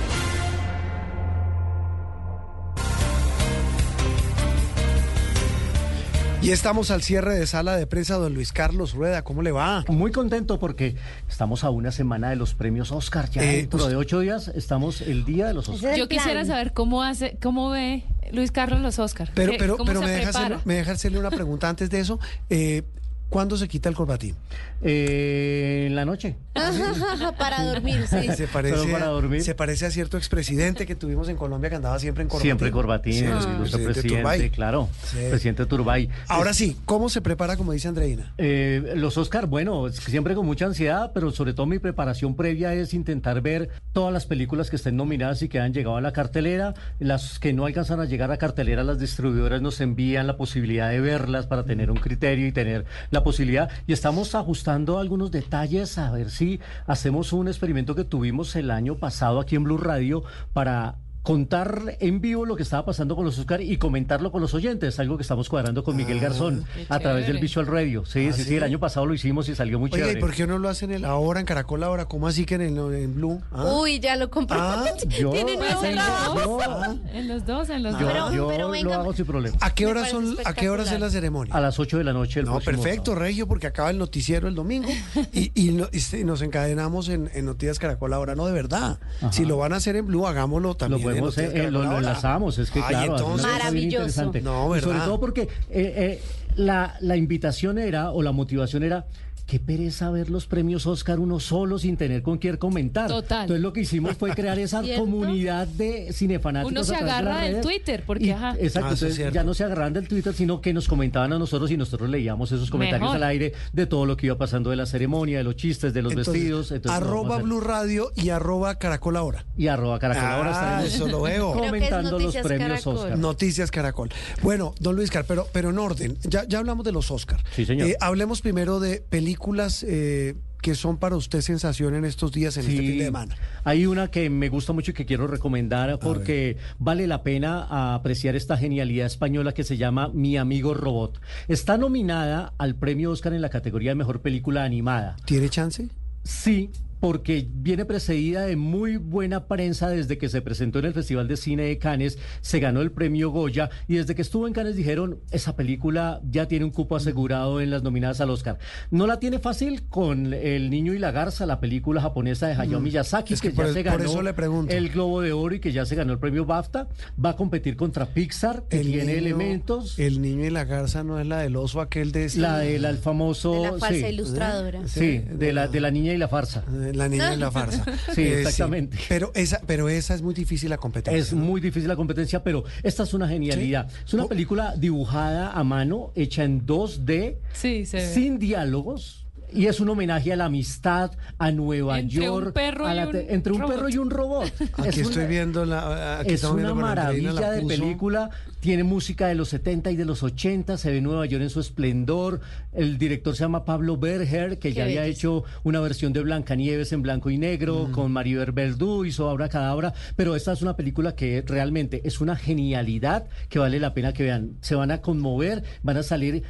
Y estamos al cierre de sala de prensa, don Luis Carlos Rueda, ¿cómo le va? Muy contento porque estamos a una semana de los premios Oscar. Ya Eh, dentro pues- de ocho días estamos el día de los Oscar. Yo quisiera saber cómo hace, cómo ve Luis Carlos los Oscar. Pero, ¿Qué- pero, pero me, deja hacerle, me deja hacerle una pregunta antes de eso. Eh, ¿Cuándo se quita el corbatín? Eh, en la noche. *laughs* para dormir, sí. *laughs* Se parece, Solo para dormir. se parece a cierto expresidente que tuvimos en Colombia que andaba siempre en corbatín. Siempre corbatín, Sí, el presidente presidente, Turbay. claro. Sí. Presidente Turbay. Ahora sí, ¿cómo se prepara, como dice Andreina? Eh, los Oscar, bueno, siempre con mucha ansiedad, pero sobre todo mi preparación previa es intentar ver todas las películas que estén nominadas y que han llegado a la cartelera. Las que no alcanzan a llegar a cartelera, las distribuidoras nos envían la posibilidad de verlas para tener un criterio y tener la posibilidad. Y estamos ajustando algunos detalles a ver si hacemos un experimento que tuvimos el año pasado aquí en Blue Radio para contar en vivo lo que estaba pasando con los Oscar y comentarlo con los oyentes, algo que estamos cuadrando con Miguel Garzón qué a través del. Visual Radio. Sí, Ah, sí, ¿sí? sí, el año pasado lo hicimos y salió muy ¿y chévere. por qué no lo hacen en ahora en Caracol ahora? ¿Cómo así que en, el, en Blue? ¿Ah? Uy, ya lo compré. Ah, *laughs* yo- Tiene nuevo en los En los dos, en los yo, dos. yo lo hago sin problema. ¿A qué hora son? ¿A qué hora es la ceremonia? A las 8 de la noche el No, próximo perfecto, Regio, porque acaba el noticiero el domingo y, y no- y nos encadenamos en, en Noticias Caracol ahora, no de verdad. Ajá. Si lo van a hacer en Blue, hagámoslo también. Podemos, Noticias eh, eh, lo, lo enlazamos, es que Ay, claro, entonces- interesante. No, Y Sobre todo porque eh, eh, la, la invitación era, o la motivación era, qué pereza ver los premios Oscar uno solo sin tener con quién comentar. Total. Entonces lo que hicimos fue crear esa *laughs* ¿Cierto? comunidad de cinefanáticos. Uno se a través de agarra del redes. Twitter, porque Y- ajá. Exacto, Ah, entonces ya no se agarraban del Twitter, sino que nos comentaban a nosotros y nosotros leíamos esos comentarios Mejor. al aire de todo lo que iba pasando de la ceremonia, de los chistes, de los Entonces, vestidos. Entonces, arroba. Blue Radio y arroba Caracol ahora. Y arroba Caracol ahora Ah, eso lo veo. *laughs* Comentando los premios Caracol. Oscar. Noticias Caracol. Bueno, don Luis Car, pero, pero en orden, ya, ya hablamos de los Oscar. Sí, señor. Eh, hablemos primero de películas eh, que son para usted sensación en estos días, en este fin de semana. Hay una que me gusta mucho y que quiero recomendar porque vale la pena apreciar esta genialidad española que se llama Mi amigo robot. Está nominada al premio Oscar en la categoría de mejor película animada. ¿Tiene chance? Sí, porque viene precedida de muy buena prensa desde que se presentó en el Festival de Cine de Cannes, se ganó el premio Goya y desde que estuvo en Cannes dijeron, esa película ya tiene un cupo asegurado en las nominadas al Oscar. No la tiene fácil con El Niño y la Garza, la película japonesa de Hayao Mm. Miyazaki, Es que ya se por ganó eso le pregunto. el Globo de Oro y que ya se ganó el premio BAFTA. Va a competir contra Pixar, que tiene niño- elementos. El niño y la garza no es la del oso aquel de... este- La del famoso... De la falsa sí. ilustradora. Sí, de la, de la niña y la farsa. Eh, La niña y la farsa. *laughs* Sí, Eh, exactamente. Pero, esa, pero esa es muy difícil la competencia. Es muy difícil la competencia, pero esta es una genialidad. Es una película dibujada a mano, hecha en 2D, Sí, se ve. sin diálogos. Y es un homenaje a la amistad, a Nueva Entre un York, perro a y la un te- entre un robot. perro y un robot. Aquí Es estoy una- viendo la... Aquí es una viendo maravilla la de película. Tiene música de los 70 y de los 80. Se ve Nueva York en su esplendor. El director se llama Pablo Berger, que Qué ya había hecho una versión de Blancanieves en blanco y Mm. negro con Maribel Verdú, hizo Abra Cadabra. Pero esta es una película que realmente es una genialidad que vale la pena que vean. Se van a conmover, van a salir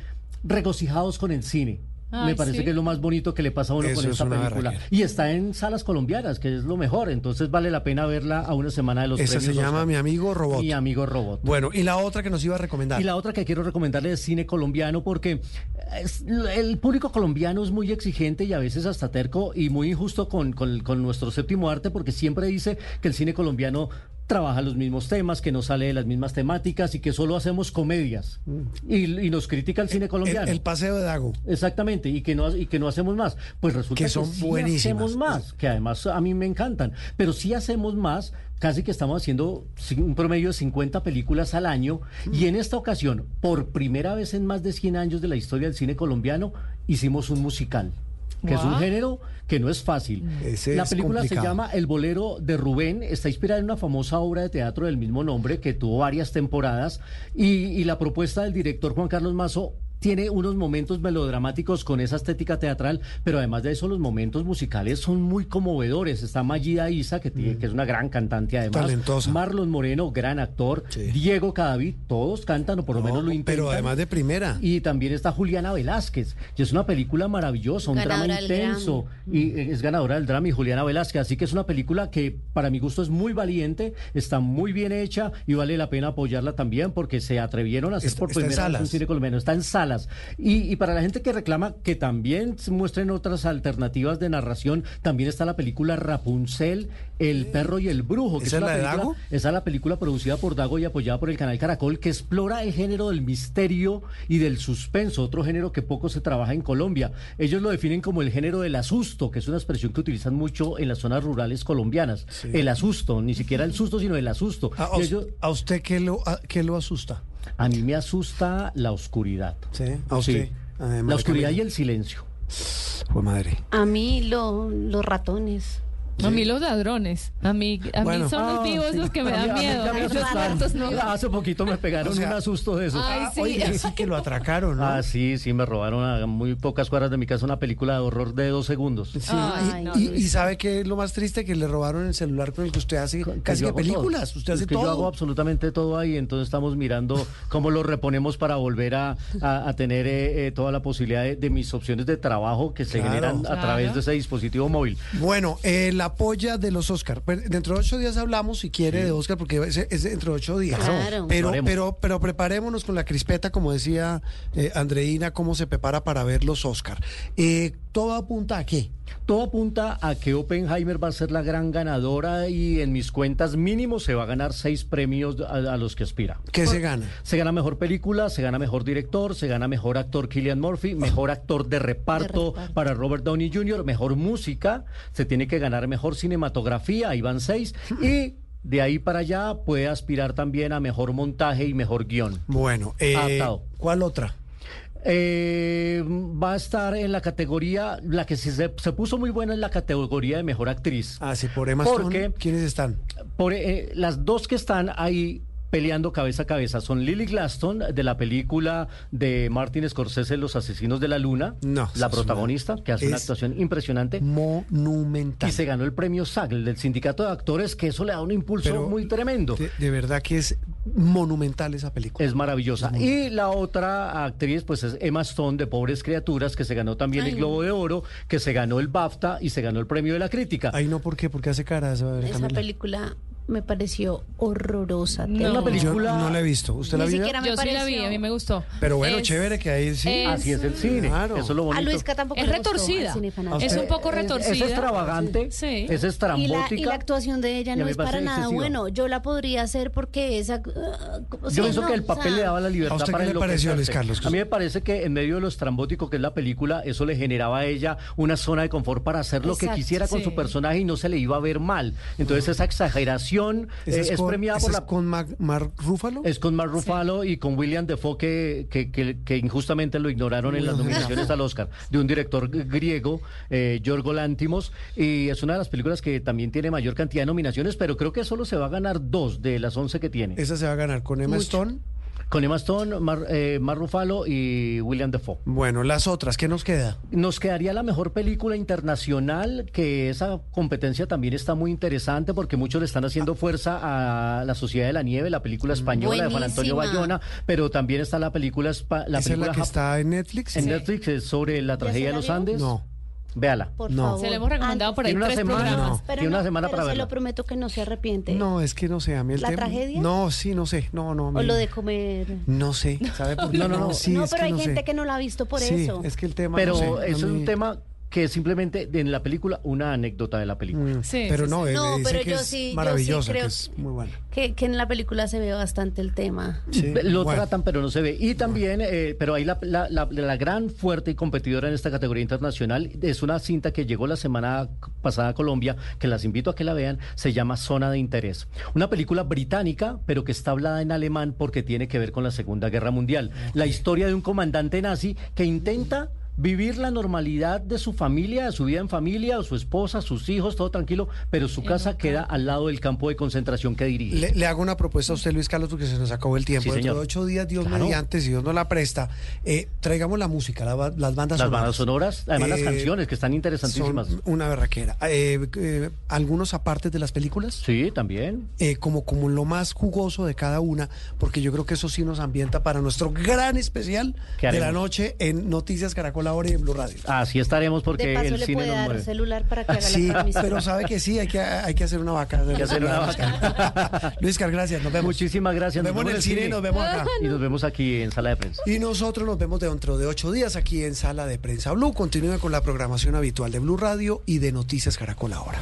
regocijados con el cine. Ay, Me parece sí. que es lo más bonito que le pasa a uno Eso con es esta una película. Y está en salas colombianas, que es lo mejor. Entonces vale la pena verla a una semana de los Esa se premios llama Oscar. Mi Amigo Robot. Mi amigo robot. Bueno, y la otra que nos iba a recomendar. Y la otra que quiero recomendarle es cine colombiano porque es- el público colombiano es muy exigente y a veces hasta terco y muy injusto con, con- con nuestro séptimo arte porque siempre dice que el cine colombiano trabaja los mismos temas, que no sale de las mismas temáticas y que solo hacemos comedias. Y, y nos critica el cine colombiano. Mm. el, el paseo de Dago. Exactamente, y que no y que no hacemos más. Pues resulta Que que, son sí buenísimas. hacemos más, que además a mí me encantan, pero sí hacemos más, casi que estamos haciendo ci- un promedio de 50 películas al año y en esta ocasión, por primera vez en más de 100 años de la historia del cine colombiano, hicimos un musical. Que es un género que no es fácil. Ese la es película se llama El bolero de Rubén, está inspirada en una famosa obra de teatro del mismo nombre que tuvo varias temporadas y, y la propuesta del director Juan Carlos Mazo tiene unos momentos melodramáticos con esa estética teatral, pero además de eso los momentos musicales son muy conmovedores. Está Magida Isa, que, tiene- que es una gran cantante además. Talentosa. Marlon Moreno, gran actor. Diego Cadavid, todos cantan o por lo menos lo intentan. pero además de primera. Y también está Juliana Velázquez. Y es una película maravillosa, un drama Ganadora intenso. Y eh, es ganadora del drama y Juliana Velázquez. Así que es una película que para mi gusto es muy valiente, está muy bien hecha y vale la pena apoyarla también porque se atrevieron a hacer Está- por primera vez un cine colombiano. Está en salas. Y, y para la gente que reclama que también muestren otras alternativas de narración, también está la película Rapunzel, El perro y el brujo. Que ¿Esa es la de película- Dago? esa es la película producida por Dago y apoyada por el canal Caracol que explora el género del misterio y del suspenso, otro género que poco se trabaja en Colombia. Ellos lo definen como el género del asusto, que es una expresión que utilizan mucho en las zonas rurales colombianas. El asusto, ni siquiera el susto, sino el asusto. ¿A, ellos- usted qué lo, a- qué lo asusta? A mí me asusta la oscuridad. Sí, a usted. Sí. A María La oscuridad y el silencio. Pues madre. A mí lo- los ratones. A mí los ladrones. A mí, a Bueno. mí son los Ah, vivos sí. los que me A mí- dan a mí miedo. me Los no. Hace poquito me pegaron O sea, un asusto de esos. Ay, sí. Oiga, sí que lo atracaron, ¿no? Ah, sí, sí, me robaron a muy pocas cuadras de mi casa una película de horror de dos segundos. Sí, Ay, y, no, y- Luis. y sabe que es lo más triste que le robaron el celular con el que usted hace casi que películas. todo. Usted Es hace que todo. Yo hago absolutamente todo ahí, entonces estamos mirando cómo lo reponemos para volver a, a- a tener eh, eh, toda la posibilidad de, de mis opciones de trabajo que se Claro. generan a Claro. través de ese dispositivo móvil. Bueno, eh, la polla de los Oscar. Dentro de ocho días hablamos, si quiere, de Oscar, porque es, es dentro de ocho días. Claro. Pero, pero, pero preparémonos con la crispeta, como decía eh, Andreina, cómo se prepara para ver los Oscar. Eh, ¿Todo apunta a qué? Todo apunta a que Oppenheimer va a ser la gran ganadora y en mis cuentas mínimo se va a ganar seis premios a, a los que aspira. ¿Qué se gana? Se gana mejor película, se gana mejor director, se gana mejor actor Killian Murphy, mejor actor de reparto, reparto. para Robert Downey Jr., mejor música, se tiene que ganar mejor cinematografía, ahí van seis, y de ahí para allá puede aspirar también a mejor montaje y mejor guion. Bueno, eh. ¿cuál otra? Eh, va a estar en la categoría, la que se, se puso muy buena en la categoría de mejor actriz. Ah, sí, por Emma Stone, ¿quiénes están? Por, eh, las dos que están ahí peleando cabeza a cabeza son Lily Glaston de la película de Martin Scorsese Los Asesinos de la Luna, No, la protagonista que hace una actuación impresionante Monumental. y se ganó el premio SAG el del sindicato de actores que eso le da un impulso Pero muy tremendo. De, de verdad que es monumental esa película. Es maravillosa. Y la otra actriz, pues es Emma Stone de Pobres Criaturas, que se ganó también Ay, el Globo de Oro, que se ganó el BAFTA y se ganó el premio de la crítica. Ay, no, ¿por qué? Porque hace caras. a ver, Esa Camila. película me pareció horrorosa. No. juro. película- Yo no la he visto. ¿Usted la Ni vio? siquiera me Yo sí la vi, pareció- a mí me gustó. Pero bueno, Es- chévere que ahí sí. es- Así es el cine. Claro. Eso es lo bonito. A Luisca tampoco Es le retorcida. cine. Es un poco Es- retorcida. Es, extravagante, Sí. es Y la, estrambótica. y la actuación de ella a no es para nada excesiva. bueno. Yo la podría hacer porque esa... uh, Yo pienso no, que el o papel sea, le daba la ¿A libertad usted para qué le pareció, Luis. Carlos? A mí me parece que en medio de lo estrambótico que es la película, eso le generaba a ella una zona de confort para hacer lo que quisiera con sí. su personaje y no se le iba a ver mal. Entonces esa exageración ¿Esa eh, es, es, con, premiada por es la... con Mark, Mark Ruffalo? Es con Mark Ruffalo y con William Defoe que, que, que- que injustamente lo ignoraron en las nominaciones al Oscar, de un director griego, eh, Yorgo Lántimos, y es una de las películas que también tiene mayor cantidad de nominaciones, pero creo que solo se va a ganar dos de las once que tiene. Esa se va a ganar con Emma Mucho. Stone. Con Emma Stone, Mar, eh, Mark Ruffalo y William Defoe. Bueno, las otras, ¿qué nos queda? Nos quedaría la mejor película internacional, que esa competencia también está muy interesante porque muchos le están haciendo fuerza a La Sociedad de la Nieve, la película española de Juan Antonio Buenísima. Bayona, pero también está la película la ¿Esa es la que jap- está en Netflix? en Netflix es sobre la tragedia de los? Andes. No. Véala. Por No. favor. Se le hemos recomendado por ahí Tiene una tres semana. programas. No. Pero Tiene una no, semana pero para se verla. lo prometo que no se arrepiente. No, es que no sé, a mí el ¿La tema- tragedia? No, sí, no sé. No, no. a O lo de comer. No sé, ¿sabe por qué? *laughs* No, no, no. sí, no, pero hay no gente sé. que no la ha visto por sí, eso. es que el tema Pero no sé, a eso es un tema que es simplemente en la película una anécdota de la película. Mm, Sí, pero sí, no, sí. él No, me dice pero que yo es sí- yo sí maravillosa, creo que es muy buena. Que, que en la película se ve bastante el tema. Sí, Lo bueno. tratan, pero no se ve. Y también, eh, pero ahí la, la- la- la gran fuerte y competidora en esta categoría internacional es una cinta que llegó la semana pasada a Colombia, que las invito a que la vean, se llama Zona de Interés. Una película británica, pero que está hablada en alemán porque tiene que ver con la Segunda Guerra Mundial. La historia de un comandante nazi que intenta vivir la normalidad de su familia, de su vida en familia, o su esposa, sus hijos, todo tranquilo, pero su casa queda al lado del campo de concentración que dirige. Le, le hago una propuesta a usted, Luis Carlos, porque se nos acabó el tiempo. Sí, Dentro de ocho días, Dios Claro. mediante, si Dios nos la presta, eh, traigamos la música, la las bandas Las sonoras. bandas sonoras, además las Eh, canciones que están interesantísimas. Son una berraquera. Eh, eh, ¿Algunos apartes de las películas? Sí, también. Eh, como, como lo más jugoso de cada una, porque yo creo que eso sí nos ambienta para nuestro gran especial ¿Qué de la noche en Noticias Caracol ahora y en Blue Radio. Así estaremos porque de paso el le cine puede nos dar mueve. celular para que haga Sí, la transmisión. pero sabe que sí, hay que, hay que hacer una vaca. Hay que hacer una vaca. Luis Car, gracias, nos vemos. Muchísimas gracias. Nos vemos en el cine y nos vemos acá. Y nos vemos aquí en sala de prensa. Y nosotros nos vemos dentro de ocho días aquí en Sala de Prensa Blue. Continúe con la programación habitual de Blue Radio y de Noticias Caracol ahora.